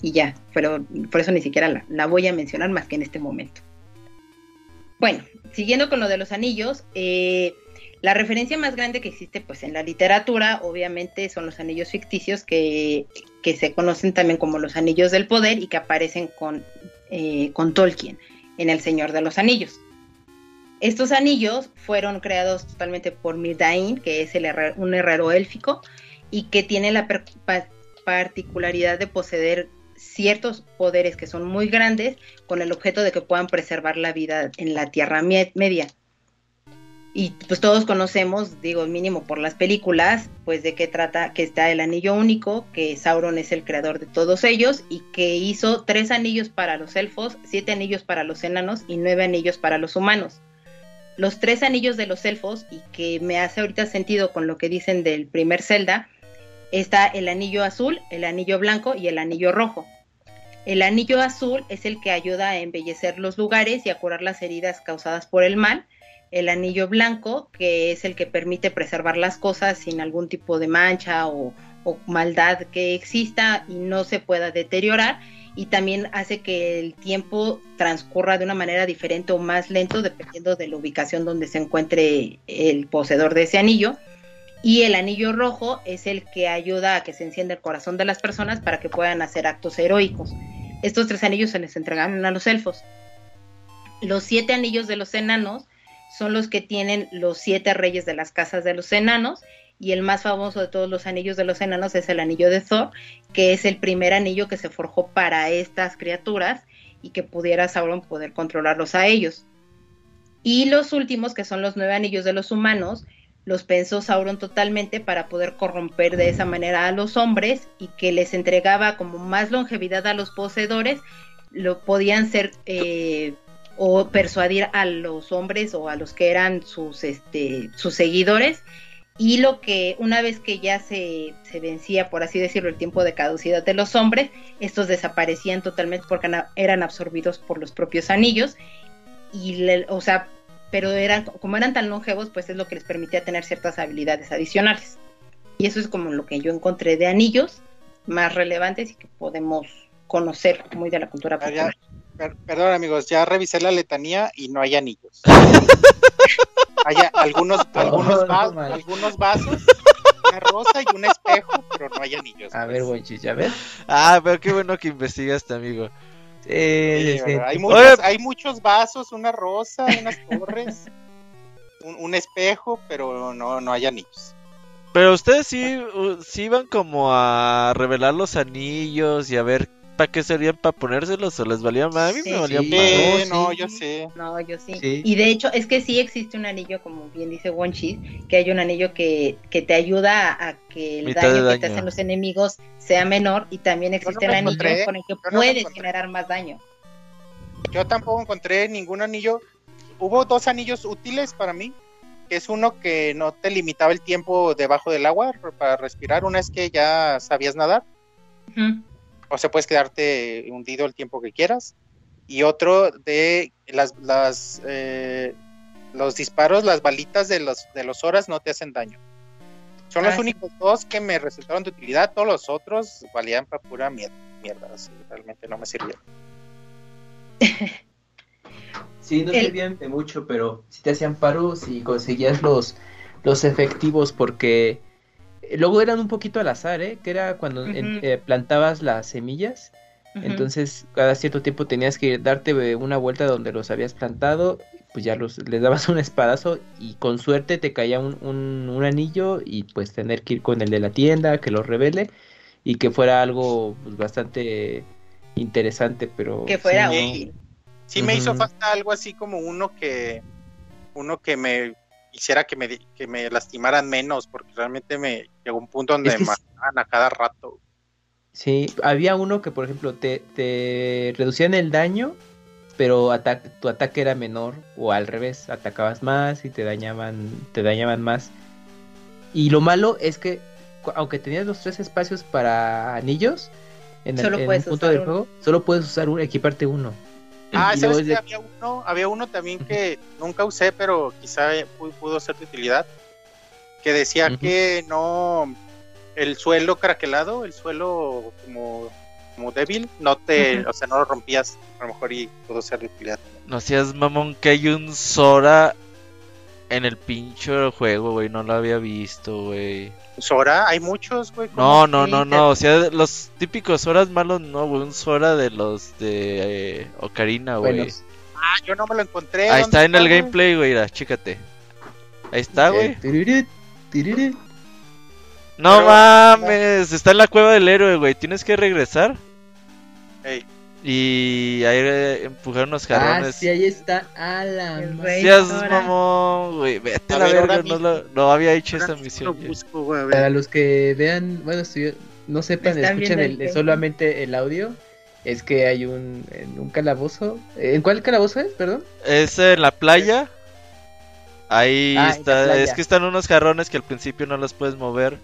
Y ya, pero por eso ni siquiera la, la voy a mencionar más que en este momento. Bueno, siguiendo con lo de los anillos, eh, la referencia más grande que existe pues en la literatura obviamente son los anillos ficticios que, se conocen también como los anillos del poder y que aparecen con, eh, con Tolkien en El Señor de los Anillos. Estos anillos fueron creados totalmente por Mirdain, que es el un herrero élfico y que tiene la particularidad de poseer ciertos poderes que son muy grandes con el objeto de que puedan preservar la vida en la Tierra Media. Y pues todos conocemos, digo mínimo por las películas, pues de qué trata que está el anillo único, que Sauron es el creador de todos ellos y que hizo tres anillos para los elfos, siete anillos para los enanos y nueve anillos para los humanos. Los tres anillos de los elfos, y que me hace ahorita sentido con lo que dicen del primer Zelda, está el anillo azul, el anillo blanco y el anillo rojo. El anillo azul es el que ayuda a embellecer los lugares y a curar las heridas causadas por el mal. El anillo blanco, que es el que permite preservar las cosas sin algún tipo de mancha o, maldad que exista y no se pueda deteriorar. Y también hace que el tiempo transcurra de una manera diferente o más lento dependiendo de la ubicación donde se encuentre el poseedor de ese anillo y el anillo rojo es el que ayuda a que se encienda el corazón de las personas para que puedan hacer actos heroicos. Estos tres anillos se les entregaron a los elfos. Los siete anillos de los enanos son los que tienen los siete reyes de las casas de los enanos y el más famoso de todos los anillos de los enanos es el anillo de Thor, que es el primer anillo que se forjó para estas criaturas y que pudiera Sauron poder controlarlos a ellos. Y los últimos, que son los nueve anillos de los humanos, los pensó Sauron totalmente para poder corromper de esa manera a los hombres y que les entregaba como más longevidad a los poseedores, lo podían ser eh, o persuadir a los hombres o a los que eran sus, este, sus seguidores. Y lo que una vez que ya se, se, vencía, por así decirlo, el tiempo de caducidad de los hombres, estos desaparecían totalmente porque eran absorbidos por los propios anillos. Y, o sea, pero eran, como eran tan longevos, pues es lo que les permitía tener ciertas habilidades adicionales. Y eso es como lo que yo encontré de anillos más relevantes y que podemos conocer muy de la cultura ah, popular. perdón amigos, ya revisé la letanía y no hay anillos. <laughs> hay algunos, algunos, algunos vasos, una rosa y un espejo, pero no hay anillos. A ver, pues. Bonchis, ya ves. Ah, pero qué bueno que investigaste, amigo hay, muchos, vasos, una rosa, unas <laughs> torres, un, espejo, pero no, no hay anillos. Pero ustedes sí, sí iban como a revelar los anillos y a ver para qué serían para ponérselos o les valía más. A mí me valía más. no, yo sé. No, yo sí. Y de hecho, es que sí existe un anillo, como bien dice Wonchis, que hay un anillo que, que te ayuda a que el daño, que te hacen los enemigos sea menor y también existe el anillo con el que puedes generar más daño. Yo tampoco encontré ningún anillo. Hubo dos anillos útiles para mí, que es uno que no te limitaba el tiempo debajo del agua para respirar, una es que ya sabías nadar o sea, puedes quedarte hundido el tiempo que quieras. Y otro de las, las eh, los disparos, las balitas de los, de los horas no te hacen daño. Son los ah, únicos dos que me resultaron de utilidad, todos los otros valían para pura mierda, mierda realmente no me sirvieron. <laughs> sí, no servían de mucho, pero si te hacían paro, si conseguías los, los efectivos, porque luego eran un poquito al azar, ¿eh? que era cuando eh, plantabas las semillas entonces, cada cierto tiempo tenías que darte una vuelta donde los habías plantado, pues ya los, les dabas un espadazo y con suerte te caía un, un, anillo y pues tener que ir con el de la tienda, que lo revele y que fuera algo pues, bastante interesante, pero... Que fuera útil. Sí, me hizo falta algo así como uno que uno que me hiciera que me, que me lastimaran menos, porque realmente me llegó un punto donde me mataban a cada rato. Sí, había uno que, por ejemplo, te, te reducían el daño, pero tu ataque era menor, o al revés, atacabas más y te dañaban, te dañaban más. Y lo malo es que, aunque tenías los tres espacios para anillos, en el punto del juego, solo puedes usar uno, equiparte uno. Ah, ¿sabes que había uno? Había uno también que nunca usé, pero quizá pudo, ser de utilidad. Que decía que no el suelo craquelado, el suelo como, como débil, no te, o sea, no lo rompías a lo mejor y pudo ser de utilidad. No seas mamón que hay un Sora en el pincho juego, güey, no lo había visto, güey. Sora, hay muchos, güey. No, no, no, no, o sea, los típicos Soras malos no, güey, un Sora de los de eh, Ocarina, güey. Ah, yo no me lo encontré. Ahí está en el gameplay, güey, mira, chécate. Ahí está, güey. No mames, está en la cueva del héroe, güey. Tienes que regresar. Y ahí eh, empujar unos ah, jarrones. Ah, sí, ahí está. A la mamón, güey. Vete a, la verga, no, lo, no, había hecho esa misión. Para los que vean, bueno, si no sepan, escuchen solamente el audio. Es que hay un, en un calabozo. ¿En cuál calabozo es, perdón? Es en la playa. Ahí ah, está. Es que están unos jarrones que al principio no los puedes mover.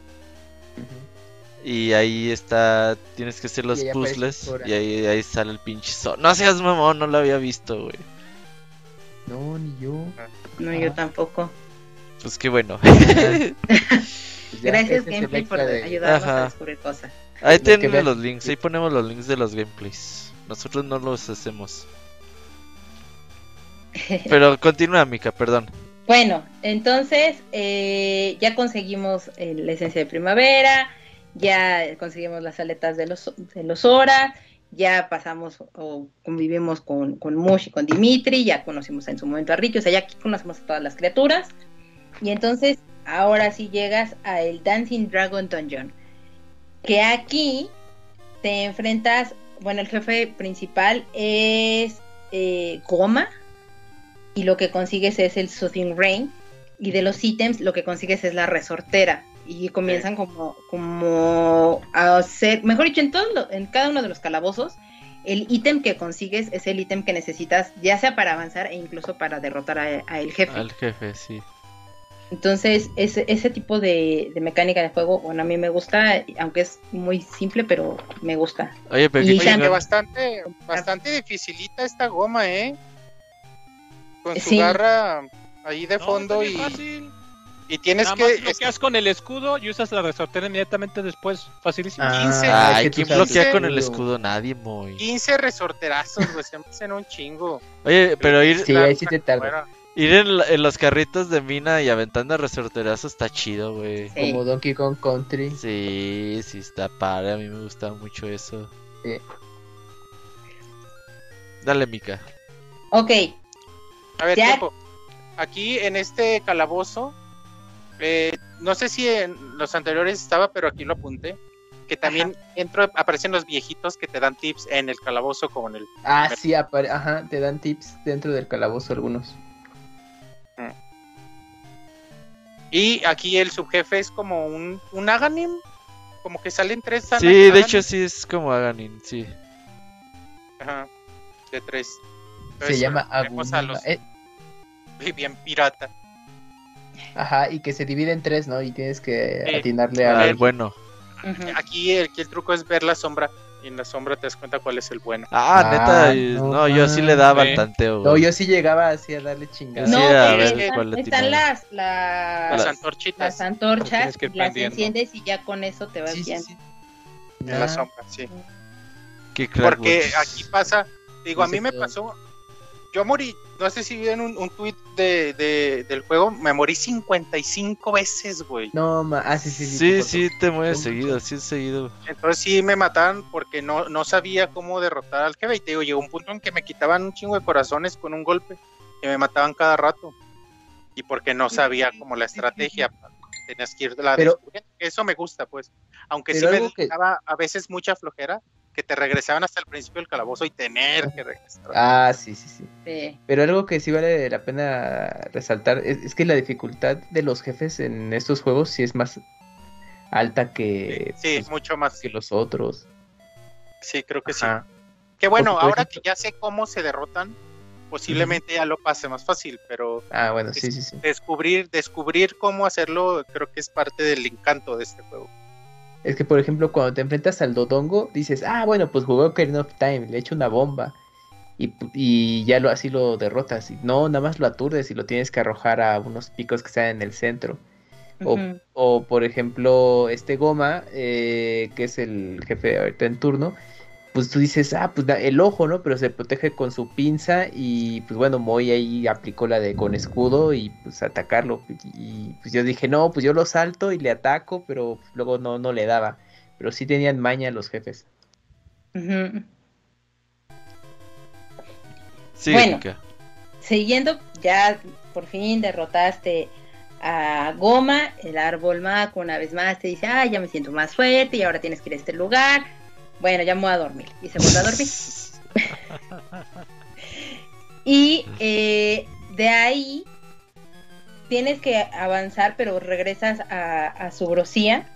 Y ahí está, tienes que hacer los puzzles y ahí, ahí sale el pinche sol. No seas mamón, no lo había visto, güey. No, ni yo. No, yo tampoco. Pues qué bueno. <laughs> Gracias, Gameplay, por ayudarnos a descubrir cosas. Ahí tenemos los links, ahí ponemos los links de los gameplays. Nosotros no los hacemos. <laughs> Pero continúa, Mika, perdón. Bueno, entonces eh, ya conseguimos eh, la esencia de primavera, ya conseguimos las aletas de los, de los Hora, ya pasamos o convivimos con, con Mush y con Dimitri, ya conocimos en su momento a Ricky, o sea, ya aquí conocemos a todas las criaturas. Y entonces, ahora sí llegas a el Dancing Dragon Dungeon, que aquí te enfrentas, bueno, el jefe principal es eh, Goma, y lo que consigues es el Soothing Rain y de los ítems lo que consigues es la resortera y comienzan como como a hacer, mejor dicho, en todo en cada uno de los calabozos el ítem que consigues es el ítem que necesitas ya sea para avanzar e incluso para derrotar a, el jefe. Al jefe, sí. Entonces, ese, ese tipo de, mecánica de juego, bueno, a mí me gusta, aunque es muy simple, pero me gusta. Oye, pero y bastante, bastante dificilita esta goma, ¿eh? con su garra ahí de fondo y y tienes que bloqueas con el escudo y usas la resortera inmediatamente después, facilísimo. Ah, Ay, ¿quién bloquea con el escudo? Nadie, muy. 15 resorterazos, güey, se hacen un chingo. Oye, pero ir sí, ahí sí te tarda. Ir en, los carritos de mina y aventando resorterazos está chido, güey. Como Donkey Kong Country. Sí, sí está padre, a mí me gusta mucho eso. Sí. Dale, Mika. Ok, a ver, tiempo. Aquí en este calabozo, eh, no sé si en los anteriores estaba, pero aquí lo apunté. Que también entro, aparecen los viejitos que te dan tips en el calabozo como en el. Ah, sí, ajá, te dan tips dentro del calabozo algunos. Mm. Y aquí el subjefe es como un, un Aganim, como que salen tres. Sí, de hecho sí es como Aganim, sí. Ajá, de tres se llama Agumima. Eh, <laughs> bien pirata. Ajá, y que se divide en tres, ¿no? Y tienes que atinarle al bueno. Aquí el, el, truco es ver la sombra. y en la sombra te das cuenta cuál es el bueno. Ah, ah neta, no, yo sí le daba el tanteo. No, yo sí llegaba así a darle chingadas. No, a ver están, las, las, antorchitas. Las antorchas, las enciendes y ya con eso te vas bien. En la sombra, sí. Porque aquí pasa, digo, a mí me pasó, yo morí, no sé si vieron un, un tweet de, del juego, me morí 55 veces, güey. No, ma ah, sí, sí, sí. Sí, sí, te mueres seguido, sí, seguido. Entonces sí me mataban porque no, no sabía cómo derrotar al jefe. Y te digo, llegó un punto en que me quitaban un chingo de corazones con un golpe y me mataban cada rato. Y porque no sabía como la estrategia. Tenías que ir la Pero, Eso me gusta, pues. Aunque sí me daba a veces mucha flojera, que te regresaban hasta el principio del calabozo y tener que regresar. Ah, sí, sí, sí, Pero algo que sí vale la pena resaltar es, que la dificultad de los jefes en estos juegos sí es más alta que... Sí, pues, mucho más. Que los otros. Sí, creo que sí. Que bueno, ahora que ya sé cómo se derrotan, posiblemente ya lo pase más fácil, pero ah, bueno, sí, sí, sí. descubrir descubrir cómo hacerlo creo que es parte del encanto de este juego. Es que, por ejemplo, cuando te enfrentas al Dodongo, dices, ah, bueno, pues jugué Ocarina of Time, le echo una bomba. Y, ya lo, así lo derrotas. Y no, nada más lo aturdes y lo tienes que arrojar a unos picos que están en el centro. o, por ejemplo, este Goma, eh, que es el jefe ahorita en turno, pues tú dices, ah, pues el ojo, ¿no? Pero se protege con su pinza y pues bueno, Moy ahí aplicó la de con escudo y pues atacarlo. Y pues yo dije, no, pues yo lo salto y le ataco, pero luego no, no le daba. Pero sí tenían maña los jefes. sí, bueno, siguiendo, ya por fin derrotaste a Goma, el árbol maco una vez más te dice, ah, ya me siento más fuerte y ahora tienes que ir a este lugar bueno, ya me voy a dormir. Y se vuelve a dormir. <laughs> y eh, de ahí tienes que avanzar, pero regresas a, a Subrosía,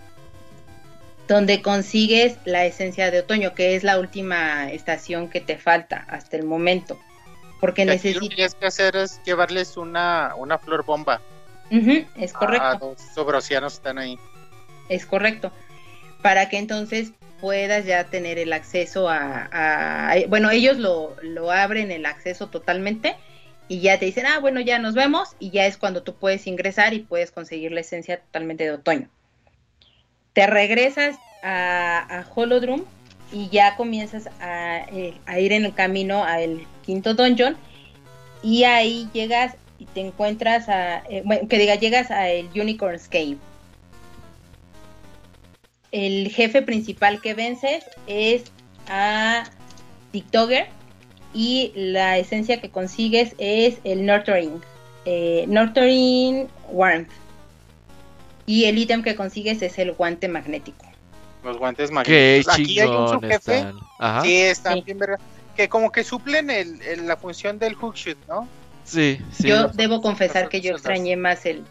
donde consigues la esencia de otoño, que es la última estación que te falta hasta el momento. Porque necesitas. Lo que tienes que hacer es llevarles una, una flor bomba. es correcto. Ah, los subrosianos están ahí. Es correcto. Para que entonces puedas ya tener el acceso a, bueno, ellos lo, lo, abren el acceso totalmente y ya te dicen, ah, bueno, ya nos vemos y ya es cuando tú puedes ingresar y puedes conseguir la esencia totalmente de otoño. Te regresas a, a Holodrum y ya comienzas a, eh, ir en el camino al quinto dungeon y ahí llegas y te encuentras a, eh, bueno, que diga, llegas a el Unicorn's Cave el jefe principal que vences es a TikToker y la esencia que consigues es el Nurturing, eh, Nurturing Warmth. Y el ítem que consigues es el guante magnético. Los guantes magnéticos. Aquí hay un subjefe que están bien que como que suplen el, la función del hook ¿no? Sí, sí. Yo debo confesar que yo extrañé más el,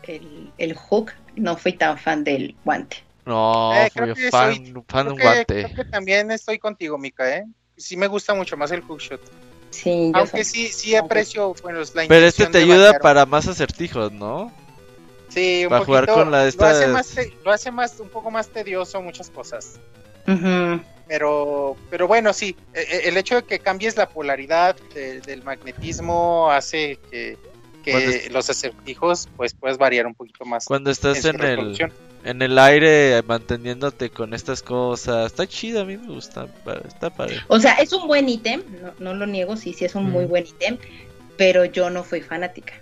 el hook, no fui tan fan del guante. No, eh, fan, fan de un guante. Creo que también estoy contigo, Mika, ¿eh? Sí me gusta mucho más el hookshot. Sí, Aunque sí, sí aprecio, bueno, la Pero este te ayuda para más acertijos, ¿no? Sí, un para jugar con la de lo, hace más, lo hace más, un poco más tedioso muchas cosas. Pero, pero bueno, sí, e, e, el hecho de que cambies la polaridad del magnetismo hace que, que los acertijos pues puedes variar un poquito más. Cuando estás en, el en el aire manteniéndote con estas cosas. Está chido, a mí me gusta. Está padre. O sea, es un buen ítem, no, lo niego, sí, sí es un muy buen ítem, pero yo no fui fanática.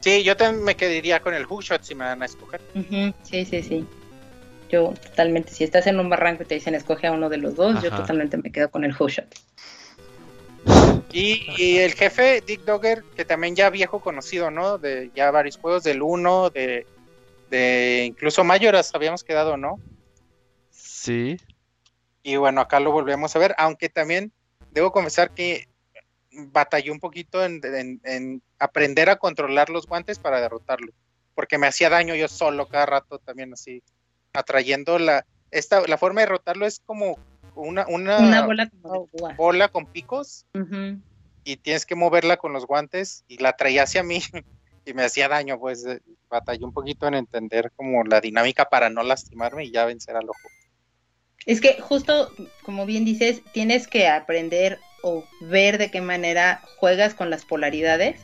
Sí, yo también me quedaría con el hookshot si me van a escoger. Sí, sí, sí. Yo totalmente, si estás en un barranco y te dicen escoge a uno de los dos, yo totalmente me quedo con el hookshot. Y, y, el jefe, Dick Dogger, que también ya viejo conocido, ¿no? De ya varios juegos del 1, de de incluso Mayoras habíamos quedado, ¿no? Sí. Y bueno, acá lo volvemos a ver, aunque también debo confesar que batallé un poquito en, aprender a controlar los guantes para derrotarlo, porque me hacía daño yo solo cada rato también así, atrayendo la, esta, la forma de derrotarlo es como una, una, bola, con picos y tienes que moverla con los guantes y la traía hacia mí <laughs> y me hacía daño, pues eh, batallé un poquito en entender como la dinámica para no lastimarme y ya vencer al ojo. Es que justo, como bien dices, tienes que aprender o ver de qué manera juegas con las polaridades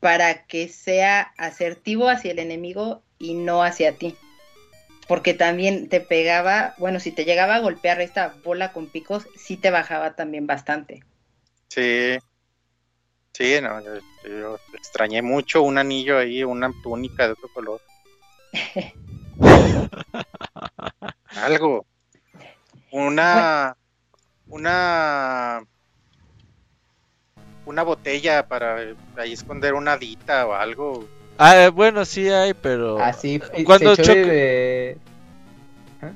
para que sea asertivo hacia el enemigo y no hacia ti. Porque también te pegaba, bueno, si te llegaba a golpear esta bola con picos, sí te bajaba también bastante. Sí, sí, no, yo, extrañé mucho un anillo ahí, una túnica de otro color. <laughs> Algo. Una, una una botella para ahí esconder una dita o algo. Ah, bueno, sí hay, pero. Así, ah, cuando choca. ¿Ah?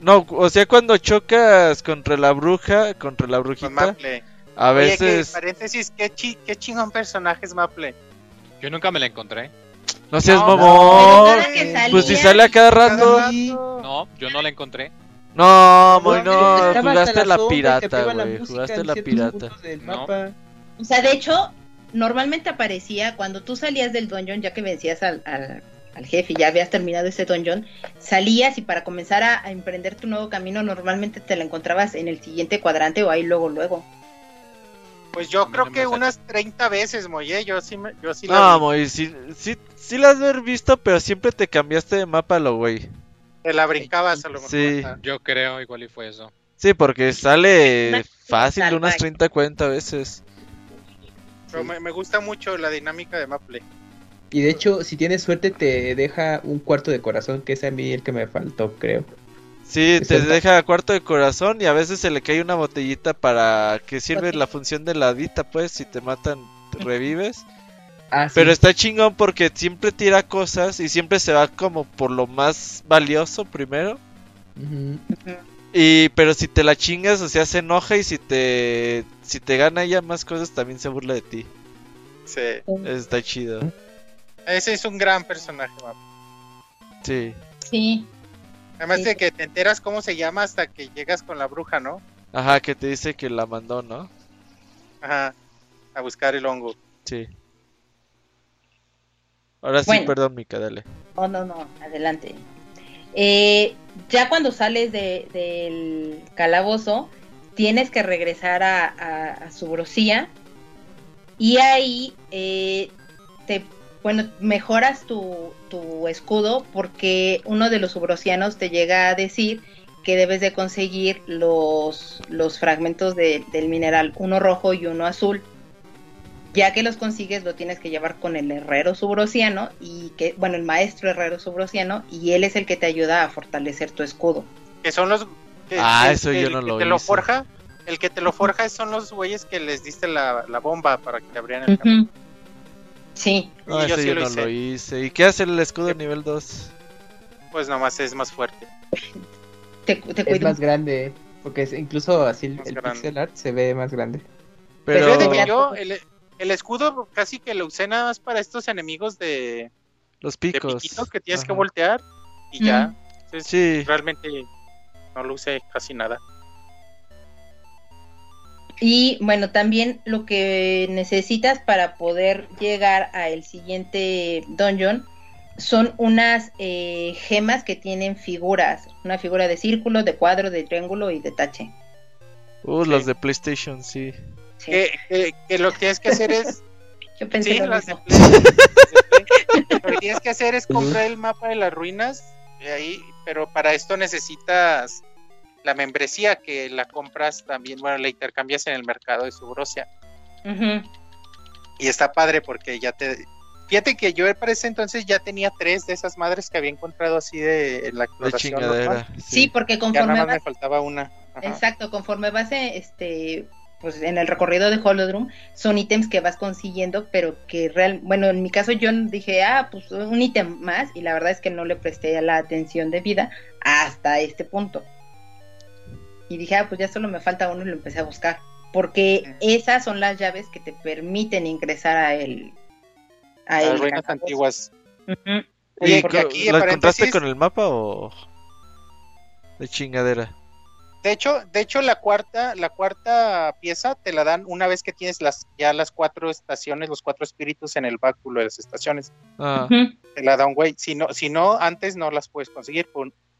No, o sea, cuando chocas contra la bruja, contra la brujita. A veces. paréntesis, ¿qué, qué chingón personaje es Maple. Yo nunca me la encontré. No seas mamón. pues si sale a cada rato. No, yo no la encontré. No, muy no, jugaste la pirata, güey. Jugaste la pirata. No. O sea, de hecho, normalmente aparecía cuando tú salías del dungeon, ya que vencías al, al, jefe y ya habías terminado ese dungeon, salías y para comenzar a, emprender tu nuevo camino, normalmente te la encontrabas en el siguiente cuadrante o ahí luego, luego. Pues yo creo que unas 30 veces, Moye, yo sí, me, yo sí No, Moye, sí, sí, sí las haber visto, pero siempre te cambiaste de mapa, lo güey. Te la brincabas a lo mejor. Sí. Yo creo, igual y fue eso. Sí, porque sale fácil unas 30, 40 veces. Pero me, gusta mucho la dinámica de Maple. Y de hecho, si tienes suerte, te deja un cuarto de corazón, que es a mí el que me faltó, creo. Sí, te deja cuarto de corazón y a veces se le cae una botellita para que sirve la función de la dita, pues, si te matan, <laughs> revives. Ah, pero está chingón porque siempre tira cosas y siempre se va como por lo más valioso primero. Y pero si te la chingas, o sea, se enoja y si te si te gana ella más cosas también se burla de ti. Sí. Está chido. Ese es un gran personaje, Sí. Sí. Además de que te enteras cómo se llama hasta que llegas con la bruja, ¿no? Ajá, que te dice que la mandó, ¿no? Ajá. A buscar el hongo. Sí. Ahora sí, perdón, Mica, dale. Oh, no, no, adelante. Eh, ya cuando sales del calabozo, tienes que regresar a, su brosía y ahí eh, te, bueno, mejoras tu, escudo porque uno de los subrosianos te llega a decir que debes de conseguir los, los fragmentos del mineral, uno rojo y uno azul. Ya que los consigues, lo tienes que llevar con el herrero subrosiano y que, bueno, el maestro herrero subrosiano, y él es el que te ayuda a fortalecer tu escudo. Que son los ah, eso yo no lo te lo forja. El que te lo forja son los güeyes que les diste la, bomba para que te abrieran el camino. Sí. No, yo, no lo hice. ¿Y qué hace el escudo nivel 2? Pues nomás es más fuerte. te, es más grande. Porque incluso así el, pixel art se ve más grande. Pero, yo el, escudo casi que lo usé nada más para estos enemigos de los picos que tienes que voltear y ya. sí. Realmente no lo usé casi nada. Y bueno, también lo que necesitas para poder llegar a el siguiente dungeon son unas eh, gemas que tienen figuras, una figura de círculo, de cuadro, de triángulo y de tache. Uh, las de PlayStation, sí. Que, lo que tienes que hacer es... <laughs> Yo pensé <laughs> lo, que tienes que hacer es comprar el mapa de las ruinas, de ahí, pero para esto necesitas la membresía que la compras también, bueno, la intercambias en el mercado de Subrosia. Y está padre porque ya te... Fíjate que yo para ese entonces ya tenía tres de esas madres que había encontrado así de la exploración. sí. porque conforme ya me faltaba una. Exacto, conforme vas este pues en el recorrido de Holodrum son ítems que vas consiguiendo, pero que real, bueno, en mi caso yo dije, ah, pues un ítem más, y la verdad es que no le presté la atención debida hasta este punto y dije, ah, pues ya solo me falta uno y lo empecé a buscar. Porque esas son las llaves que te permiten ingresar a el. A las ruinas antiguas. ¿Y ¿La encontraste con el mapa o.? De chingadera. De hecho, de hecho la cuarta, la cuarta pieza te la dan una vez que tienes las ya las cuatro estaciones, los cuatro espíritus en el báculo de las estaciones. Ah. Te la da un güey. Si no, si no, antes no las puedes conseguir.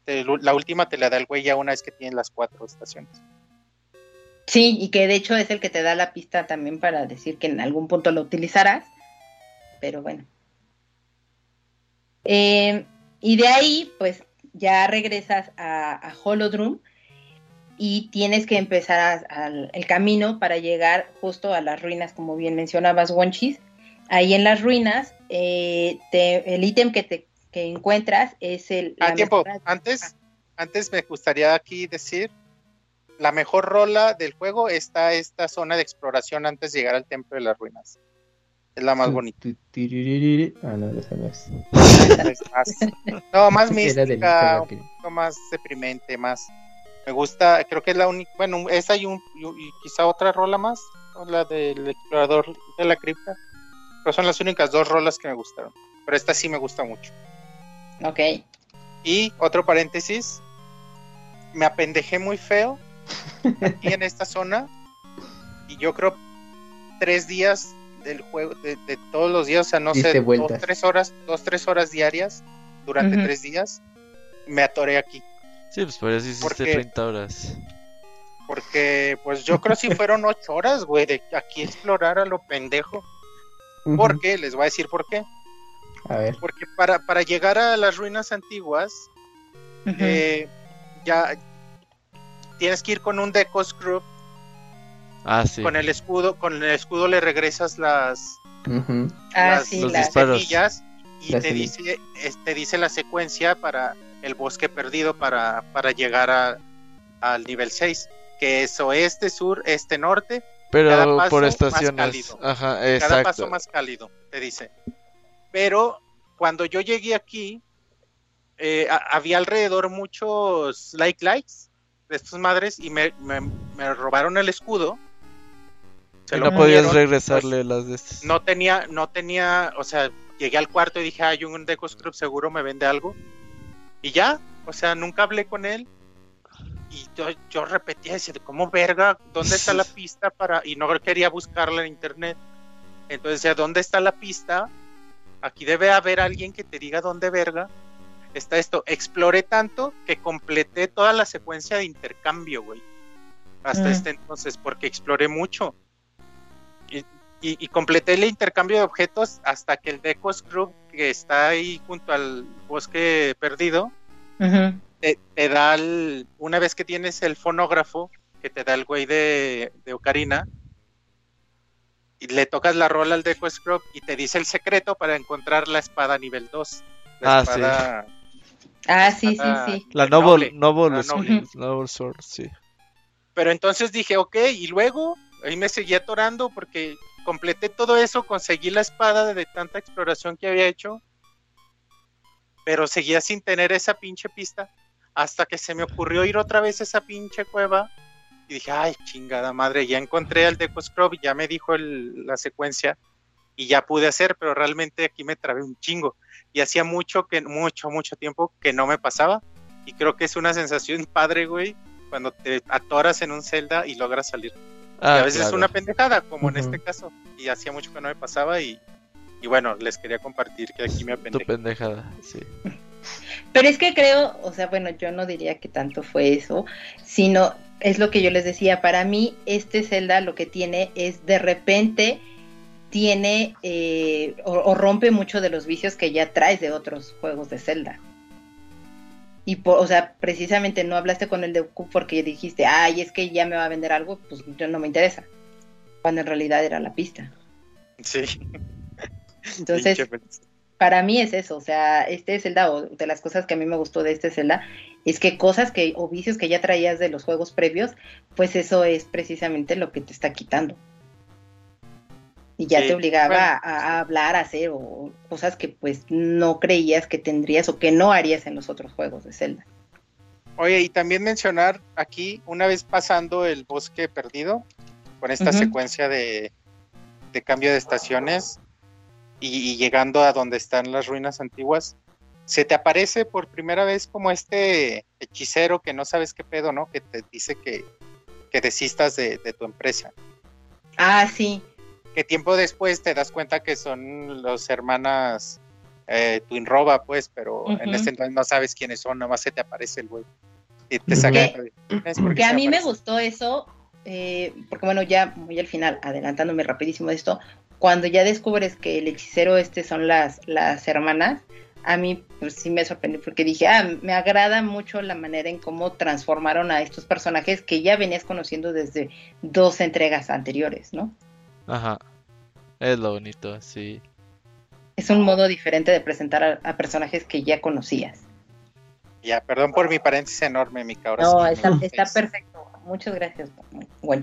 La última te la da el güey ya una vez que tienen las cuatro estaciones. Sí, y que de hecho es el que te da la pista también para decir que en algún punto lo utilizarás. Pero bueno. Eh, y de ahí, pues ya regresas a, a Holodrum y tienes que empezar el camino para llegar justo a las ruinas, como bien mencionabas, Wonchis. Ahí en las ruinas, eh, el ítem que te encuentras es el... A tiempo, antes, antes me gustaría aquí decir, la mejor rola del juego está esta zona de exploración antes de llegar al templo de las ruinas. Es la más bonita. Ah, no, esa no es. no, más <laughs> mística, un poco más deprimente, más. Me gusta, creo que es la única. Bueno, esa y, un, y quizá otra rola más, la del explorador de la cripta. Pero son las únicas dos rolas que me gustaron. Pero esta sí me gusta mucho. Ok. Y otro paréntesis, me apendejé muy feo aquí en esta zona. Y yo creo tres días del juego, de, todos los días, o sea, no sé, dos, tres horas, dos, tres horas diarias durante tres días, me atoré aquí. Sí, pues por eso hiciste 30 horas. Porque, pues yo creo si fueron ocho horas, güey, de aquí explorar a lo pendejo. Porque, les voy a decir por qué. A ver. Porque para, para llegar a las ruinas antiguas, eh, ya tienes que ir con un Deco Scrub Ah, sí. Con el escudo, con el escudo le regresas las, ah, las, semillas y te dice, te dice la secuencia para el bosque perdido para, para llegar a, al nivel 6, que es oeste, sur, este, norte. Pero por estaciones. Ajá, Cada paso más cálido, te dice. Pero cuando yo llegué aquí, eh, había alrededor muchos like likes de estas madres y me, me robaron el escudo no podías regresarle las de estas. No tenía, no tenía, o sea, llegué al cuarto y dije, hay un Deco Scrub seguro me vende algo. Y ya, o sea, nunca hablé con él. Y yo, yo repetía, decía, ¿cómo verga? ¿Dónde está la <laughs> pista para...? Y no quería buscarla en internet. Entonces decía, ¿dónde está la pista? Aquí debe haber alguien que te diga dónde verga está esto. Exploré tanto que completé toda la secuencia de intercambio, güey. Hasta mm. este entonces, porque exploré mucho y, completé el intercambio de objetos hasta que el Deco Scrub, que está ahí junto al bosque perdido, te, da una vez que tienes el fonógrafo, que te da el güey de, Ocarina, y le tocas la rola al Deco Scrub y te dice el secreto para encontrar la espada nivel 2. ah, sí. Ah, sí, sí, sí. La Noble, noble, noble. Sword, sí. Pero entonces dije, ok, y luego ahí me seguí atorando porque completé todo eso, conseguí la espada de tanta exploración que había hecho, pero seguía sin tener esa pinche pista hasta que se me ocurrió ir otra vez a esa pinche cueva y dije, ay, chingada madre, ya encontré al Deco Scrub y ya me dijo la secuencia y ya pude hacer, pero realmente aquí me trabé un chingo y hacía mucho que mucho mucho tiempo que no me pasaba y creo que es una sensación padre, güey, cuando te atoras en un celda y logras salir. Ah, a veces es una pendejada, como en este caso. Y hacía mucho que no me pasaba y, bueno, les quería compartir que aquí me apendejé. Tu pendejada, sí. Pero es que creo, o sea, bueno, yo no diría que tanto fue eso, sino es lo que yo les decía, para mí este Zelda lo que tiene es de repente tiene eh, o, rompe mucho de los vicios que ya traes de otros juegos de Zelda. Y, o sea, precisamente no hablaste con el de Q porque dijiste, ay, es que ya me va a vender algo, pues yo no me interesa. Cuando en realidad era la pista. Sí. Entonces, para mí es eso, o sea, este Zelda, o de las cosas que a mí me gustó de este Zelda, es que cosas que, o vicios que ya traías de los juegos previos, pues eso es precisamente lo que te está quitando. Y ya te obligaba a, hablar, a hacer o cosas que pues no creías que tendrías o que no harías en los otros juegos de Zelda. Oye, y también mencionar aquí, una vez pasando el bosque perdido, con esta secuencia de, cambio de estaciones y, llegando a donde están las ruinas antiguas, se te aparece por primera vez como este hechicero que no sabes qué pedo, ¿no? Que te dice que, desistas de, de tu empresa. Ah, sí que tiempo después te das cuenta que son los hermanas eh, Twin Roba, pues, pero en este entonces no sabes quiénes son, nomás se te aparece el güey. Y te saca. Que, a mí me gustó eso, eh, porque bueno, ya muy al final, adelantándome rapidísimo de esto, cuando ya descubres que el hechicero este son las, las hermanas, a mí pues sí me sorprendió porque dije, ah, me agrada mucho la manera en cómo transformaron a estos personajes que ya venías conociendo desde dos entregas anteriores, ¿no? Ajá. Es lo bonito, sí. Es un modo diferente de presentar a, personajes que ya conocías. Ya, perdón por mi paréntesis enorme, mi cabra. No, está, <laughs> perfecto. Muchas gracias, buen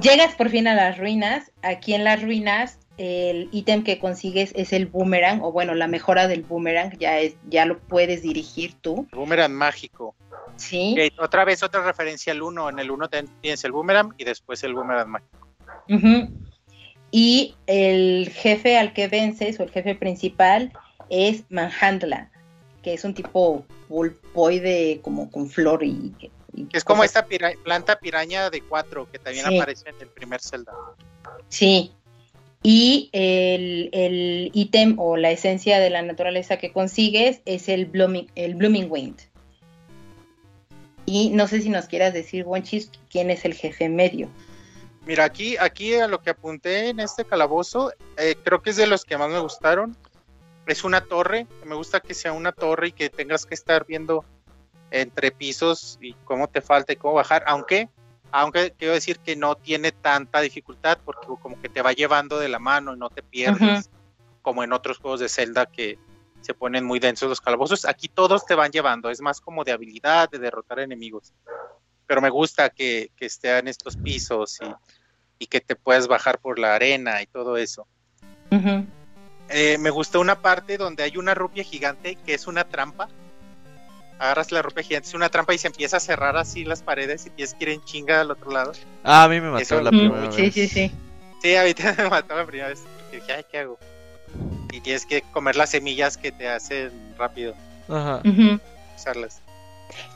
Llegas por fin a las ruinas. Aquí en las ruinas el ítem que consigues es el boomerang, o bueno, la mejora del boomerang, ya, es, ya lo puedes dirigir tú. boomerang mágico. Sí. otra vez otra referencia al 1, en el 1 tienes el boomerang y después el boomerang mágico. Y el jefe al que vences, o el jefe principal, es Manhandla, que es un tipo pulpoide como con flor y... es como esta planta piraña de 4 que también aparece en el primer Zelda. Sí, y el ítem o la esencia de la naturaleza que consigues es el Blooming, el blooming Wind. Y no sé si nos quieras decir, Wenchis, quién es el jefe medio. Mira, aquí, aquí a lo que apunté en este calabozo, eh, creo que es de los que más me gustaron. Es una torre, me gusta que sea una torre y que tengas que estar viendo entre pisos y cómo te falta y cómo bajar, aunque aunque quiero decir que no tiene tanta dificultad porque como que te va llevando de la mano y no te pierdes, como en otros juegos de Zelda que se ponen muy densos los calabozos. Aquí todos te van llevando, es más como de habilidad, de derrotar enemigos. Pero me gusta que, que esté en estos pisos y, que te puedas bajar por la arena y todo eso. Eh, me gustó una parte donde hay una rupia gigante que es una trampa agarras la ropa gigante, es una trampa y se empieza a cerrar así las paredes y tienes que ir en chinga al otro lado. Ah, a mí me mató la primera vez. Sí, sí, sí. Sí, a mí me mató la primera vez. Y dije, ay, ¿qué hago? Y tienes que comer las semillas que te hacen rápido. Ajá. Usarlas.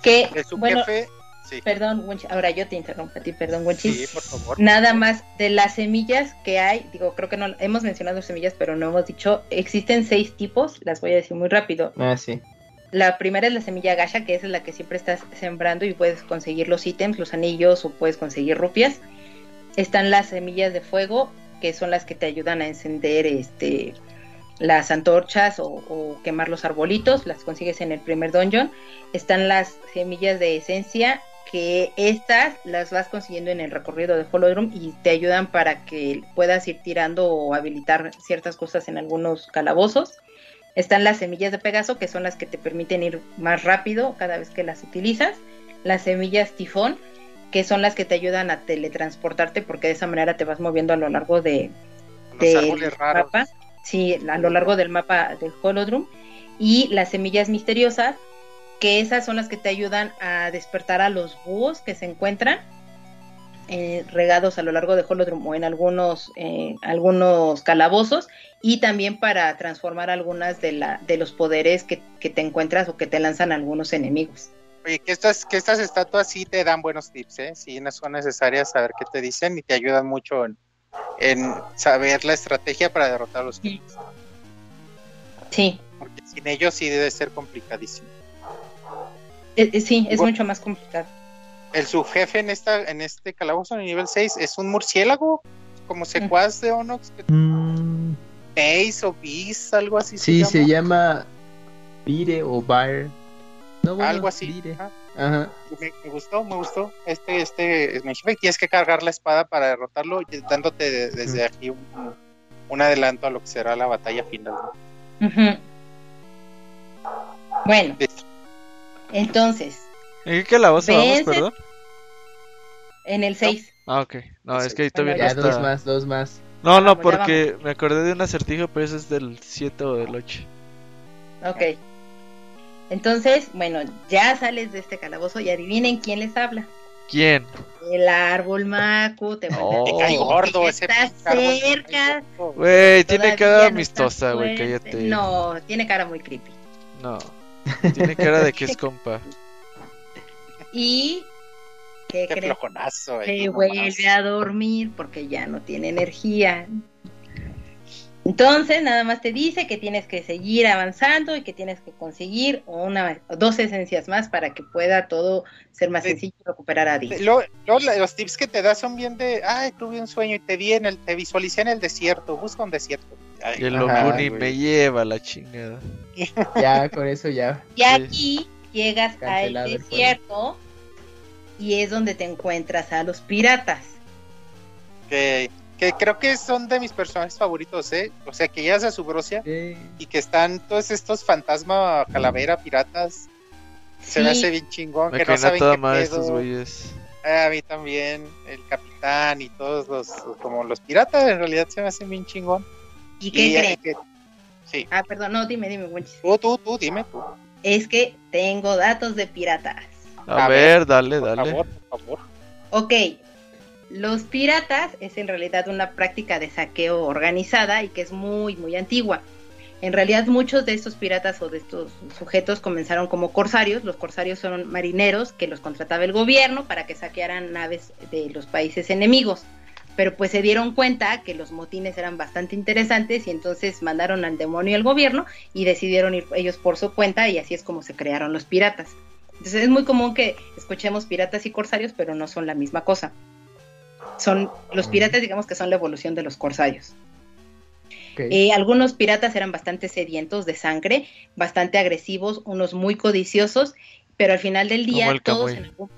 Que, su jefe... Sí. Perdón, ahora yo te interrumpo a ti, perdón, Wenchis. Sí, por favor. Nada más de las semillas que hay, digo, creo que no hemos mencionado semillas, pero no hemos dicho, existen seis tipos, las voy a decir muy rápido. Ah, sí. La primera es la semilla gacha, que es la que siempre estás sembrando y puedes conseguir los ítems, los anillos o puedes conseguir rupias. Están las semillas de fuego, que son las que te ayudan a encender este las antorchas o, quemar los arbolitos, las consigues en el primer dungeon. Están las semillas de esencia, que estas las vas consiguiendo en el recorrido de Holodrum y te ayudan para que puedas ir tirando o habilitar ciertas cosas en algunos calabozos. Están las semillas de Pegaso, que son las que te permiten ir más rápido cada vez que las utilizas. Las semillas tifón, que son las que te ayudan a teletransportarte, porque de esa manera te vas moviendo a lo largo de, del mapa. Sí, a lo largo del mapa del Holodrum. Y las semillas misteriosas, que esas son las que te ayudan a despertar a los búhos que se encuentran eh, regados a lo largo de Holodrum o en algunos, eh, algunos calabozos y también para transformar algunas de, la, de los poderes que, te encuentras o que te lanzan algunos enemigos. Oye, que estas, que estas estatuas sí te dan buenos tips, ¿eh? Sí, no son necesarias saber qué te dicen y te ayudan mucho en, saber la estrategia para derrotar a los sí. sí. Porque sin ellos sí debe ser complicadísimo. Eh, sí, es mucho más complicado el subjefe en esta en este calabozo en el nivel 6 es un murciélago como secuaz de Onox mm. Ace o Beast algo así sí se llama, Pire o Baer. Algo así Ajá. Me, gustó me gustó. Este este es mi jefe tienes que cargar la espada para derrotarlo dándote desde aquí un, adelanto a lo que será la batalla final bueno entonces ¿En qué calabozo vamos, perdón? En el 6. Ah, ok. No, es que ahí todavía ya, dos más, dos más. No, no, porque me acordé de un acertijo, pero ese es del 7 o del 8. Ok. Entonces, bueno, ya sales de este calabozo y adivinen quién les habla. ¿Quién? El árbol Macu, te, oh. te cae gordo ese Está cerca. Güey, tiene cara amistosa, güey, cállate. No, tiene cara muy creepy. No, tiene cara de que es <laughs> compa. Y ¿Qué? Se vuelve a dormir porque ya no tiene energía. Entonces, nada más te dice que tienes que seguir avanzando y que tienes que conseguir una dos esencias más para que pueda todo ser más sencillo y recuperar a Dee. los tips que te da son bien de, ay, tuve un sueño y te vi en el, te visualicé en el desierto, busca un desierto. y el Locuni me lleva la chingada. ya, con eso ya. Y aquí llegas al desierto y es donde te encuentras a los piratas. Ok que creo que son de mis personajes favoritos, ¿eh? O sea, que ya su Subrosia y que están todos estos fantasma, calavera, piratas. Se me hace bien chingón. que no saben qué pedo. Eh, a mí también, el capitán y todos los, como los piratas, en realidad se me hacen bien chingón. ¿Y qué crees? Sí. Ah, perdón, no, dime, dime, Tú, tú, tú, dime tú. Es que tengo datos de piratas. A, ver, dale, dale. Por favor, por favor. Ok, los piratas es en realidad una práctica de saqueo organizada y que es muy, muy antigua. En realidad muchos de estos piratas o de estos sujetos comenzaron como corsarios. Los corsarios son marineros que los contrataba el gobierno para que saquearan naves de los países enemigos. Pero pues se dieron cuenta que los motines eran bastante interesantes y entonces mandaron al demonio al gobierno y decidieron ir ellos por su cuenta y así es como se crearon los piratas. Entonces es muy común que escuchemos piratas y corsarios, pero no son la misma cosa. Son los piratas, digamos que son la evolución de los corsarios. Eh, algunos piratas eran bastante sedientos de sangre, bastante agresivos, unos muy codiciosos, pero al final del día <laughs> todos en, algún,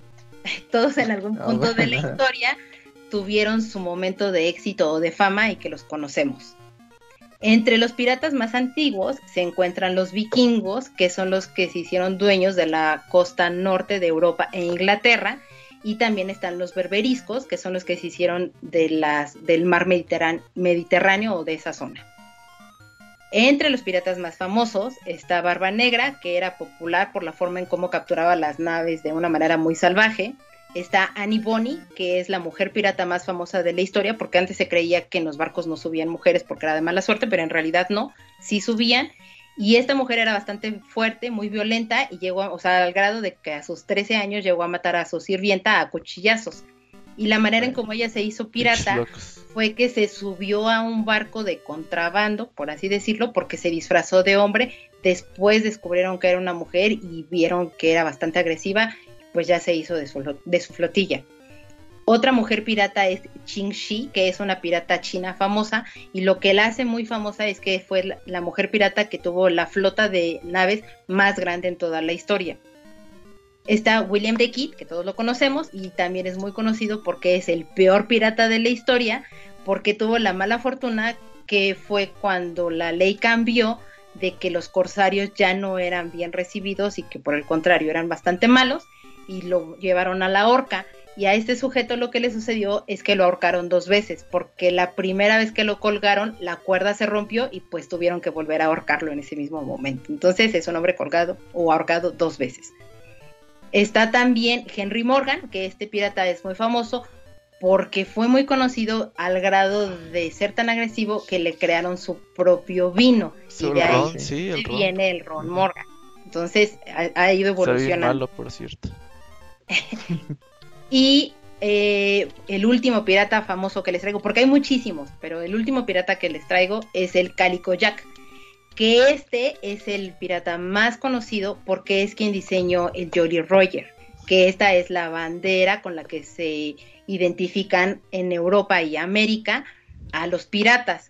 todos en algún, punto de la historia tuvieron su momento de éxito o de fama y que los conocemos. Entre los piratas más antiguos se encuentran los vikingos, que son los que se hicieron dueños de la costa norte de Europa e Inglaterra y también están los berberiscos, que son los que se hicieron de las, del mar Mediterráneo, o de esa zona. Entre los piratas más famosos está Barba Negra, que era popular por la forma en cómo capturaba las naves de una manera muy salvaje. Está Annie Bonny, que es la mujer pirata más famosa de la historia, porque antes se creía que en los barcos no subían mujeres porque era de mala suerte, pero en realidad no, sí subían. Y esta mujer era bastante fuerte, muy violenta y llegó, o sea, al grado de que a sus 13 años llegó a matar a su sirvienta a cuchillazos. Y la manera en cómo ella se hizo pirata fue que se subió a un barco de contrabando, por así decirlo, porque se disfrazó de hombre. Después descubrieron que era una mujer y vieron que era bastante agresiva, pues ya se hizo de su, flotilla. Otra mujer pirata es Qing Shi, que es una pirata china famosa, y lo que la hace muy famosa es que fue la mujer pirata que tuvo la flota de naves más grande en toda la historia. Está William de Kidd, que todos lo conocemos, y también es muy conocido porque es el peor pirata de la historia, porque tuvo la mala fortuna que fue cuando la ley cambió de que los corsarios ya no eran bien recibidos y que por el contrario eran bastante malos, y lo llevaron a la horca y a este sujeto lo que le sucedió es que lo ahorcaron dos veces, porque la primera vez que lo colgaron, la cuerda se rompió y pues tuvieron que volver a ahorcarlo en ese mismo momento. Entonces es un hombre colgado o ahorcado dos veces. Está también Henry Morgan, que este pirata es muy famoso porque fue muy conocido al grado de ser tan agresivo que le crearon su propio vino. y de ahí viene el Ron Morgan. Entonces ha, ido evolucionando. malo, por cierto. <laughs> Y eh, el último pirata famoso que les traigo, porque hay muchísimos, pero el último pirata que les traigo es el Calico Jack, que este es el pirata más conocido porque es quien diseñó el Jolly Roger, que esta es la bandera con la que se identifican en Europa y América a los piratas,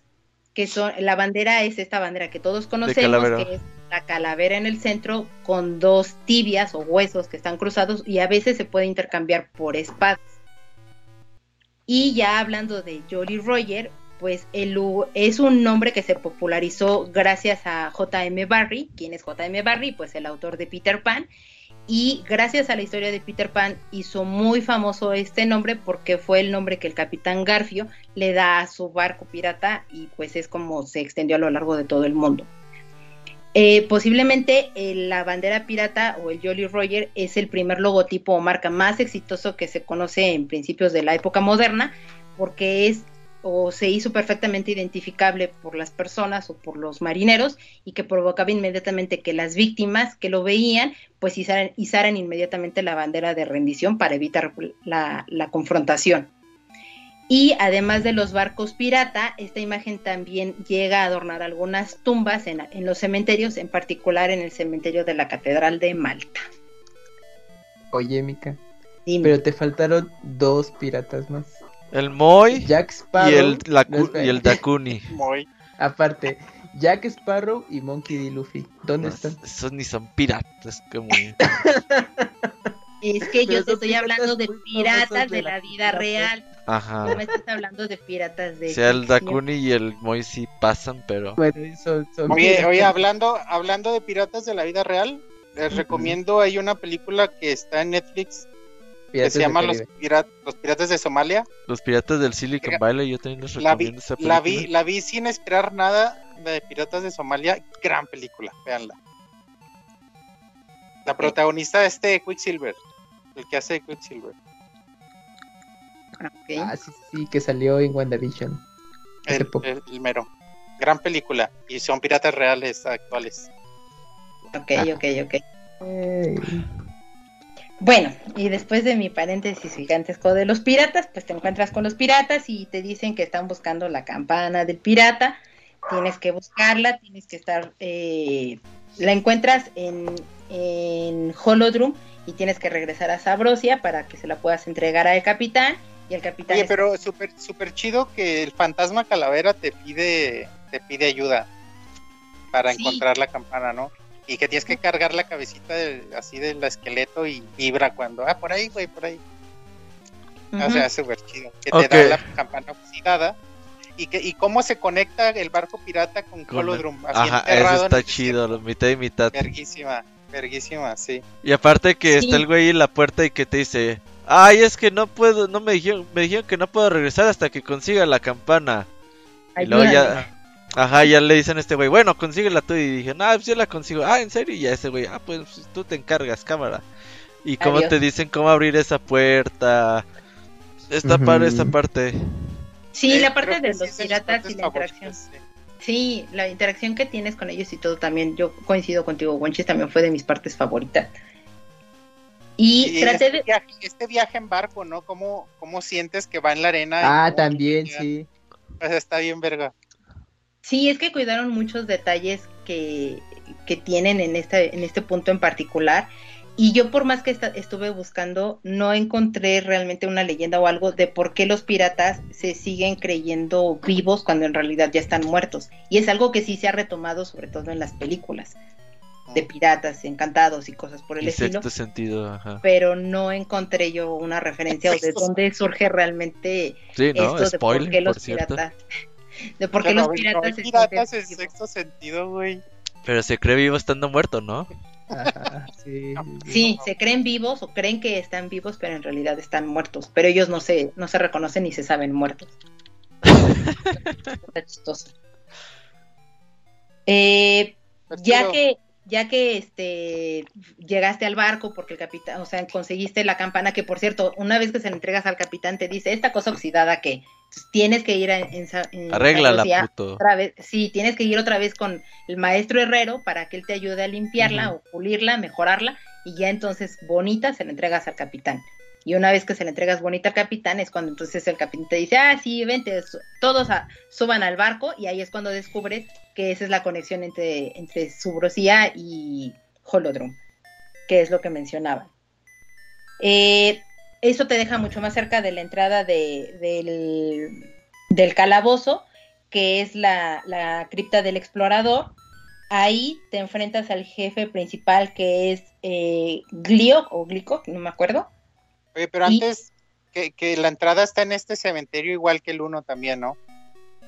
que son la bandera es esta bandera que todos conocemos, que es la calavera en el centro con dos tibias o huesos que están cruzados y a veces se puede intercambiar por espadas. Y ya hablando de Jolly Roger, pues el, es un nombre que se popularizó gracias a J.M. Barry. ¿Quién es J.M. Barry? Pues el autor de Peter Pan. Y gracias a la historia de Peter Pan hizo muy famoso este nombre porque fue el nombre que el capitán Garfio le da a su barco pirata y pues es como se extendió a lo largo de todo el mundo. Eh, posiblemente eh, la bandera pirata o el Jolly Roger es el primer logotipo o marca más exitoso que se conoce en principios de la época moderna, porque es o se hizo perfectamente identificable por las personas o por los marineros y que provocaba inmediatamente que las víctimas que lo veían pues izaran, inmediatamente la bandera de rendición para evitar la confrontación. Y además de los barcos pirata, esta imagen también llega a adornar algunas tumbas en, los cementerios, en particular en el cementerio de la Catedral de Malta. Oye, Mika, pero te faltaron dos piratas más. El Moy Jack Sparrow, y el, y el Dakuni. <laughs> Aparte, Jack Sparrow y Monkey D. Luffy. ¿Dónde están? Esos ni son piratas, como... <laughs> Es que yo te estoy hablando de piratas de la vida real. Ajá. No me estás hablando de piratas de. O sea, el Dakuni y el Moy sí pasan, pero. oye, oye, hablando, hablando de piratas de la vida real, les recomiendo hay una película que está en Netflix que se llama los, los, Piratas de Somalia. Los Piratas del Silicon Valley, yo también les recomiendo esa película. La vi, la vi sin esperar nada de Piratas de Somalia, gran película, véanla. La protagonista es este Quicksilver el que hace Quicksilver. Ah, sí, sí, que salió en WandaVision. El, el, el, mero. Gran película. Y son piratas reales actuales. Ok, ah. ok, ok. Bueno, y después de mi paréntesis gigantesco de los piratas, pues te encuentras con los piratas y te dicen que están buscando la campana del pirata. Tienes que buscarla, tienes que estar. Eh, la encuentras en, en Holodrum y tienes que regresar a Sabrosia para que se la puedas entregar al capitán y el capitán Oye, pero súper super chido que el fantasma calavera te pide te pide ayuda para encontrar la campana, ¿no? Y que tienes que cargar la cabecita así del esqueleto y vibra cuando, ah, por ahí, güey, por ahí. O sea, súper chido. Que te da la campana oxidada y que y cómo se conecta el barco pirata con, con Holodrum. Ajá, eso está chido, mitad y mitad. Verguísima. Verguísima, sí. Y aparte que está el güey en la puerta y que te dice, ay, es que no puedo, no me dijeron, me dijeron que no puedo regresar hasta que consiga la campana. y luego ya, ajá, ya le dicen a este güey, bueno, consíguela tú. Y dije, no, pues yo la consigo. Ah, ¿en serio? Y ya ese güey, ah, pues, pues tú te encargas, cámara. Y cómo te dicen cómo abrir esa puerta. Está para esa parte. Sí, la parte de los piratas y la interacción. Sí, la interacción que tienes con ellos y todo también, yo coincido contigo, Wenchis también fue de mis partes favoritas. Y, traté este de... Viaje, este viaje en barco, ¿no? ¿Cómo, ¿Cómo sientes que va en la arena? Ah, también, sí. Pues está bien verga. Sí, es que cuidaron muchos detalles que, que tienen en este, en este punto en particular y yo por más que estuve buscando, no encontré realmente una leyenda o algo de por qué los piratas se siguen creyendo vivos cuando en realidad ya están muertos. Y es algo que sí se ha retomado sobre todo en las películas de piratas encantados y cosas por el estilo. sentido, Pero no encontré yo una referencia o de dónde surge realmente esto de por qué los piratas. De por qué los piratas, piratas en sexto sentido, güey. Pero se cree vivo estando muerto, ¿no? sí. se creen vivos o creen que están vivos, pero en realidad están muertos. Pero ellos no se, no se reconocen ni se saben muertos. <laughs> Eh, ya que ya que este llegaste al barco porque el capitán, o sea, conseguiste la campana que por cierto, una vez que se la entregas al capitán te dice, "Esta cosa oxidada que tienes que ir a, en, puto. Otra vez, sí, tienes que ir otra vez con el maestro herrero para que él te ayude a limpiarla o pulirla, mejorarla y ya entonces bonita se la entregas al capitán. Y una vez que se la entregas bonita al capitán es cuando entonces el capitán te dice, ah, sí, vente, todos suban al barco y ahí es cuando descubres que esa es la conexión entre, entre Subrosía y Holodrum, que es lo que mencionaba. Eh, eso te deja mucho más cerca de la entrada del, calabozo, que es la, cripta del explorador. Ahí te enfrentas al jefe principal que es eh, o Glico, no me acuerdo. Oye, pero antes que, la entrada está en este cementerio igual que el uno también, ¿no?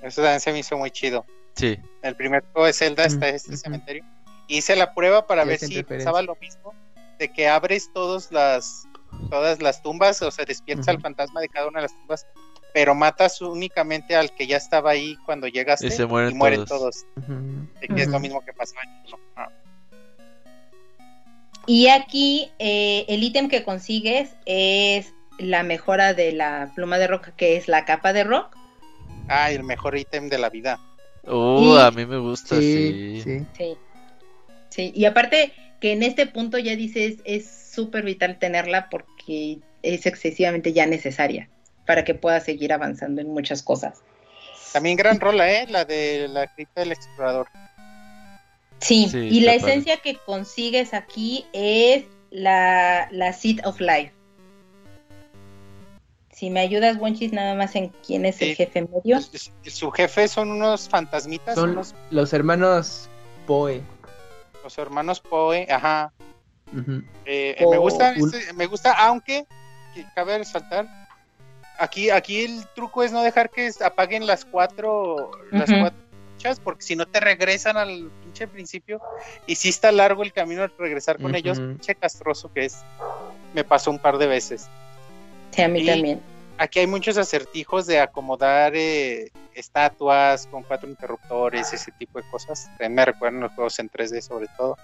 Eso también se me hizo muy chido. Sí. El primer juego de Zelda está en este cementerio. Hice la prueba para ver si pensaba lo mismo, de que abres todas las todas las tumbas, o sea, despiertas al fantasma de cada una de las tumbas, pero matas únicamente al que ya estaba ahí cuando llegaste y, mueren, todos. es lo mismo que pasó ah. Y aquí eh, el ítem que consigues es la mejora de la pluma de roca, que es la capa de rock. Ah, el mejor ítem de la vida. Uh, a mí me gusta, sí. Sí. sí. sí. y aparte que en este punto ya dices, es súper vital tenerla porque es excesivamente ya necesaria. para que puedas seguir avanzando en muchas cosas. También gran rola, ¿eh? La de la cripta del explorador. Sí, y la esencia que consigues aquí es la, la Seed of Life. Si me ayudas, Wonchis, nada más en quién es el jefe medio. Su jefe son unos fantasmitas. Son los hermanos Poe. Los hermanos Poe, ajá. Eh, eh, me gusta, me gusta, aunque cabe resaltar, aquí, aquí el truco es no dejar que apaguen las cuatro, las cuatro porque si no te regresan al pinche principio y si está largo el camino de regresar con ellos, pinche castroso que es. Me pasó un par de veces. Sí, a mí también. Aquí hay muchos acertijos de acomodar eh, estatuas con cuatro interruptores, ese tipo de cosas. Me recuerdan los juegos en 3D sobre todo.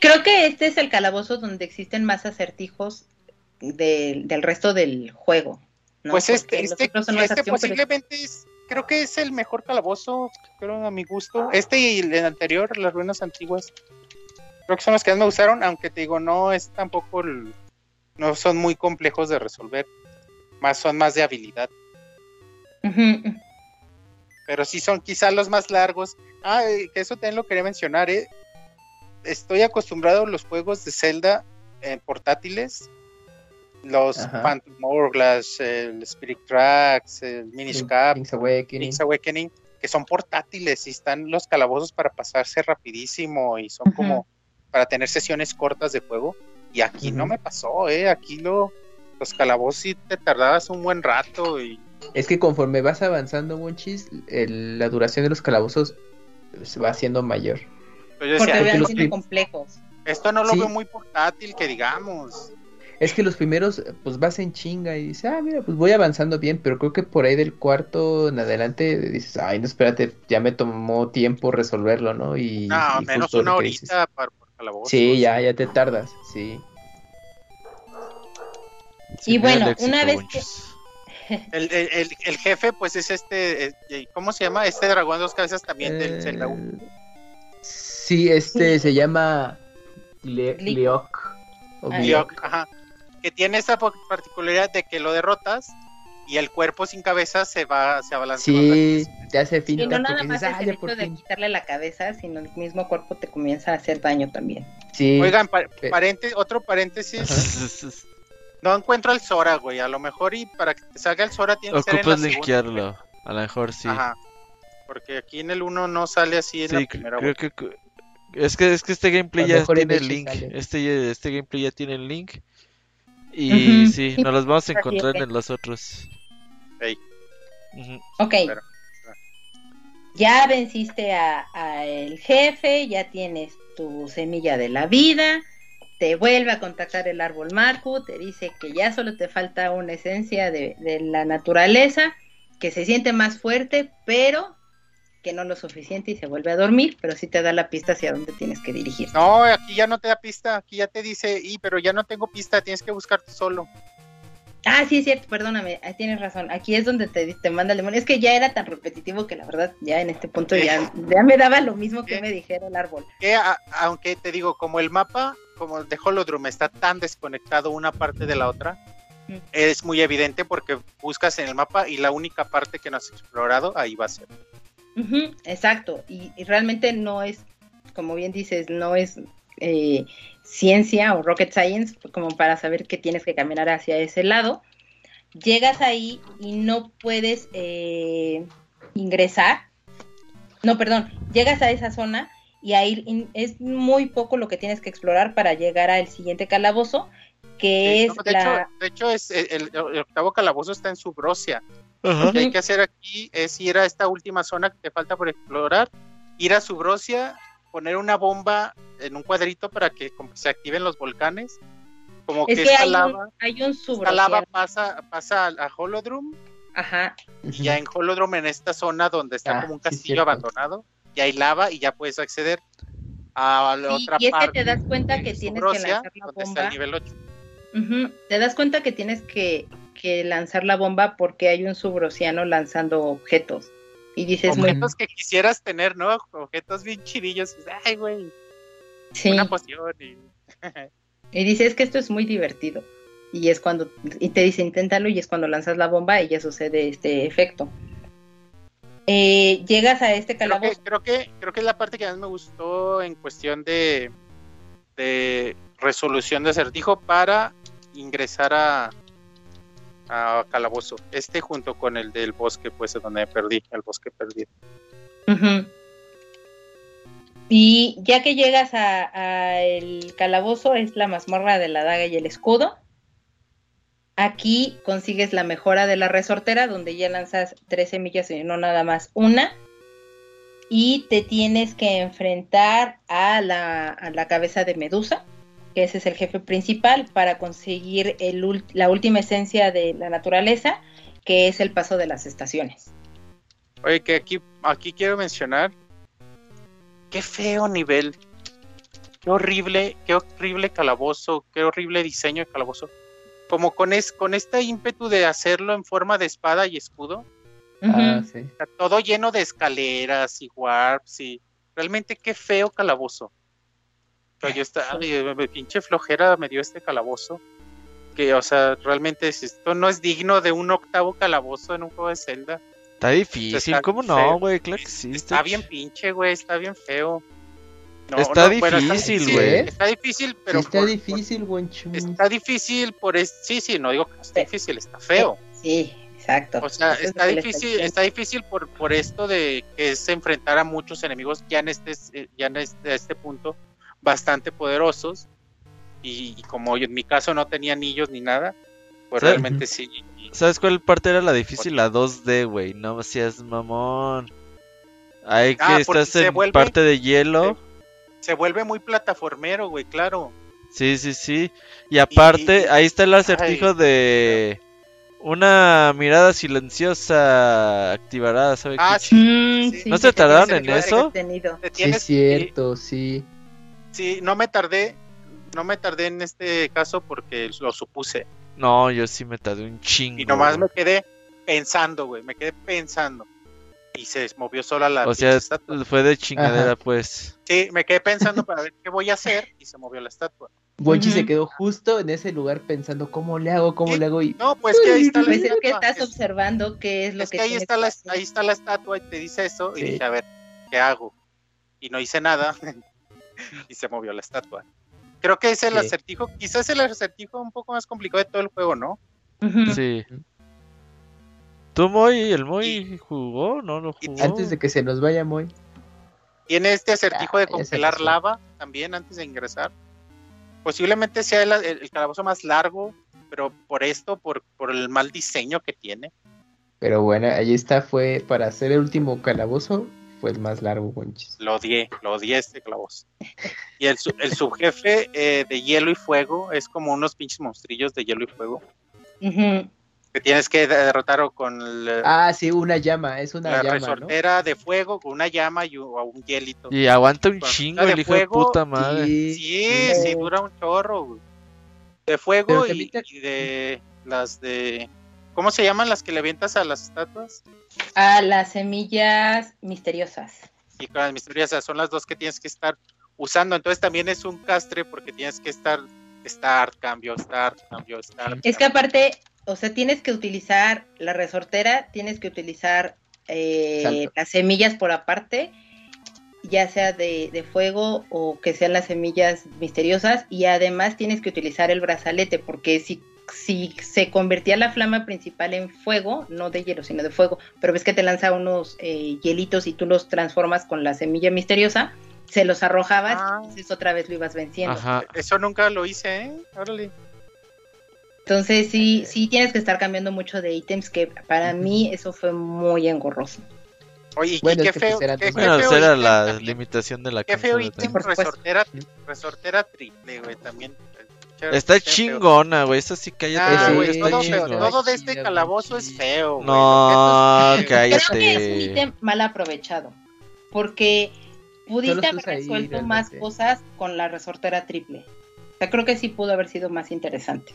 Creo que este es el calabozo donde existen más acertijos del resto del juego. Pues este, este, este posiblemente es creo que es el mejor calabozo, creo a mi gusto. Este y el anterior, las ruinas antiguas. Creo que son los que más me gustaron, aunque te digo, no es tampoco no son muy complejos de resolver. Más son más de habilidad. Pero sí son quizás los más largos. Ah, eh, que eso también lo quería mencionar, eh. Estoy acostumbrado a los juegos de Zelda en portátiles los Phantom Hourglass, el Spirit Tracks, el Minish Cap, Awakening. que son portátiles y están los calabozos para pasarse rapidísimo y son como para tener sesiones cortas de juego. Y aquí no me pasó, ¿eh? Aquí lo, los calabozos sí te tardabas un buen rato y... Es que conforme vas avanzando, Monchis, la duración de los calabozos se va haciendo mayor. Porque van siendo complejos. Esto no lo veo muy portátil, que digamos. Es que los primeros, pues vas en chinga y dices, ah, mira, pues voy avanzando bien, pero creo que por ahí del cuarto en adelante dices, ay, no, espérate, ya me tomó tiempo resolverlo, ¿no? Y, no, menos una horita para, voz. Sí, ya, ya te tardas, sí. y bueno, una vez que... El, el, el, jefe, pues es este, eh, ¿cómo se llama? Este dragón de dos cabezas también del Zelda eh, Sí, este se llama Leok. Leok, ajá que tiene esa particularidad de que lo derrotas y el cuerpo sin cabeza se va, se abalancea. Sí, te hace fin. Y no nada más es el hecho de quitarle la cabeza, sino el mismo cuerpo te comienza a hacer daño también. Sí. Oigan, otro paréntesis. no encuentro el Sora, güey. A lo mejor y para que te salga el Sora tiene que ser en la linkearlo. A lo mejor sí. Ajá. Porque aquí en el 1 no sale así en la primera creo que es que es que este gameplay ya tiene el link. Este este gameplay ya tiene el link. Y sí, nos los vamos a encontrar en los otros. Ok. Ya venciste a, el jefe, ya tienes tu semilla de la vida, te vuelve a contactar el árbol Marco, te dice que ya solo te falta una esencia de, de la naturaleza, que se siente más fuerte, pero que no lo suficiente y se vuelve a dormir, pero sí te da la pista hacia dónde tienes que dirigir. No, aquí ya no te da pista, aquí ya te dice, y pero ya no tengo pista, tienes que buscarte solo. Ah, sí, es cierto, perdóname, tienes razón. Aquí es donde te, te manda el demonio. Es que ya era tan repetitivo que la verdad, ya en este punto ya, ya me daba lo mismo que me dijera el árbol. Que aunque te digo, como el mapa, como el de Holodrum está tan desconectado una parte de la otra, es muy evidente porque buscas en el mapa y la única parte que no has explorado, ahí va a ser exacto, y, realmente no es, como bien dices, no es eh, ciencia o rocket science como para saber que tienes que caminar hacia ese lado. Llegas ahí y no puedes eh, ingresar. No, perdón, llegas a esa zona y ahí es muy poco lo que tienes que explorar para llegar al siguiente calabozo, que es de la... Hecho, de hecho, es el, octavo calabozo está en Subrosia. Lo que hay que hacer aquí es ir a esta última zona que te falta por explorar, ir a Subrosia, poner una bomba en un cuadrito para que se activen los volcanes. Como que, esta hay lava, un, hay un esta lava pasa, pasa a, Holodrum. Ajá. Y ya en Holodrum, en esta zona donde está ah, como un castillo abandonado, y hay lava y ya puedes acceder a la otra y es que te das cuenta que tienes que lanzar la bomba. nivel 8. Te das cuenta que tienes que que lanzar la bomba porque hay un subrociano lanzando objetos. Y dices, objetos que quisieras tener, ¿no? Objetos bien chidillos. Ay, güey. Sí. Una poción. Y... <laughs> y dices que esto es muy divertido. y es cuando, y te dice inténtalo y es cuando lanzas la bomba y ya sucede este efecto. Eh, llegas a este calabozo. Creo que, creo que, es la parte que más me gustó en cuestión de, de resolución de acertijo para ingresar a, a calabozo. Este junto con el del bosque, pues es donde perdí, el bosque perdido. Y ya que llegas a, el calabozo, es la mazmorra de la daga y el escudo. Aquí consigues la mejora de la resortera, donde ya lanzas tres semillas y no nada más una. Y te tienes que enfrentar a la, a la cabeza de Medusa, que ese es el jefe principal, para conseguir el, la última esencia de la naturaleza, que es el paso de las estaciones. Oye, que aquí, aquí quiero mencionar qué feo nivel, qué horrible, qué horrible calabozo, qué horrible diseño de calabozo. Como con, es, con este ímpetu de hacerlo en forma de espada y escudo. Ah, todo lleno de escaleras y warps y realmente qué feo calabozo. Pero yo estaba, pinche flojera me dio este calabozo. Que, o sea, realmente esto no es digno de un octavo calabozo en un juego de Zelda. Está difícil, ¿cómo no, güey? Claro que sí. Está bien pinche, güey, está bien feo. está, difícil, güey. está, difícil, pero. Está difícil, güey. Está difícil por. Sí, sí, no digo que está difícil, está feo. Sí, exacto. O sea, está difícil, está difícil por, por esto de que es enfrentar a muchos enemigos ya en este, ya en este, este punto bastante poderosos. Y, y, como en mi caso no tenía anillos ni nada, pues realmente sí ¿Sabes cuál parte era la difícil? La 2D, güey. No seas mamón. Ahí que ah, estás en parte de hielo. Se, vuelve muy plataformero, güey, claro. Sí, sí, sí. Y aparte, ahí está el acertijo de una mirada silenciosa activará, ¿sabe ah, sí, ¿No se tardaron en eso? Sí, es cierto, sí. Sí, no me tardé, no me tardé en este caso porque lo supuse. No, yo sí me tardé un chingo. Y nomás me quedé pensando, güey, me quedé pensando. Y se movió sola la O sea, fue de chingadera, pues. Sí, me quedé pensando para ver qué voy a hacer y se movió la estatua. Bonchi se quedó justo en ese lugar pensando cómo le hago, cómo le hago y no, pues que ahí está la pues es que estás observando qué es lo es que, ahí está la, ahí está la estatua y te dice eso y dije a ver qué hago y no hice nada <laughs> y se movió la estatua. Creo que es el acertijo, quizás el acertijo un poco más complicado de todo el juego, ¿no? Sí. ¿Tú, Moy, el Moy jugó? ¿No lo jugó? Antes de que se nos vaya, Moy. Tiene este acertijo de ah, congelar lava también antes de ingresar. Posiblemente sea el, calabozo más largo, pero por esto, por, por el mal diseño que tiene. Pero bueno, ahí está, fue para hacer el último calabozo, fue el más largo, Gonchis. Lo odié, lo odié este clavos. Y el, el subjefe eh, de hielo y fuego es como unos pinches monstrillos de hielo y fuego. Que tienes que derrotar con el, Ah, sí, una llama, es una llama. resortera de fuego con una llama y un hielito. Y aguanta un chingo el hijo de puta madre. Sí, sí, dura un chorro. De fuego y, de las de ¿Cómo se llaman las que le avientas a las estatuas? A las semillas misteriosas. Y con las misteriosas son las dos que tienes que estar usando. Entonces también es un castre porque tienes que estar, start, cambio, start, cambio, start. Es que aparte, o sea, tienes que utilizar la resortera, tienes que utilizar eh, las semillas por aparte, ya sea de, de, fuego o que sean las semillas misteriosas, y además tienes que utilizar el brazalete, porque si si se convertía la flama principal en fuego, no de hielo, sino de fuego, pero ves que te lanza unos eh, hielitos y tú los transformas con la semilla misteriosa, se los arrojabas ah. y entonces otra vez lo ibas venciendo. Eso nunca lo hice, ¿eh? Órale. Entonces sí, sí tienes que estar cambiando mucho de ítems, que para mí eso fue muy engorroso. Oye, bueno, qué feo. Pues, qué, bueno, feo era la limitación de la Qué feo ítem, resortera, resortera triple, güey, también. Está chingona, güey. Eso sí cállate. Ah, güey, todo, de este calabozo es feo. No, cállate. Creo que es un ítem mal aprovechado. Porque pudiste haber resuelto más cosas con la resortera triple. O sea, creo que sí pudo haber sido más interesante.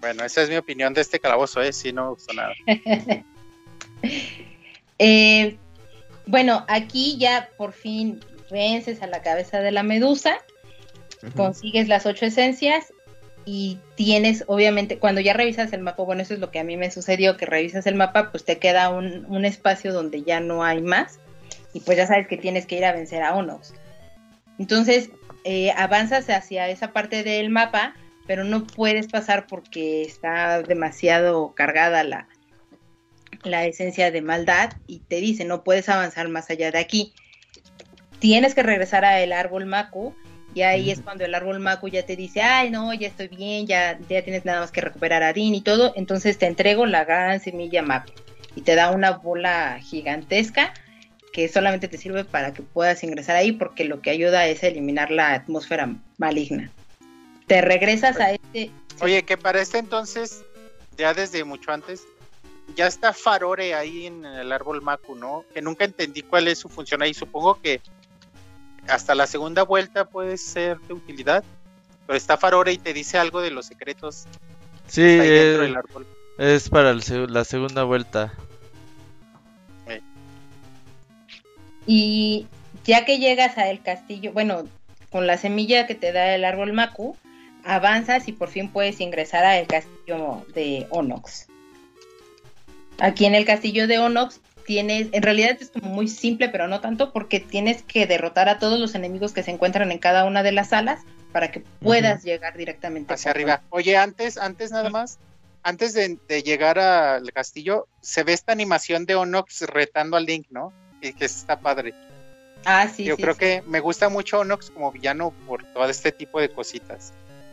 Bueno, esa es mi opinión de este calabozo, ¿eh? Sí, no me gustó nada. <laughs> eh, bueno, aquí ya por fin vences a la cabeza de la medusa consigues las ocho esencias y tienes, obviamente, cuando ya revisas el mapa, bueno, eso es lo que a mí me sucedió, que revisas el mapa, pues te queda un, un espacio donde ya no hay más y pues ya sabes que tienes que ir a vencer a Onox. Entonces, eh, avanzas hacia esa parte del mapa, pero no puedes pasar porque está demasiado cargada la, la esencia de maldad y te dice no puedes avanzar más allá de aquí. Tienes que regresar a el árbol Maku y ahí es cuando el árbol Maku ya te dice, ay no, ya estoy bien, ya, ya tienes nada más que recuperar a Din y todo, entonces te entrego la gran semilla Maku y te da una bola gigantesca que solamente te sirve para que puedas ingresar ahí porque lo que ayuda es eliminar la atmósfera maligna. Te regresas a este... Oye, que para este entonces, ya desde mucho antes, ya está Farore ahí en el árbol Maku, ¿no? Que nunca entendí cuál es su función ahí. Supongo que hasta la segunda vuelta puede ser de utilidad. Pero está Farore y te dice algo de los secretos. Sí, es, es para la segunda vuelta. Y ya que llegas al castillo, bueno, con la semilla que te da el árbol Maku, avanzas y por fin puedes ingresar al castillo de Onox. Aquí en el castillo de Onox tienes, en realidad es como muy simple, pero no tanto, porque tienes que derrotar a todos los enemigos que se encuentran en cada una de las salas para que puedas llegar directamente hacia arriba. Oye, antes, antes nada más, antes de, de, llegar al castillo, se ve esta animación de Onox retando al Link, ¿no? y que está padre. Ah, sí. Yo creo que me gusta mucho Onox como villano por todo este tipo de cositas.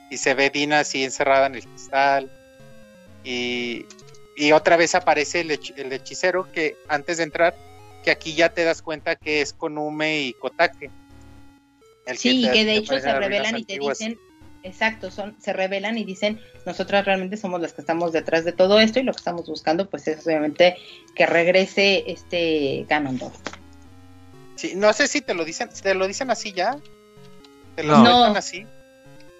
Y se ve Dina así encerrada en el cristal. Y, otra vez aparece el, hechicero que antes de entrar, que aquí ya te das cuenta que es Konume y Kotake. sí, que, que de hecho se revelan y te dicen, exacto, son, se revelan y dicen, nosotras realmente somos las que estamos detrás de todo esto y lo que estamos buscando pues es obviamente que regrese este Ganondorf. Sí, no sé si te lo dicen, te lo dicen así ya. ¿Te lo no. sueltan así?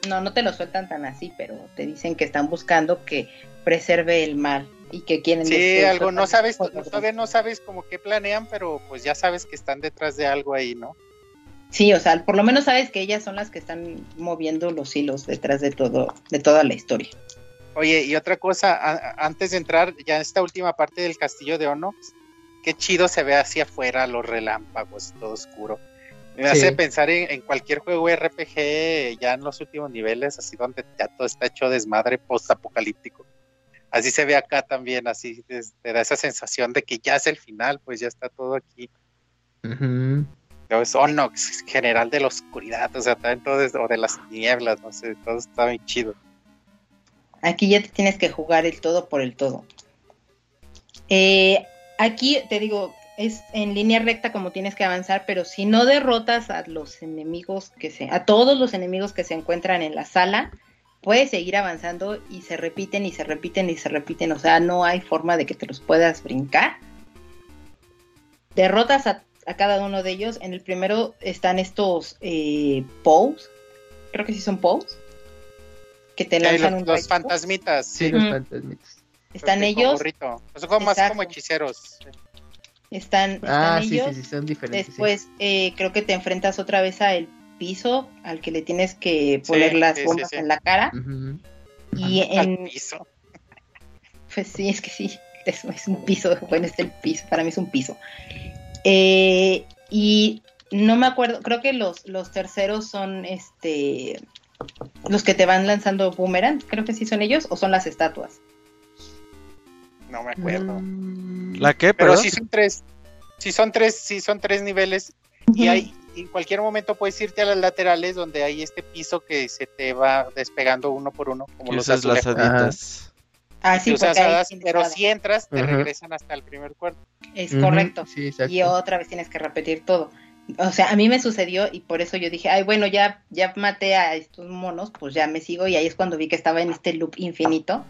No, no te lo sueltan tan así, pero te dicen que están buscando que preserve el mal y que quieren Sí, algo no sabes, todavía no sabes como qué planean, pero pues ya sabes que están detrás de algo ahí, ¿no? Sí, o sea, por lo menos sabes que ellas son las que están moviendo los hilos detrás de todo, de toda la historia. Oye, y otra cosa, antes de entrar ya en esta última parte del castillo de Onox, qué chido se ve hacia afuera los relámpagos, todo oscuro. Me hace pensar en, cualquier juego RPG ya en los últimos niveles, así donde ya todo está hecho desmadre post-apocalíptico. Así se ve acá también, así te da esa sensación de que ya es el final, pues ya está todo aquí es Onox, general de la oscuridad, o sea, también todo o de las nieblas, no sé, todo está muy chido. Aquí ya te tienes que jugar el todo por el todo. Eh, aquí te digo, es en línea recta como tienes que avanzar, pero si no derrotas a los enemigos que se, a todos los enemigos que se encuentran en la sala, puedes seguir avanzando y se repiten y se repiten y se repiten, o sea, no hay forma de que te los puedas brincar. Derrotas a a cada uno de ellos. En el primero están estos eh, creo que sí son Pows, que te lanzan los, un los fantasmitas. Sí, los fantasmitas. Están ellos. Son como más como hechiceros. Están, ah, ellos. Sí, sí, son diferentes. Después eh, creo que te enfrentas otra vez a el piso al que le tienes que poner las bombas en la cara. Y en piso. <laughs> Pues sí, es que sí, es, es un piso, bueno, es el piso, para mí es un piso. Eh, y no me acuerdo, creo que los, los terceros son este los que te van lanzando boomerang, creo que sí son ellos, o son las estatuas. No me acuerdo. ¿La qué? Pero sí son tres. Sí son tres, sí son tres niveles. Y hay, en cualquier momento puedes irte a las laterales donde hay este piso que se te va despegando uno por uno, como los las Ah, sí, pero si entras, te regresan hasta el primer cuarto. Es correcto. y otra vez tienes que repetir todo. O sea, a mí me sucedió y por eso yo dije, ay, bueno, ya, ya maté a estos monos, pues ya me sigo. Y ahí es cuando vi que estaba en este loop infinito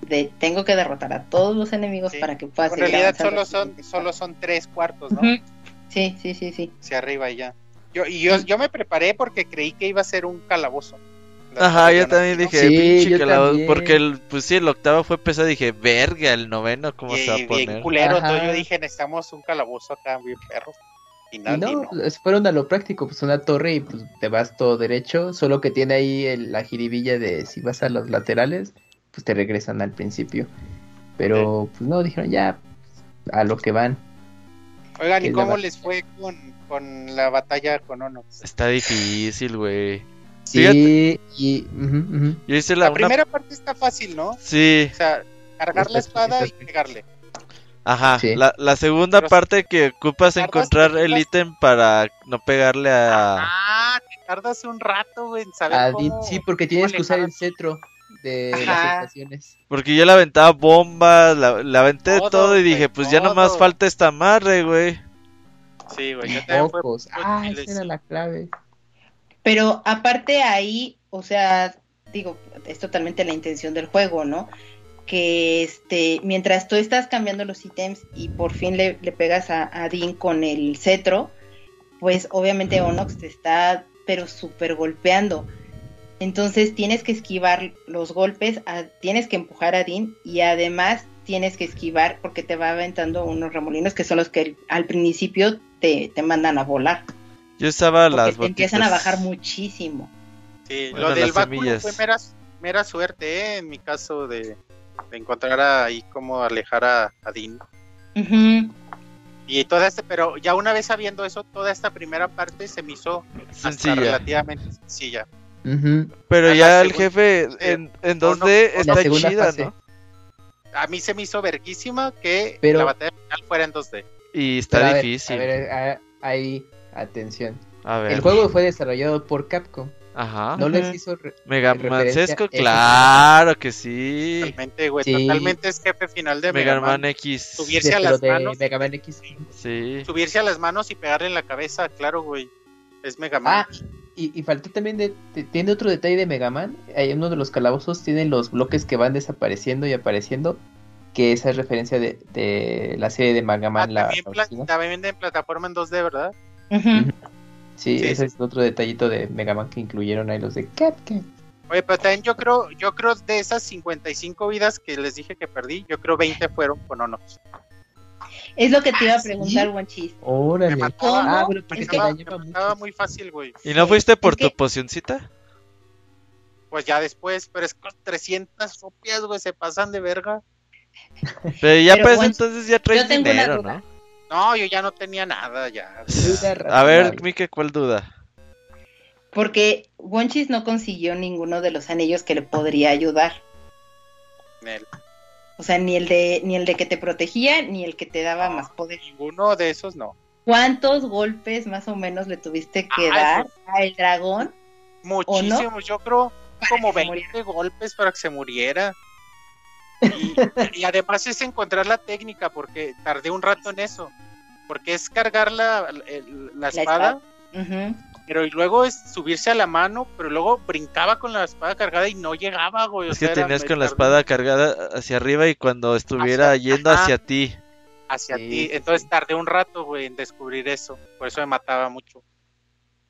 de tengo que derrotar a todos los enemigos para que pueda En realidad solo son, solo son tres cuartos, ¿no? Sí, sí, sí, sí. Hacia arriba y ya. Yo, y yo, yo me preparé porque creí que iba a ser un calabozo. Ajá, yo también dije, pinche que porque el, pues sí, el octavo fue pesado, dije, verga, el noveno, ¿cómo se va a poner? Bien culero, yo dije, necesitamos un calabozo acá, bien perro. final. no, fueron a lo práctico, pues una torre y pues te vas todo derecho, solo que tiene ahí la jiribilla de si vas a los laterales, pues te regresan al principio. Pero pues no, dijeron ya, a lo que van. Oigan, ¿y cómo les fue con, la batalla con Onox? Está difícil, güey. Sí, y... Yo hice la, primera parte está fácil, ¿no? Sí. O sea, cargar la espada y pegarle. Ajá, la, la, segunda parte que ocupas encontrar el ítem para no pegarle a... Ah, que tardas un rato, güey, en saber cómo... Sí, porque tienes que usar el cetro de las estaciones. Porque yo le aventaba bombas, la, aventé todo, y dije, pues ya nomás falta esta madre, güey. Sí, güey, yo también fue, Ah, esa era la clave. Pero aparte ahí, o sea, digo, es totalmente la intención del juego, ¿no? Que este, mientras tú estás cambiando los ítems y por fin le, pegas a, a, Dean con el cetro, pues obviamente Onox te está, pero súper golpeando. Entonces tienes que esquivar los golpes, tienes que empujar a Dean y además tienes que esquivar porque te va aventando unos remolinos que son los que al principio te, mandan a volar. Yo estaba las te empiezan a bajar muchísimo. Sí, lo del báculo fue mera, suerte, ¿eh? en mi caso de, encontrar ahí cómo alejar a, Dean. Y toda este, pero ya una vez sabiendo eso, toda esta primera parte se me hizo relativamente sencilla. Pero ya el jefe en, en 2D está chida, ¿no? A mí se me hizo verguísima que la batalla final fuera en 2D. Y está difícil. A ver, ahí, atención. El juego fue desarrollado por Capcom. Ajá. No les hizo Mega Man Sesco, claro que sí. Totalmente, güey, totalmente es jefe final de Mega, Man. X. Subirse a las manos. Mega Man X. Sí. Subirse a las manos y pegarle en la cabeza, claro, güey. Es Mega Man. Ah, y, faltó también de, tiene otro detalle de Mega Man. Hay uno de los calabozos tiene los bloques que van desapareciendo y apareciendo. Que esa es referencia de, la serie de Mega Man. Ah, también, la, en plataforma en 2D, ¿verdad? sí, ese es otro detallito de Mega Man que incluyeron ahí los de Capcom. Oye, pero también yo creo, yo creo de esas 55 vidas que les dije que perdí, yo creo 20 fueron con Onox. Es lo que te iba a preguntar, Wanchis. Órale. Me ah, porque me muy fácil, güey. ¿Y no fuiste por tu pocioncita? Pues ya después, pero es con 300 copias, güey, se pasan de verga. Pero ya pues entonces ya traes dinero, ¿no? No, yo ya no tenía nada, ya. A ver, Mike, ¿cuál duda? Porque Wonchis no consiguió ninguno de los anillos que le podría ayudar. O sea, ni el de ni el de que te protegía ni el que te daba más poder. Ninguno de esos no. ¿Cuántos golpes más o menos le tuviste que ah, dar al dragón? Muchísimos, yo creo como 20 golpes para que se muriera. <laughs> Y, además es encontrar la técnica, porque tardé un rato en eso. Porque es cargar la, la, espada, pero y luego es subirse a la mano, pero luego brincaba con la espada cargada y no llegaba, güey. Es que tenías con la espada cargada hacia arriba y cuando estuviera yendo hacia ti. Hacia ti. Entonces tardé un rato, güey, en descubrir eso. Por eso me mataba mucho.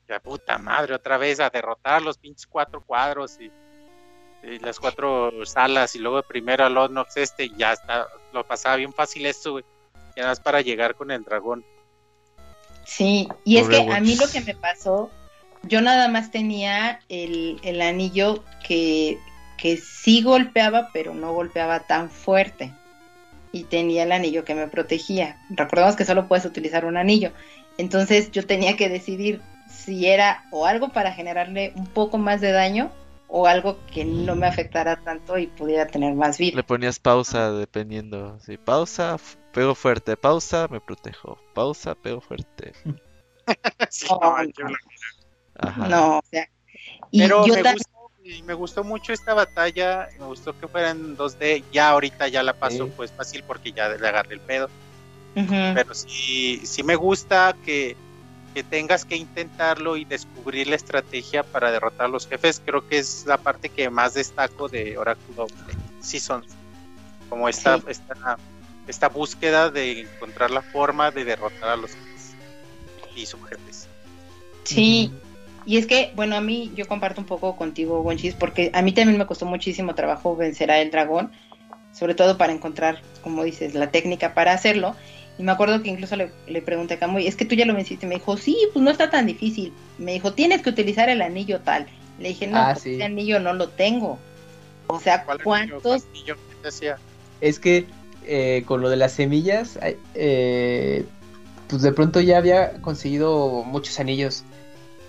Ya puta madre, otra vez a derrotar los pinches cuatro cuadros y, las cuatro salas y luego primero al Odnox este, ya está, lo pasaba bien fácil esto, güey. Ya más para llegar con el dragón. Sí, y es que a mí lo que me pasó, yo nada más tenía el, el anillo que, que sí golpeaba, pero no golpeaba tan fuerte. Y tenía el anillo que me protegía. Recordemos que solo puedes utilizar un anillo. Entonces yo tenía que decidir si era o algo para generarle un poco más de daño o algo que no me afectara tanto y pudiera tener más vida. Le ponías pausa dependiendo. Si pausa, pego fuerte, pausa, me protejo. Pausa, pego fuerte. <laughs> no, o sea. Pero me, gustó, me gustó mucho esta batalla. Me gustó que fueran 2D. Ya ahorita ya la paso pues fácil porque ya le agarré el pedo. Pero sí, sí me gusta que, que tengas que intentarlo y descubrir la estrategia para derrotar a los jefes. Creo que es la parte que más destaco de Oracle Seasons. Como esta, esta esta búsqueda de encontrar la forma de derrotar a los jefes y sus jefes. Sí, y es que, bueno, a mí yo comparto un poco contigo, Wonchis, porque a mí también me costó muchísimo trabajo vencer a el dragón, sobre todo para encontrar, como dices, la técnica para hacerlo. Y me acuerdo que incluso le, le pregunté a Camuy, es que tú ya lo venciste. Me dijo, sí, pues no está tan difícil. Me dijo, tienes que utilizar el anillo tal. Le dije, no, ah, pues ese anillo no lo tengo. O sea, ¿cuántos? Es que eh, con lo de las semillas, eh, pues de pronto ya había conseguido muchos anillos.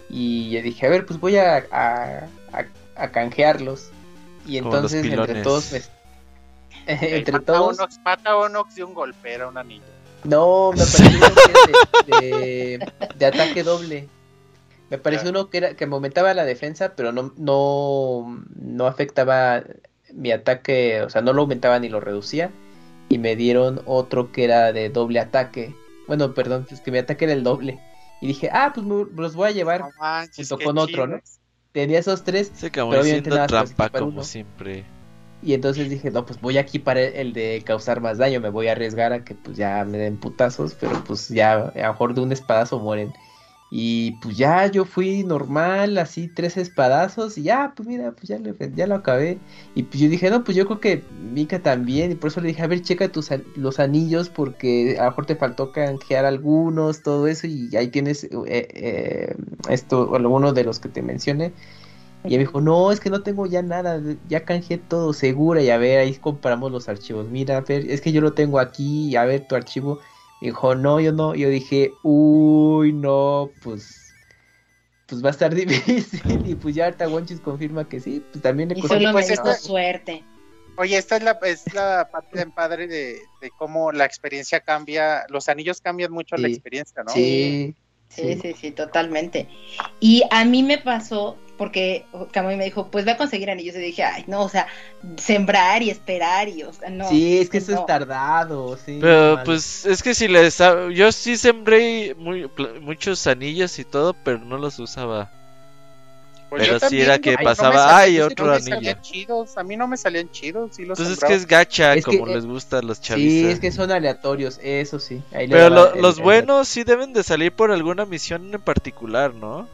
Y yo dije, a ver, pues voy a, a, canjearlos. Y entonces entre todos <laughs> entre todos. mata Onox de un golpe, era un anillo. No, me pareció que de, de, ataque doble. Me pareció uno que era que aumentaba la defensa, pero no, no, no afectaba mi ataque, o sea, no lo aumentaba ni lo reducía. Y me dieron otro que era de doble ataque. Bueno, perdón, es que mi ataque era el doble. Y dije, ah, pues me, los voy a llevar junto con otro, ¿no? Tenía esos tres. Pero obviamente nada trampa como siempre. Y entonces dije, no, pues voy aquí para el de causar más daño, me voy a arriesgar a que pues ya me den putazos, pero pues ya a lo mejor de un espadazo mueren. Y pues ya yo fui normal, así tres espadazos y ya, pues mira, pues ya, ya lo acabé. Y pues yo dije, no, pues yo creo que Mika también. Y por eso le dije, a ver, checa tus, los anillos porque a lo mejor te faltó canjear algunos, todo eso. Y ahí tienes eh, eh, esto, alguno de los que te mencioné. Y ella me dijo, no, es que no tengo ya nada, ya canjeé todo segura. Y a ver, ahí comparamos los archivos. Mira, a ver, es que yo lo tengo aquí, y a ver tu archivo dijo, no, yo no. Yo dije, uy, no, pues, pues va a estar <laughs> difícil. Y pues ya ahorita Wonchis confirma que sí, pues también le costó. Pues suerte. Oye, esta es la, es la parte en padre de, de, cómo la experiencia cambia, los anillos cambian mucho la experiencia, ¿no? Sí, sí, sí, sí, totalmente. Y a mí me pasó porque Camuy me dijo, pues voy a conseguir anillos. Y dije, ay, no, o sea, sembrar y esperar y, o sea, no. Sí, es que eso es tardado, sí. Pero pues es que si les. Yo sí sembré muy, muchos anillos y todo, pero no los usaba. Pues pero sí era que pasaba, ay, otro anillo. A mí no me salían chidos. Sí los Entonces es que es gacha, como les gusta a los chavistas. Sí, es que son aleatorios, eso sí. pero los buenos sí deben de salir por alguna misión en particular, ¿no?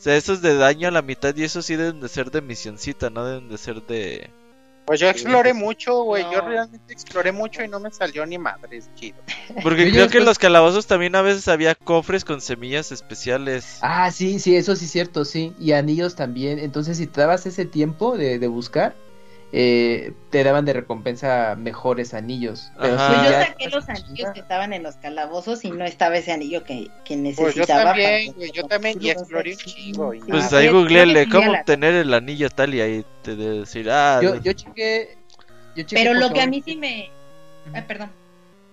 O sea, esos de daño a la mitad y eso sí deben de ser de misioncita, no deben de ser de... Pues yo exploré mucho, güey. Yo realmente exploré mucho y no me salió ni madres, chido. <laughs> Porque creo que en los calabozos también a veces había cofres con semillas especiales. Ah, sí, sí, eso sí es cierto, sí. Y anillos también. Entonces, si te dabas ese tiempo de, de buscar, eh, te daban de recompensa mejores anillos. Pero pues yo saqué los anillos que estaban en los calabozos y no estaba ese anillo que, que necesitaba. Pues yo también, güey, yo también y exploré un chingo. Pues ahí googleale cómo obtener el anillo tal y ahí te de decir, ah. Yo, yo chequé, yo chequé Pero lo que a mí sí me. Ay, perdón.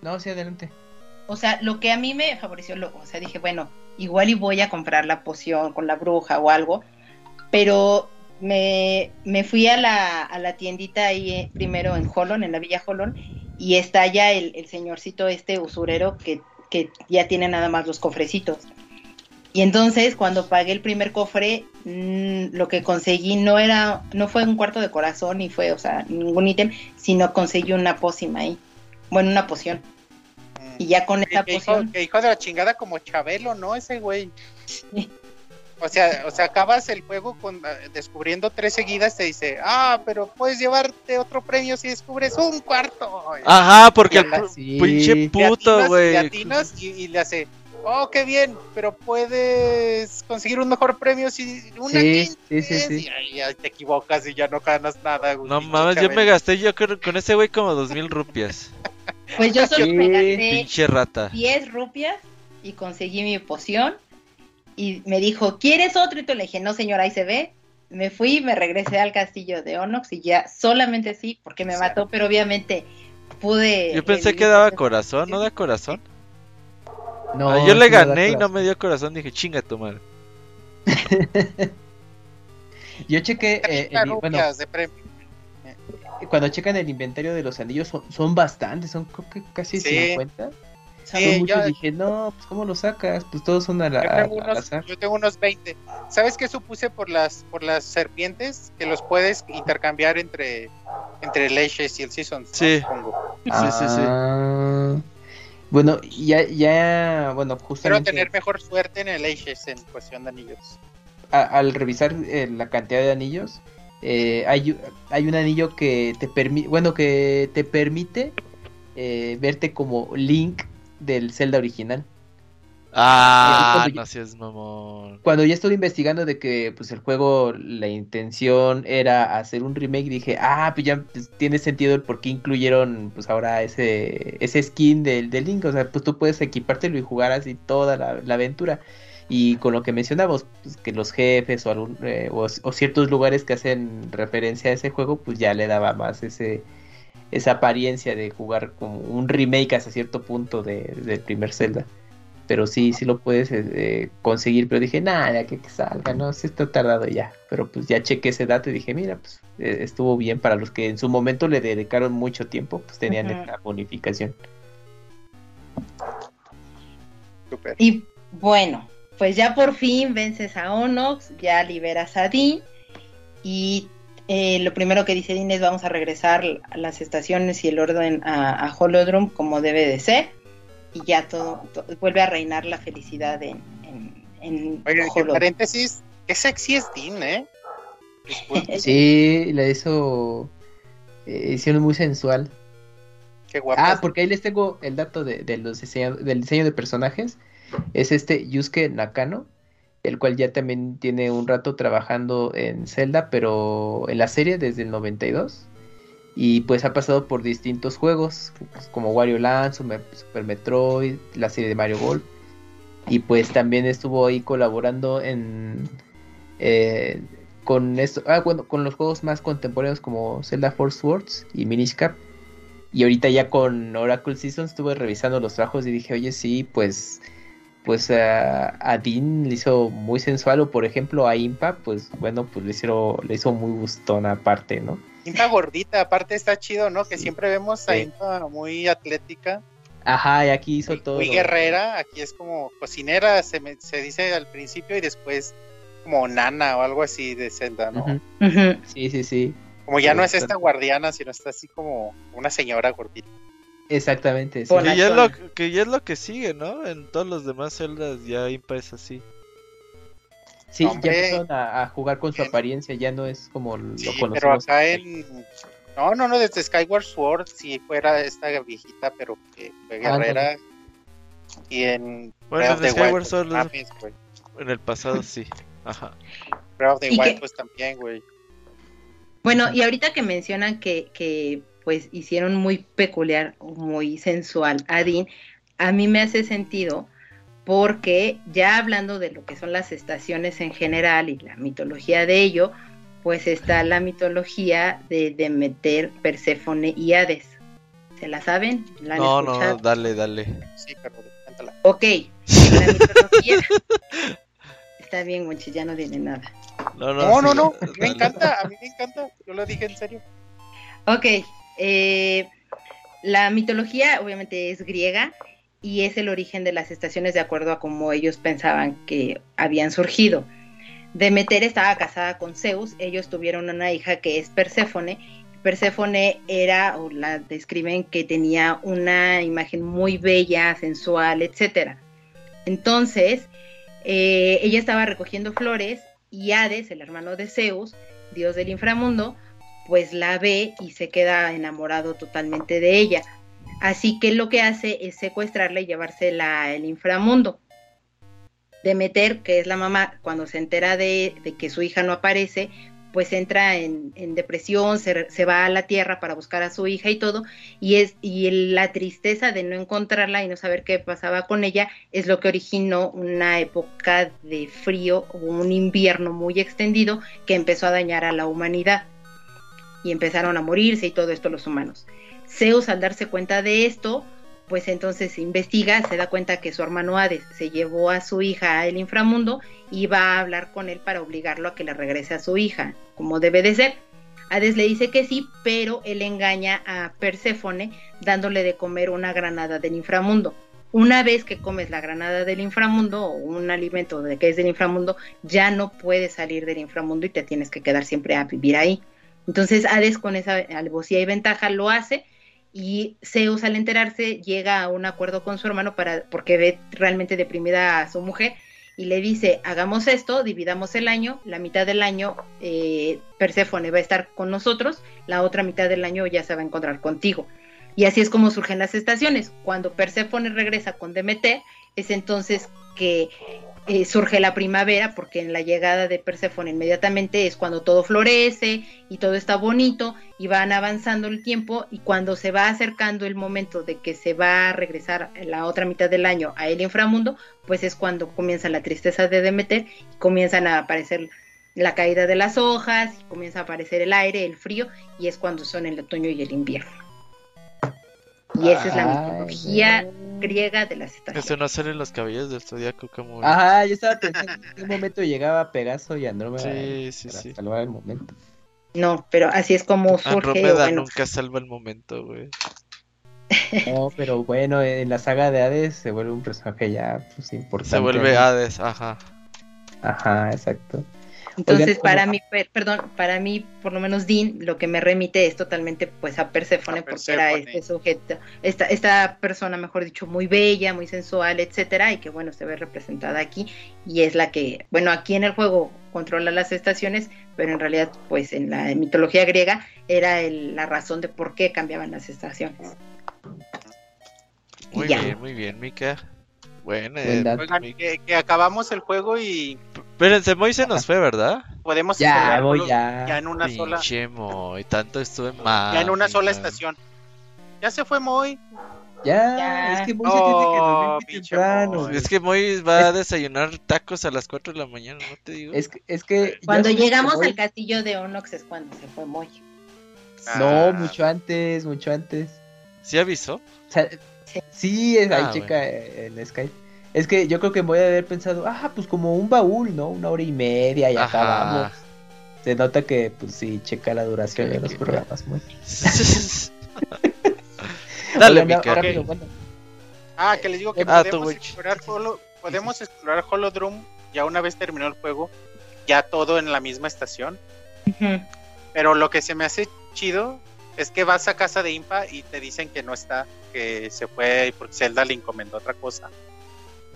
No, sí, adelante. O sea, lo que a mí me favoreció, lo, o sea, dije, bueno, igual y voy a comprar la poción con la bruja o algo, pero me, me fui a la, a la tiendita ahí eh, primero en Holon, en la Villa Holon, y está ya el, el señorcito este usurero que, que, ya tiene nada más los cofrecitos. Y entonces cuando pagué el primer cofre, mm, lo que conseguí no era, no fue un cuarto de corazón ni fue, o sea, ningún ítem, sino conseguí una pócima ahí. Bueno, una poción. Y ya con esa poción. que hijo de la chingada como Chabelo, ¿no? Ese güey. O sea, o sea, acabas el juego con ah, descubriendo tres seguidas, te dice, ah, pero puedes llevarte otro premio si descubres un cuarto. Ajá, porque el pinche puto, güey. Y, le hace, oh, qué bien, pero puedes conseguir un mejor premio si una sí, sí, sí, y ahí te equivocas y ya no ganas nada. Güey, no mames, yo me gasté yo creo con ese güey como dos mil rupias. Pues yo solo me gasté pinche rata. 10 rupias y conseguí mi poción y me dijo, ¿quieres otro? Y tú le dije, no señora, ahí se ve. Me fui, me regresé al castillo de Onox y ya solamente sí, porque me mató, pero obviamente pude... Yo pensé que daba corazón, ¿no da corazón? No, ah, yo le gané y no me dio corazón, dije, chinga tu madre. <laughs> yo chequé, eh, bueno, cuando checan el inventario de los anillos son, son bastantes, son creo que casi 50. Sí, yo dije, no, pues ¿cómo lo sacas? Pues todos son a la, yo tengo, unos, yo tengo unos 20. ¿Sabes qué supuse por las por las serpientes? Que los puedes intercambiar entre entre el Ashes y el Season. Sí. sí, sí, sí. Ah. Bueno, ya, ya, bueno, justamente... Quiero tener mejor suerte en el Ashes en cuestión de anillos. al revisar eh, la cantidad de anillos, eh, hay, hay un anillo que te permite, bueno, que te permite eh, verte como Link del Zelda original. Ah, no es mamón. Cuando ya estuve investigando de que pues el juego, la intención era hacer un remake, dije, ah, pues ya pues, tiene sentido el por qué incluyeron pues ahora ese, ese skin del, del Link. O sea, pues tú puedes equipártelo y jugar así toda la, aventura. Y con lo que mencionamos, pues, que los jefes o, algún, eh, o, ciertos lugares que hacen referencia a ese juego, pues ya le daba más ese esa apariencia de jugar como un remake hasta cierto punto de, del primer Zelda pero sí, sí lo puedes eh, eh, conseguir, pero dije, nada, que, que salga, no, sí está tardado ya, pero pues ya chequé ese dato y dije, mira, pues eh, estuvo bien para los que en su momento le dedicaron mucho tiempo, pues tenían esta bonificación. Super. Y bueno, pues ya por fin vences a Onox, ya liberas a Dean y lo primero que dice Dean es vamos a regresar a las estaciones y el orden a, a Holodrum como debe de ser y ya todo, vuelve a reinar la felicidad en, en, en paréntesis, qué sexy es Dean, ¿eh? <laughs> sí, la hizo eh, hicieron muy sensual. Qué guapo. Ah, porque ahí les tengo el dato de, los del diseño de personajes. Es este Yusuke Nakano, el cual ya también tiene un rato trabajando en Zelda, pero en la serie desde el 92. Y pues ha pasado por distintos juegos, pues, como Wario Land, Super Metroid, la serie de Mario Golf. Y pues también estuvo ahí colaborando en eh, con esto, ah, bueno, con los juegos más contemporáneos como Zelda Force Swords y Minish. Y ahorita ya con Oracle Seasons estuve revisando los trabajos y dije, oye, sí, pues pues a Dean le hizo muy sensual o por ejemplo a Impa pues bueno pues le hizo le hizo muy gustona aparte no Impa gordita aparte está chido no que siempre vemos a Impa muy atlética. Ajá y aquí hizo todo muy guerrera aquí es como cocinera se, se dice al principio y después como nana o algo así de Zelda no sí sí sí. Como ya no es esta guardiana sino está así como una señora gordita Exactamente. Sí. Que, ya es lo, que ya es lo que sigue, ¿no? En todos los demás celdas ya Impa es así. Sí, ya empezaron a, jugar con su apariencia, ya no es como lo sí, Pero acá en. No, no, no, desde Skyward Sword si fuera esta viejita, pero que fue ah, guerrera. Y en. Bueno, desde Skyward Sword. En el pasado sí. Ajá. Breath of the Wild, pues también, güey. Bueno, y ahorita que mencionan que, que pues hicieron muy peculiar, muy sensual a Dean, a mí me hace sentido porque ya hablando de lo que son las estaciones en general y la mitología de ello, pues está la mitología de Demeter, Perséfone y Hades. ¿Se la saben? no, no, dale, dale. Sí, perdón, cántala. Ok, la mitología... <laughs> Está bien, Monchi, ya no tiene nada. No, no, no, no, <laughs> me encanta, a mí me encanta, yo lo dije en serio. Ok, eh, la mitología obviamente es griega y es el origen de las estaciones de acuerdo a cómo ellos pensaban que habían surgido. Demeter estaba casada con Zeus, ellos tuvieron una hija que es Perséfone. Perséfone era, o la describen que tenía una imagen muy bella, sensual, etc. Entonces, eh, ella estaba recogiendo flores y Hades, el hermano de Zeus, dios del inframundo, pues la ve y se queda enamorado totalmente de ella. Así que lo que hace es secuestrarla y llevársela al inframundo. Demeter, que es la mamá, cuando se entera de, que su hija no aparece, pues entra en, depresión, se, va a la tierra para buscar a su hija y todo, y es y la tristeza de no encontrarla y no saber qué pasaba con ella es lo que originó una época de frío o un invierno muy extendido que empezó a dañar a la humanidad y empezaron a morirse y todo esto los humanos. Zeus al darse cuenta de esto, pues entonces investiga, se da cuenta que su hermano Hades se llevó a su hija al inframundo y va a hablar con él para obligarlo a que le regrese a su hija, como debe de ser. Hades le dice que sí, pero él engaña a Perséfone dándole de comer una granada del inframundo. Una vez que comes la granada del inframundo o un alimento de que es del inframundo, ya no puedes salir del inframundo y te tienes que quedar siempre a vivir ahí. Entonces Hades con esa alevosía y ventaja lo hace y Zeus al enterarse llega a un acuerdo con su hermano para porque ve realmente deprimida a su mujer y le dice hagamos esto, dividamos el año, la mitad del año eh, Perséfone va a estar con nosotros, la otra mitad del año ya se va a encontrar contigo. Y así es como surgen las estaciones. Cuando Perséfone regresa con Demeter, es entonces que eh, surge la primavera, porque en la llegada de Perséfone inmediatamente es cuando todo florece y todo está bonito y van avanzando el tiempo y cuando se va acercando el momento de que se va a regresar la otra mitad del año a el inframundo, pues es cuando comienza la tristeza de Demeter y comienzan a aparecer la caída de las hojas, y comienza a aparecer el aire, el frío y es cuando son el otoño y el invierno. Y esa es la mitología griega de las estaciones. Eso no sale en los cabellos del zodiaco como. Ajá, yo estaba pensando en qué momento llegaba Pegaso y Andrómeda sí, sí, para sí. salvar el momento. No, pero así es como surge. Andrómeda nunca salva el momento, güey. <laughs> No, pero bueno, en la saga de Hades se vuelve un personaje ya pues, importante. Se vuelve Hades, ajá. Ajá, exacto. Entonces, para mí, perdón, para mí, por lo menos Dean, lo que me remite es totalmente pues a Persephone, porque era este sujeto, esta, esta persona, mejor dicho, muy bella, muy sensual, etcétera, y que bueno, se ve representada aquí, y es la que, bueno, aquí en el juego controla las estaciones, pero en realidad, pues en la mitología griega era la razón de por qué cambiaban las estaciones. Muy bien, muy bien, Mika. Bueno, eh, que, acabamos el juego y. Espérense, Moy se nos fue, ¿verdad? Podemos ya, voy ya. ya en una sola. Moy, tanto estuve mal. Ya en una sola estación. Ya se fue Moy. Ya, es que Moy se tiene que dormir temprano. Es que Moy va a desayunar tacos a las 4 de la mañana, no te digo. Es que, es que cuando llegamos al castillo de Onox es cuando se fue Moy. No, ah. mucho antes, mucho antes. ¿Sí avisó? O sea, <laughs> Sí, es, ahí ah, checa en Skype. Es que yo creo que voy a haber pensado, ah, pues como un baúl, ¿no? Una hora y media y acabamos. Se nota que, pues sí, checa la duración de los programas. Muy. <laughs> Dale, Ah, que les digo que ah, podemos, explorar Holo, podemos explorar Holodrum ya una vez terminó el juego, ya todo en la misma estación. Pero lo que se me hace chido es que vas a casa de Impa y te dicen que no está, que se fue porque Zelda le encomendó otra cosa.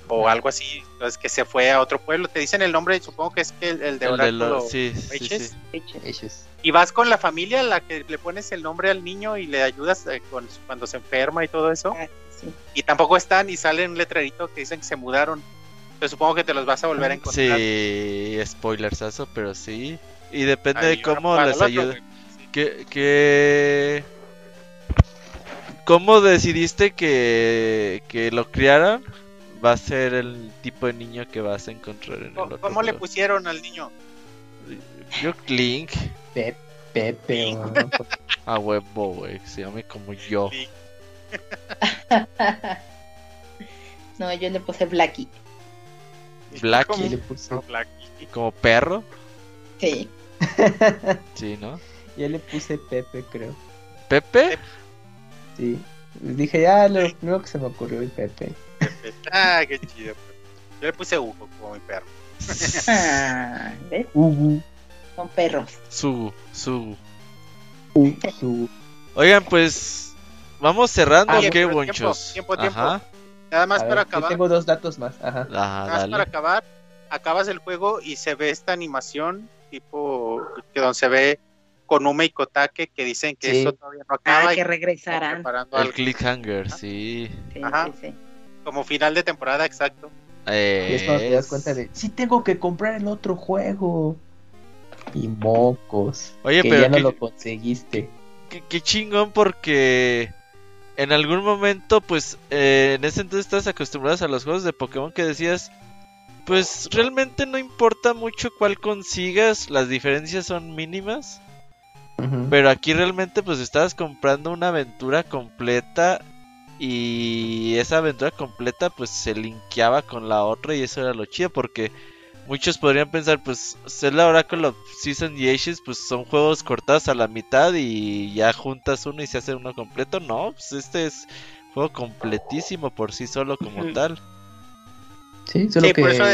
O algo así, entonces que se fue a otro pueblo. Te dicen el nombre, supongo que es que el, de Oráculo. Sí, Y vas con la familia, la que le pones el nombre al niño y le ayudas eh, con, cuando se enferma y todo eso. Ah, y tampoco están y sale un letrerito que dicen que se mudaron. Entonces supongo que te los vas a volver a encontrar. Sí, spoilersazo, pero sí. Y depende de cómo les ayude. ¿Qué, cómo decidiste que, que lo criaran? Va a ser el tipo de niño que vas a encontrar en el otro ¿Cómo le pusieron al niño? Yo Clink. Pepe. A huevo, güey. Se llame como yo. <laughs> no, yo le puse Blacky. Blacky. Le Blacky. ¿Como perro? Sí. sí, ¿no? Ya le puse Pepe, creo. ¿Pepe? Sí. Dije, ya, lo primero que se me ocurrió es Pepe. Ah, qué chido. Yo le puse Hugo como mi perro. ah, ¿ves? Hugo. Son perros. Su, su. Su. Oigan, pues. Vamos cerrando, ah, ¿qué, bonchos? Tiempo, tiempo, tiempo. Nada más para acabar. tengo dos datos más. Ajá. Nada más para acabar. Acabas el juego y se ve esta animación, tipo, que donde se ve Konume y Kotake que dicen que eso todavía no acaba. Ah, que regresarán. El cliffhanger, sí. Ajá. Sí, Como final de temporada, exacto. Y es cuando te das cuenta de, sí tengo que comprar el otro juego. Y mocos. Oye, que pero ya no lo conseguiste. Qué, chingón porque en algún momento, pues, eh, en ese entonces estás acostumbrados a los juegos de Pokémon que decías, pues realmente no importa mucho cuál consigas, las diferencias son mínimas. Pero aquí realmente pues estabas comprando una aventura completa y esa aventura completa pues se linkeaba con la otra y eso era lo chido porque muchos podrían pensar pues Zelda Oracle of Season y Ages pues son juegos cortados a la mitad y ya juntas uno y se hace uno completo. No, pues este es juego completísimo por sí solo como tal. Sí, solo que... por eso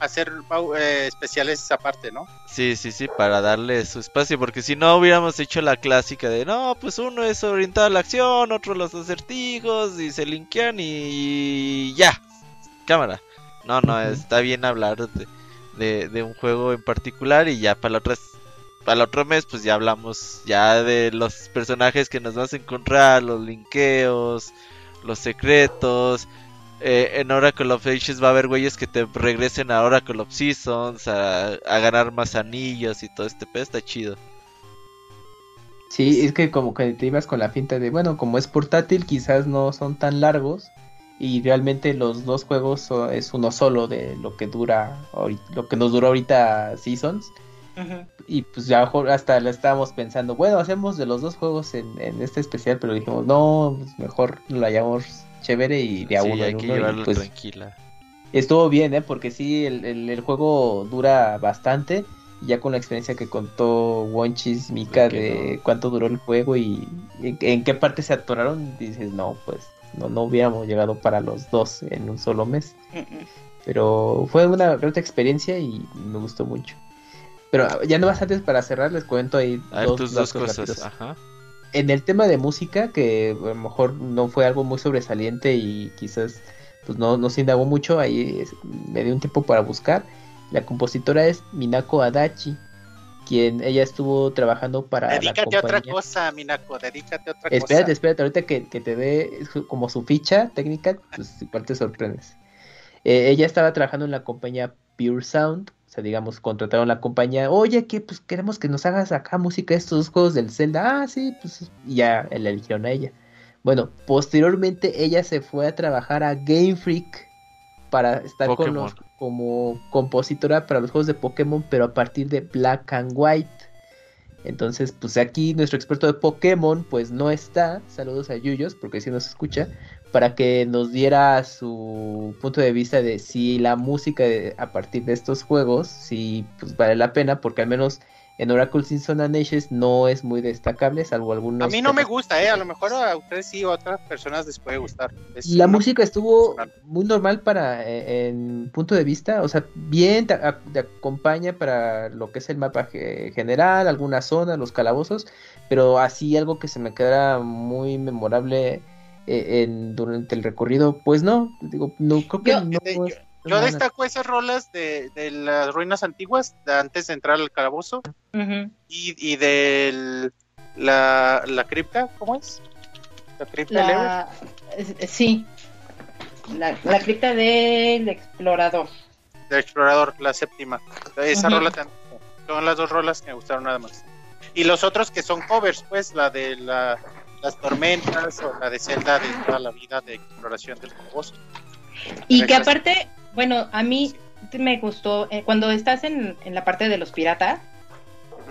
hacer eh, especiales aparte, ¿no? Sí, sí, sí, para darle su espacio, porque si no hubiéramos hecho la clásica de, no, pues uno es orientado a la acción, otro los acertijos, y se linkean y ya, cámara. No, no, está bien hablar de, de, un juego en particular y ya para la otra al otro mes pues ya hablamos ya de los personajes que nos vas a encontrar, los linkeos, los secretos. Eh, en Oracle of Ages va a haber güeyes que te regresen a Oracle of Seasons a, ganar más anillos y todo este pedo, está chido. Sí, es que como que te ibas con la finta de, bueno, como es portátil, quizás no son tan largos y realmente los dos juegos es uno solo de lo que dura, lo que nos duró ahorita Seasons. Y pues ya hasta lo estábamos pensando, bueno, hacemos de los dos juegos en, este especial, pero dijimos, no, pues mejor lo hayamos chévere y de a uno hay que pues, tranquila. Estuvo bien, ¿eh? Porque sí, el, el, juego dura bastante. Ya con la experiencia que contó Wonchis Mika de cuánto duró el juego y en, qué parte se atoraron, dices, no, pues no, no hubiéramos llegado para los dos en un solo mes. Pero fue una gran experiencia y me gustó mucho. Pero ya no más antes para cerrar, les cuento ahí dos, dos, cosas. Ajá. En el tema de música, que a lo mejor no fue algo muy sobresaliente y quizás pues no, no se indagó mucho, ahí me dio un tiempo para buscar. La compositora es Minako Adachi, quien ella estuvo trabajando para dedícate a otra cosa, Minako, dedícate a otra cosa. Espérate, espérate, ahorita que, te dé como su ficha técnica, pues igual te sorprendes. Eh, ella estaba trabajando en la compañía Pure Sound, o sea, digamos, contrataron la compañía, oye, que pues queremos que nos hagas acá música de estos juegos del Zelda. Ah, sí, pues y ya la eligieron a ella. Bueno, posteriormente ella se fue a trabajar a Game Freak para estar con los, como compositora para los juegos de Pokémon, pero a partir de Black and White. Entonces, pues aquí nuestro experto de Pokémon, pues no está. Saludos a Yuyos, porque si nos escucha para que nos diera su punto de vista de si la música a partir de estos juegos, si pues vale la pena, porque al menos en Oracle Season and Ages no es muy destacable, salvo algunos. A mí no me gusta, ¿eh? A lo mejor a ustedes sí, o a otras personas les puede gustar. la música estuvo muy normal para, eh, en punto de vista, o sea, bien, te, acompaña para lo que es el mapa general, algunas zonas, los calabozos, pero así algo que se me quedara muy memorable en, durante el recorrido, pues no, digo, no creo que yo, yo, destaco esas rolas de, de, las ruinas antiguas, de antes de entrar al calabozo, y, y de la, la cripta, ¿cómo es? La cripta Sí, la, la, cripta del explorador. Del explorador, la séptima. Esa rola también. Son las dos rolas que me gustaron nada más. Y los otros que son covers, pues, la de la las tormentas o la de Zelda de toda la vida de exploración del calabozo. Y que aparte, bueno, a mí me gustó, eh, cuando estás en, la parte de los piratas,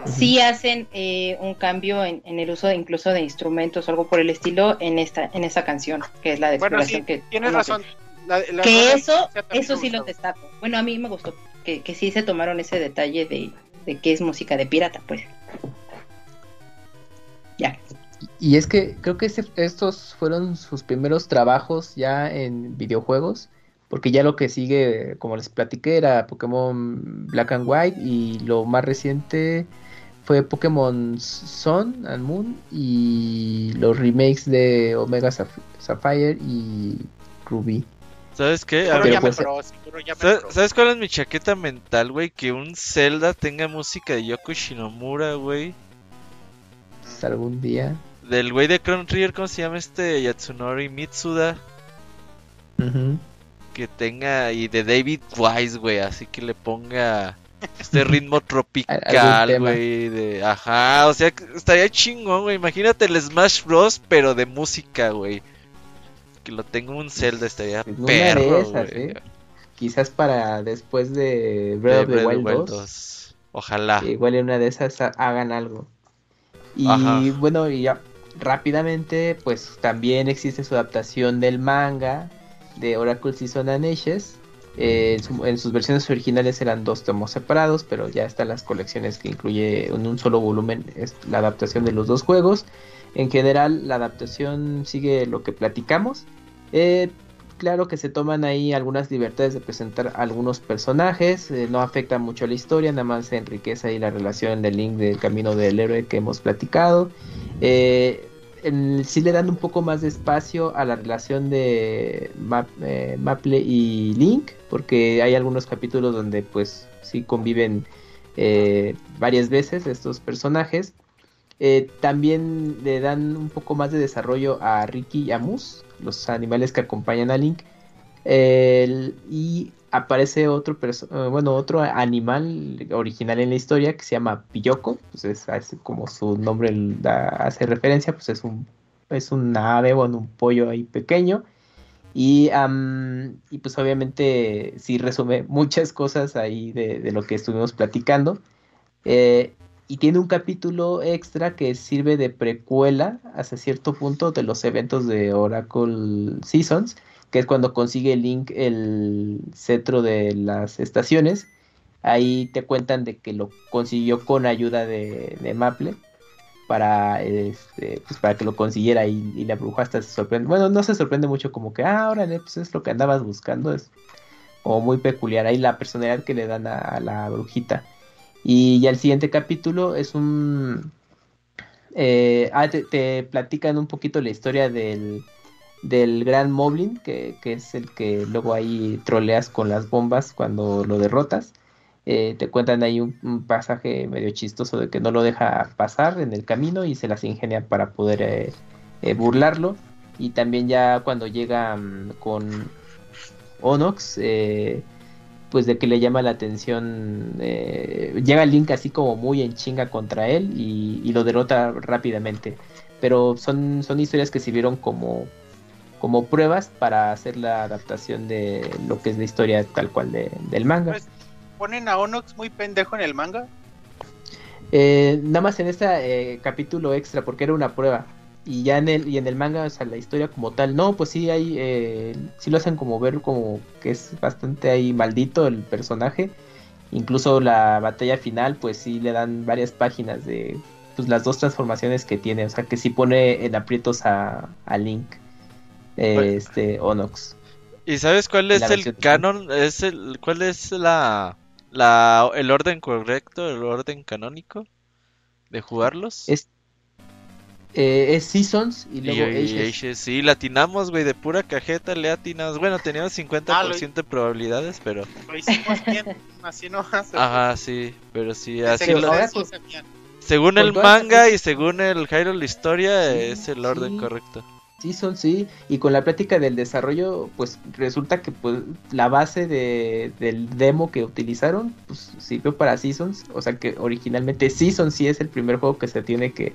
sí hacen eh, un cambio en, el uso de, incluso de instrumentos o algo por el estilo en esta en esa canción, que es la de exploración que tienes razón. que eso, eso sí lo destaco. Bueno, a mí me gustó que, que sí se tomaron ese detalle de, de que es música de pirata, pues. Ya. Y es que creo que estos fueron sus primeros trabajos ya en videojuegos, porque ya lo que sigue, como les platiqué, era Pokémon Black and White y lo más reciente fue Pokémon Sun and Moon y los remakes de Omega Sapphire y Ruby. ¿Sabes qué? Pues, ¿Sabes, cuál es mi chaqueta mental, güey? Que un Zelda tenga música de Yoko Shinomura, güey. Algún día del güey de Trigger, ¿cómo se llama este? Yatsunori Mitsuda. Que tenga. Y de David Wise, güey. Así que le ponga este ritmo <laughs> tropical, güey. De... Ajá, o sea, estaría chingón, güey. Imagínate el Smash Bros. pero de música, güey. Que lo tenga un Zelda, estaría pues perro, güey. ¿eh? Quizás para después de Breath, of the Wild 2. Ojalá. igual en una de esas hagan algo. Y bueno, y ya rápidamente, pues también existe su adaptación del manga de Oracle Season and Ages. Eh, en, sus versiones originales eran dos tomos separados, pero ya están las colecciones que incluye en un solo volumen es la adaptación de los dos juegos. En general, la adaptación sigue lo que platicamos. Eh, claro que se toman ahí algunas libertades de presentar algunos personajes, eh, no afecta mucho a la historia, nada más se enriquece ahí la relación del link del camino del héroe que hemos platicado. Eh, sí le dan un poco más de espacio a la relación de eh, Maple y Link, porque hay algunos capítulos donde pues sí conviven eh, varias veces estos personajes. También le dan un poco más de desarrollo a Ricky y a Moose, los animales que acompañan a Link. y aparece otro eh, bueno otro animal original en la historia que se llama Piyoko. Pues es, como su nombre hace referencia pues es un es un ave o un pollo ahí pequeño. Y, y pues obviamente sí resume muchas cosas ahí de, lo que estuvimos platicando. Eh, y tiene un capítulo extra que sirve de precuela hasta cierto punto de los eventos de Oracle Seasons que es cuando consigue Link el cetro de las estaciones. Ahí te cuentan de que lo consiguió con ayuda de, Maple para este, pues para que lo consiguiera y, la bruja hasta se sorprende. Bueno, no se sorprende mucho como que, ah, órale, pues es lo que andabas buscando. Es muy peculiar ahí la personalidad que le dan a, la brujita. Y ya el siguiente capítulo es un... Eh, ah, te platican un poquito la historia del, del Gran Moblin, que, es el que luego ahí troleas con las bombas cuando lo derrotas. Eh, te cuentan ahí un, pasaje medio chistoso de que no lo deja pasar en el camino y se las ingenia para poder eh, burlarlo. Y también ya cuando llega mm, con Onox, pues de que le llama la atención, llega Link así como muy en chinga contra él y, y lo derrota rápidamente. Pero son, son historias que sirvieron como como pruebas para hacer la adaptación de lo que es la historia tal cual de, del manga. Pues, ¿Ponen a Onox muy pendejo en el manga? Eh, nada más en este eh, capítulo extra, porque era una prueba. Y ya en el, y en el manga, o sea, la historia como tal, no, pues sí hay, eh, sí lo hacen como ver como que es bastante ahí maldito el personaje. Incluso la batalla final, pues sí le dan varias páginas de pues las dos transformaciones que tiene. O sea, que sí pone en aprietos a, a Link este Onox. ¿Y sabes cuál es el canon? ¿Es el, ¿Cuál es la, la, el orden correcto, el orden canónico de jugarlos? Eh, es Seasons y luego Ages. Sí, latinamos, güey, de pura cajeta le atinamos. Bueno, teníamos 50% ah, de probabilidades, pero... Lo hicimos bien, <laughs> así no Ajá, sí, pero sí, así lo... Según el manga y según el Hyrule Historia, es el orden correcto. Seasons, sí, y con la plática del desarrollo, pues resulta que pues la base de, del demo que utilizaron, pues sirvió para Seasons, o sea que originalmente Seasons sí es el primer juego que se tiene que,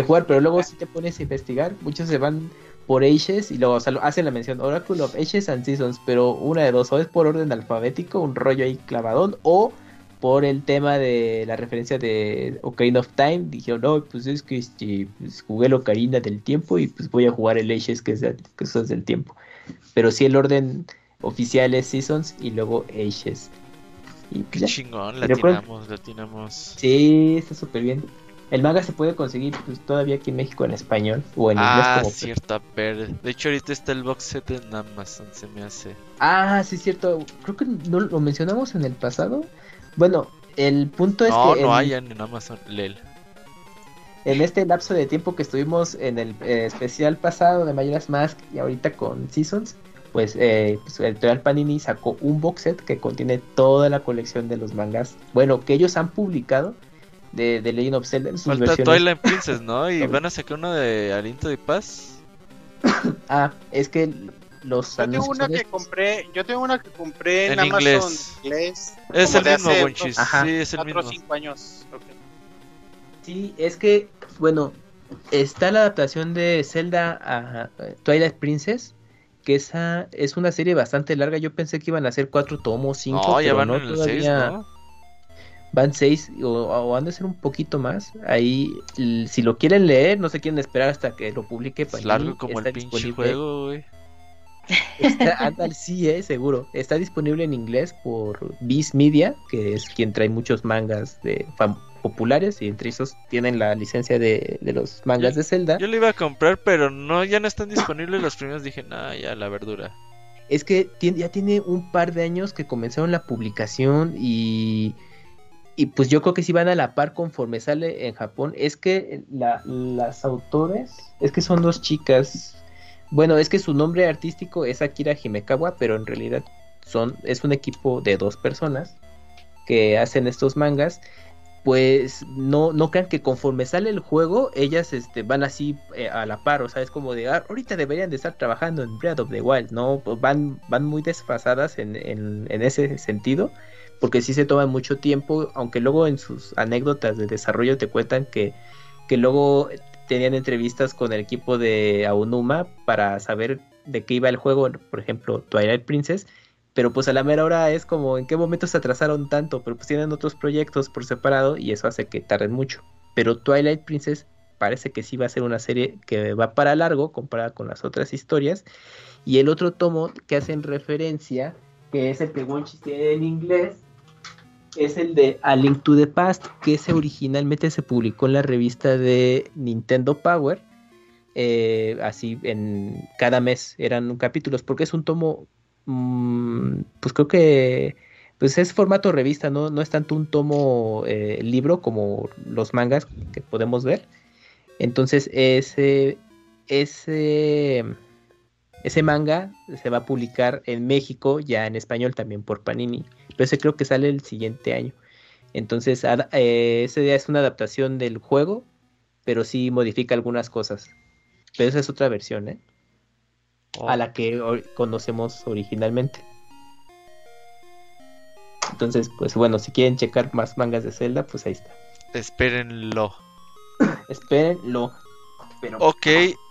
jugar, pero luego si te pones a investigar, muchos se van por Ages y luego hacen la mención Oracle of Ages and Seasons, pero una de dos, o es por orden alfabético, un rollo ahí clavadón, o por el tema de la referencia de Ocarina of Time, dijeron, no, pues es que este, pues, jugué el Ocarina del tiempo y pues voy a jugar el Ages que es, que es del tiempo. Pero sí el orden oficial es Seasons y luego Ages. Y pues Qué chingón, latinamos, latinamos. Sí, está súper bien. El manga se puede conseguir pues, todavía aquí en México en español o en inglés. Ah, cierto, pero de hecho ahorita está el box set en Amazon, se me hace. Ah, sí, cierto. Creo que no lo mencionamos en el pasado. Bueno, el punto es que. No, no hay en Amazon Lel. En este lapso de tiempo que estuvimos en el eh, especial pasado de Mayoras Mask y ahorita con Seasons, pues, eh, pues el Editorial Panini sacó un box set que contiene toda la colección de los mangas, bueno, que ellos han publicado de, de Legend of Zelda. En sus Falta Twilight Princess, ¿no? Y <laughs> van a sacar uno de Aliento de Paz. ah, es que los yo tengo una que compré yo tengo una que compré en, Amazon inglés, es el mismo Bonchis sí es el mismo. cinco años sí es que bueno está la adaptación de Zelda a Twilight Princess que esa es una serie bastante larga. Yo pensé que iban a ser cuatro tomos cinco no, ya van no, todavía van seis o, van a ser un poquito más ahí si lo quieren leer no se quieren esperar hasta que lo publique es largo como el pinche juego güey Está, sí, eh, seguro. Está disponible en inglés por Viz Media, que es quien trae muchos mangas de populares y entre esos tienen la licencia de, los mangas de Zelda. Yo lo iba a comprar, pero no, ya no están disponibles los primeros. Dije, nada, ya la verdura. Es que ya tiene un par de años que comenzaron la publicación y y pues yo creo que si van a la par conforme sale en Japón, es que las autores, es que son dos chicas, bueno, es que su nombre artístico es Akira Himekawa, pero en realidad son, es un equipo de dos personas que hacen estos mangas, pues no, no crean que conforme sale el juego, ellas este, van así eh, a la par, o sea, es como de, ah, ahorita deberían de estar trabajando en Breath of the Wild, ¿no? Pues van, van muy desfasadas en, en, en, ese sentido, porque sí se toman mucho tiempo, aunque luego en sus anécdotas de desarrollo te cuentan que, que luego tenían entrevistas con el equipo de Aonuma para saber de qué iba el juego, por ejemplo, Twilight Princess, pero pues a la mera hora es como en qué momento se atrasaron tanto, pero pues tienen otros proyectos por separado y eso hace que tarden mucho. Pero Twilight Princess parece que sí va a ser una serie que va para largo comparada con las otras historias. Y el otro tomo que hacen referencia, que es el que Wonchis tiene en inglés, es el de A Link to the Past, que ese originalmente se publicó en la revista de Nintendo Power. Eh, así en cada mes eran capítulos, porque es un tomo Mm, pues creo que pues es formato revista, no, no es tanto un tomo eh, libro como los mangas que podemos ver. Entonces ese, ese, ese manga se va a publicar en México, ya en español también por Panini, pero ese creo que sale el siguiente año. Entonces eh, ese día es una adaptación del juego, pero sí modifica algunas cosas. Pero esa es otra versión, ¿eh? a la que conocemos originalmente. Entonces, pues bueno, si quieren checar más mangas de Zelda, pues ahí está. Espérenlo. <coughs> Espérenlo. Pero... Ok,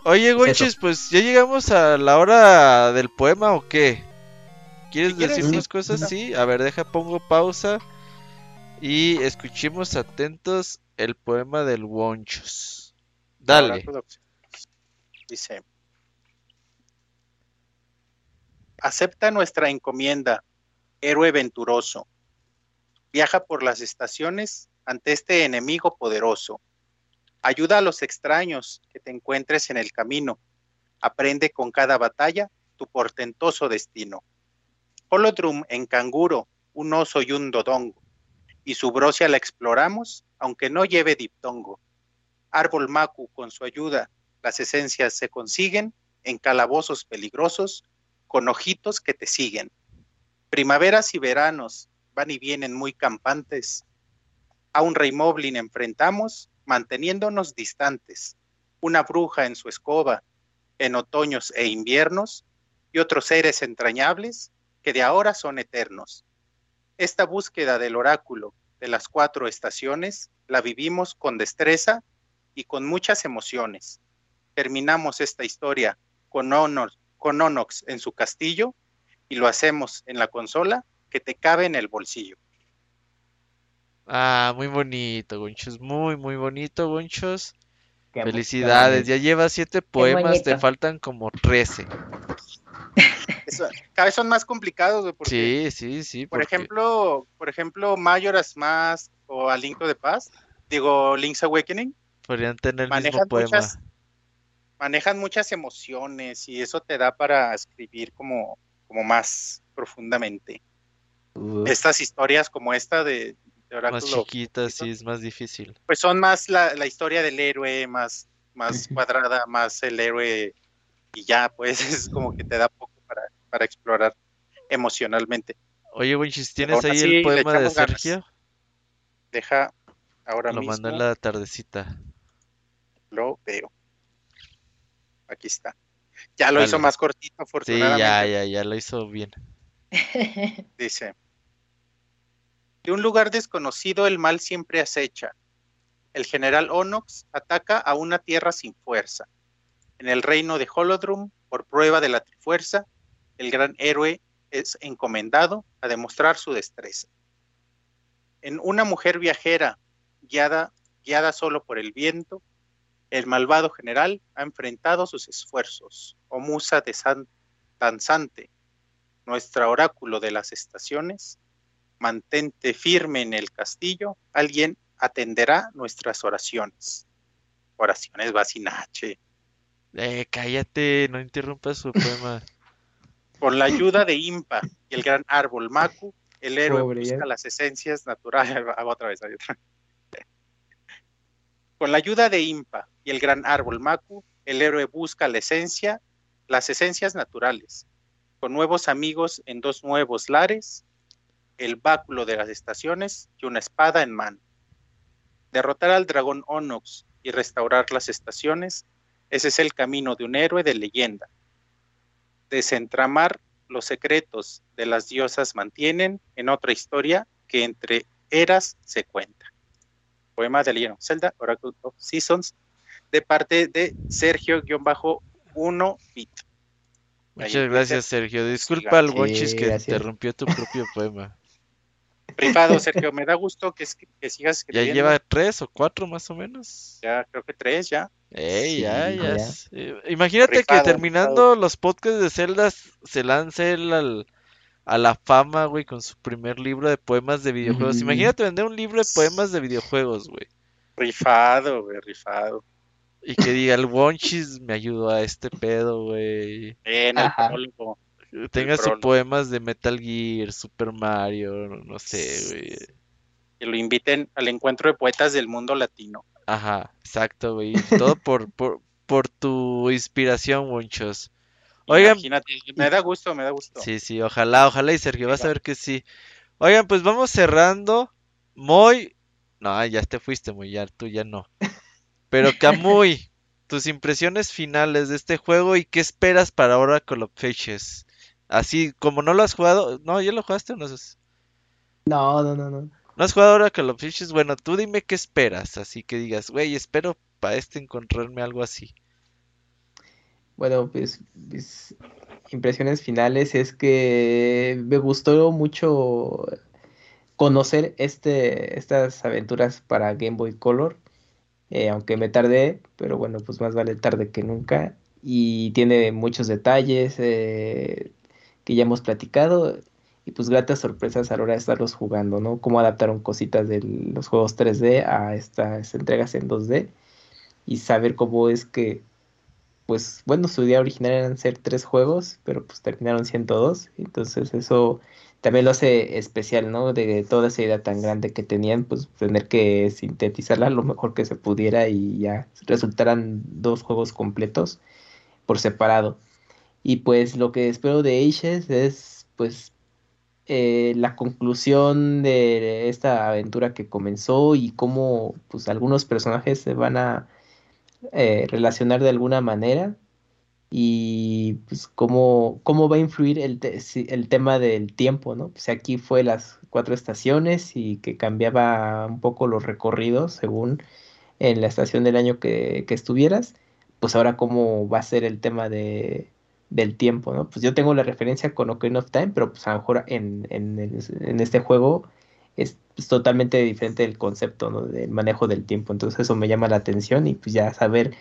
oye Gonchis, pues ya llegamos a la hora del poema o qué? ¿Quieres decir unas cosas? Sí, a ver, deja, pongo pausa y escuchemos atentos el poema del Wonchos. Dale. Dice, Acepta nuestra encomienda, héroe venturoso. Viaja por las estaciones ante este enemigo poderoso. Ayuda a los extraños que te encuentres en el camino. Aprende con cada batalla tu portentoso destino. Holodrum en canguro, un oso y un dodongo. Y su brosia la exploramos, aunque no lleve diptongo. Árbol macu, con su ayuda, las esencias se consiguen en calabozos peligrosos con ojitos que te siguen. Primaveras y veranos van y vienen muy campantes. A un rey moblin enfrentamos, manteniéndonos distantes. Una bruja en su escoba, en otoños e inviernos, y otros seres entrañables que de ahora son eternos. Esta búsqueda del oráculo de las cuatro estaciones la vivimos con destreza y con muchas emociones. Terminamos esta historia con con Onox en su castillo y lo hacemos en la consola que te cabe en el bolsillo. Ah, muy bonito, Gonchos, muy, muy bonito, Gonchos. Felicidades, ya llevas siete poemas, te faltan como trece. cada vez son más complicados, sí, sí, sí. Por ejemplo, por ejemplo, Majora's Mask o A Link the Past, digo Link's Awakening. Podrían tener el mismo poema manejan muchas emociones y eso te da para escribir como, como más profundamente. Estas historias como esta de, de Más chiquitas, sí, es más difícil. Pues son más la, historia del héroe, más, más cuadrada, más el héroe y ya, pues <laughs> es como que te da poco para, explorar emocionalmente. Oye, Winchis, ¿tienes ahí el poema de Sergio? Deja ahora Lo mismo. mandó en la tardecita. Lo veo aquí está. Ya lo hizo más cortito, afortunadamente. Sí, ya, ya, ya lo hizo bien. Dice, de un lugar desconocido el mal siempre acecha. El general Onox ataca a una tierra sin fuerza. En el reino de Holodrum, por prueba de la trifuerza, el gran héroe es encomendado a demostrar su destreza. En una mujer viajera, guiada, guiada solo por el viento, el malvado general ha enfrentado sus esfuerzos. Oh musa de danzante, nuestra oráculo de las estaciones, mantente firme en el castillo, alguien atenderá nuestras oraciones. Oraciones Basinache. Eh, cállate, no interrumpas su poema. <laughs> Con la ayuda de <laughs> Impa y el gran árbol Maku, el héroe busca las esencias naturales. <laughs> otra vez, otra. Con la ayuda de Impa y el gran árbol Maku, el héroe busca la esencia, las esencias naturales. Con nuevos amigos en dos nuevos lares, el báculo de las estaciones y una espada en mano. Derrotar al dragón Onox y restaurar las estaciones, ese es el camino de un héroe de leyenda. Desentramar los secretos de las diosas mantienen en otra historia que entre eras se cuenta. Poema de Legend Zelda, Oracle of Seasons, de parte de Sergio-1 Bit. Muchas gracias, Sergio. Disculpa al Wonchis que interrumpió tu propio poema. Privado, <laughs> Sergio, me da gusto que, que sigas escribiendo. Ya lleva tres o cuatro más o menos. Ya, creo que tres ya. Ey, ya, ya. Imagínate que terminando los podcasts de Zelda se lance él a la fama, güey, con su primer libro de poemas de videojuegos. Imagínate vender un libro de poemas de videojuegos, güey. Rifado, güey, rifado. Y que diga, el Wonchis me ayudó a este pedo, güey. En el prólogo. Tenga sus poemas de Metal Gear, Super Mario, no sé, güey. Que lo inviten al encuentro de poetas del mundo latino. Ajá, exacto, güey. Todo por, por, por tu inspiración, Wonchos. Oigan. Imagínate, me da gusto, me da gusto. Sí, sí, ojalá, ojalá y Sergio, vas a ver que sí. Oigan, pues vamos cerrando. Muy. No, ya te fuiste, muy ya, tú ya no. Pero <laughs> Camuy, tus impresiones finales de este juego y qué esperas para Oracle of Fishes. Así como no lo has jugado, no, ¿ya lo jugaste o no? No, no, no, no. ¿No has jugado Oracle of Fishes? Bueno, tú dime qué esperas, así que digas, güey, espero para este encontrarme algo así. Bueno, pues mis impresiones finales es que me gustó mucho conocer este, estas aventuras para Game Boy Color. Eh, aunque me tardé, pero bueno, pues más vale tarde que nunca. Y tiene muchos detalles eh, que ya hemos platicado y pues gratas sorpresas a la hora de estarlos jugando, ¿no? Cómo adaptaron cositas de los juegos 3D a estas entregas en 2D y saber cómo es que, pues bueno, su idea original eran ser tres juegos, pero pues terminaron siendo dos, entonces eso también lo hace especial, ¿no? De toda esa idea tan grande que tenían, pues tener que sintetizarla lo mejor que se pudiera y ya resultaran dos juegos completos por separado. Y pues lo que espero de Aces es pues eh, la conclusión de esta aventura que comenzó y cómo pues algunos personajes se van a eh, relacionar de alguna manera y pues cómo, cómo va a influir el, el tema del tiempo, ¿no? Pues aquí fue las cuatro estaciones y que cambiaba un poco los recorridos según en la estación del año que, estuvieras, pues ahora cómo va a ser el tema de, del tiempo, ¿no? Pues yo tengo la referencia con Ocarina of Time, pero pues a lo mejor en, en, este juego es, totalmente diferente el concepto, ¿no? Del manejo del tiempo, entonces eso me llama la atención y pues ya saber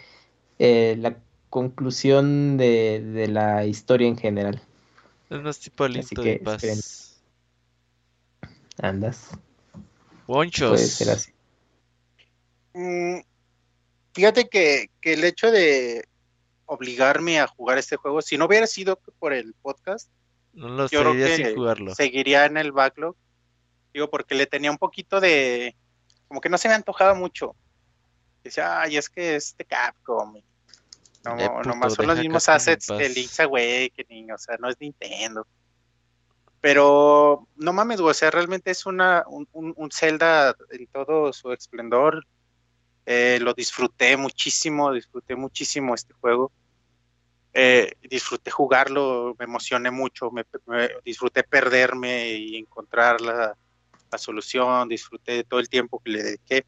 eh, la conclusión de, la historia en general. Es más tipo lindo de paz. Andas. Ponchos. Puede ser así. Mm, fíjate que, el hecho de obligarme a jugar este juego, si no hubiera sido por el podcast, no yo creo que jugarlo. seguiría en el backlog. Digo, porque le tenía un poquito de. Como que no se me antojaba mucho. Decía, ay, es que este Capcom, no, eh, nomás son los mismos assets de Link's Awakening, o sea, no es Nintendo. Pero no mames, o sea, realmente es una, un, un, Zelda en todo su esplendor. Eh, lo disfruté muchísimo, disfruté muchísimo este juego. Eh, disfruté jugarlo, me emocioné mucho, me, disfruté perderme y encontrar la, la, solución, disfruté todo el tiempo que le dediqué.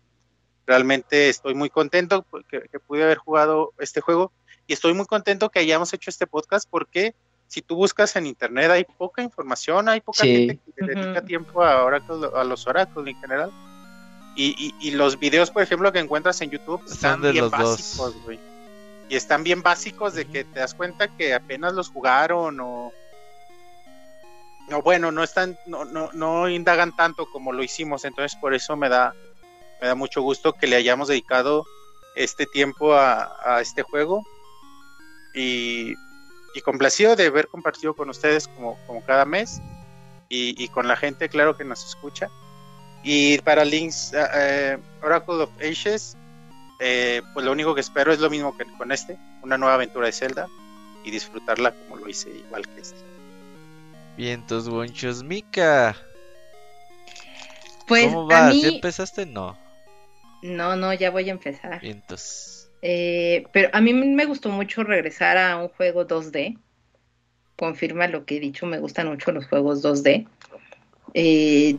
Realmente estoy muy contento que, que pude haber jugado este juego y estoy muy contento que hayamos hecho este podcast porque si tú buscas en internet hay poca información, hay poca gente que dedica tiempo a, a los oráculos en general. Y, los videos, por ejemplo, que encuentras en YouTube están bien básicos, güey. Y están bien básicos de que te das cuenta que apenas los jugaron o... No, bueno, no están, no, no, no indagan tanto como lo hicimos, entonces por eso me da, me da mucho gusto que le hayamos dedicado este tiempo a este juego y, complacido de haber compartido con ustedes como, como cada mes y, con la gente, claro, que nos escucha. Y para Links eh, eh, Oracle of Ages, eh, pues lo único que espero es lo mismo que con este, una nueva aventura de Zelda y disfrutarla como lo hice igual que este. Vientos, bonchos, Mika. Pues ¿Cómo vas? ¿Ya empezaste? No. No, no, ya voy a empezar. Entonces. Eh, pero a mí me gustó mucho regresar a un juego 2D. Confirma lo que he dicho, me gustan mucho los juegos 2D. Eh,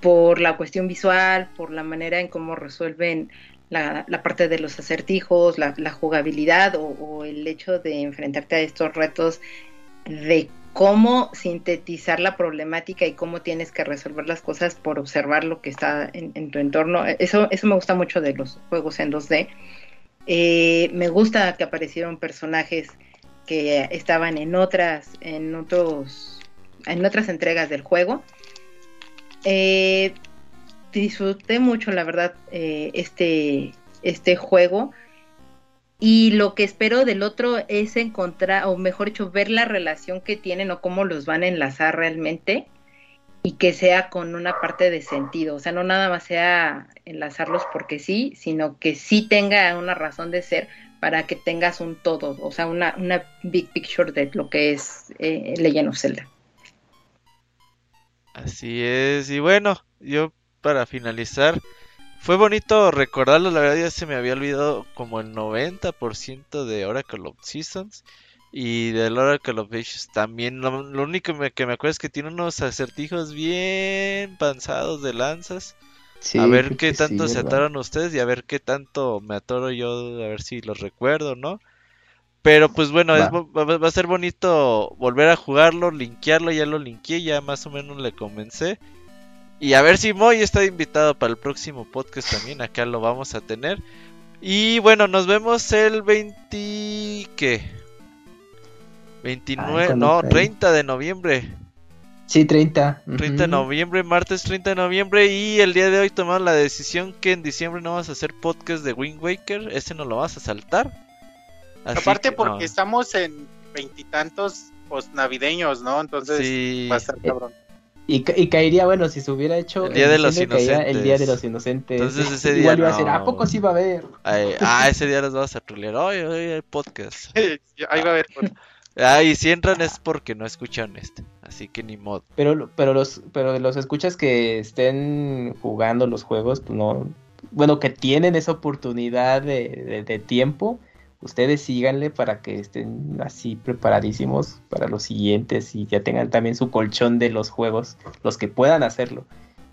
por la cuestión visual, por la manera en cómo resuelven la, parte de los acertijos, la, jugabilidad o, el hecho de enfrentarte a estos retos de cómo sintetizar la problemática y cómo tienes que resolver las cosas por observar lo que está en, tu entorno. Eso, eso me gusta mucho de los juegos en 2D. Eh, me gusta que aparecieron personajes que estaban en otras, en otros, en otras entregas del juego. Eh, disfruté mucho, la verdad, eh, este, este juego. Y lo que espero del otro es encontrar, o mejor dicho, ver la relación que tienen o cómo los van a enlazar realmente y que sea con una parte de sentido. O sea, no nada más sea enlazarlos porque sí, sino que sí tenga una razón de ser para que tengas un todo, o sea, una, una big picture de lo que es eh, of Zelda. Así es, y bueno, yo para finalizar, fue bonito recordarlo, la verdad ya se me había olvidado como el 90% de Oracle of Seasons y del Oracle of Ages también. Lo, único que me acuerdo es que tiene unos acertijos bien panzados de lanzas. a ver qué tanto se ataron ustedes y a ver qué tanto me atoro yo, a ver si los recuerdo, ¿no? Pero pues bueno, va. a ser bonito volver a jugarlo, linkearlo, ya lo linkeé, ya más o menos le comencé. Y a ver si Moy está invitado para el próximo podcast también. Acá lo vamos a tener. Y bueno, nos vemos el 20. ¿Qué? 29, no, 30 de noviembre. Sí, 30. 30 de noviembre, martes 30 de noviembre. Y el día de hoy tomamos la decisión que en diciembre no vamos a hacer podcast de Wind Waker. Ese no lo vas a saltar. Aparte, porque estamos en veintitantos post navideños, ¿no? Entonces va a estar cabrón. Y, caería, bueno, si se hubiera hecho. El Día de los Inocentes. El Día de los Inocentes. Entonces ese día. Igual iba a ser, ¿a poco sí va a haber? ah, ese día los vamos a trolear. Hoy, hoy hay podcast. <laughs> Ahí va a haber. Ah, y si entran es porque no escuchan este. Así que ni modo. Pero, pero los, pero los escuchas que estén jugando los juegos, pues no. Bueno, que tienen esa oportunidad de, de tiempo ustedes síganle para que estén así preparadísimos para los siguientes y ya tengan también su colchón de los juegos, los que puedan hacerlo.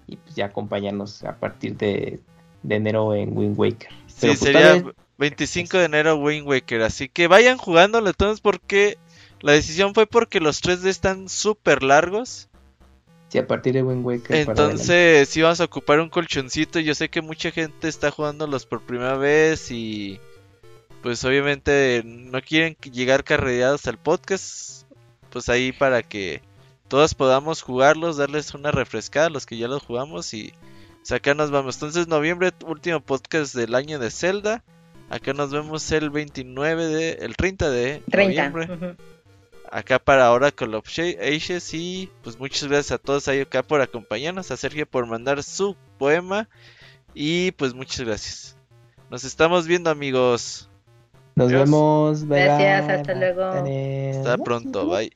Y pues ya acompañarnos a partir de, enero en Wind Waker. sí, pues, sería 25 de enero Wind Waker. Así que vayan jugándolo entonces porque la decisión fue porque los 3D están súper largos. Sí, a partir de Wind Waker. Entonces, si vamos a ocupar un colchoncito. Yo sé que mucha gente está jugándolos por primera vez y pues obviamente no quieren llegar carreados al podcast, pues ahí para que todos podamos jugarlos, darles una refrescada a los que ya los jugamos y acá nos vamos. Entonces noviembre, último podcast del año de Zelda. Acá nos vemos el 29 de, el 30 de noviembre. Acá para Oracle of Ages y pues muchas gracias a todos ahí acá por acompañarnos, a Sergio por mandar su poema y pues muchas gracias. Nos estamos viendo amigos. Nos vemos. Gracias, hasta luego. Hasta pronto, bye.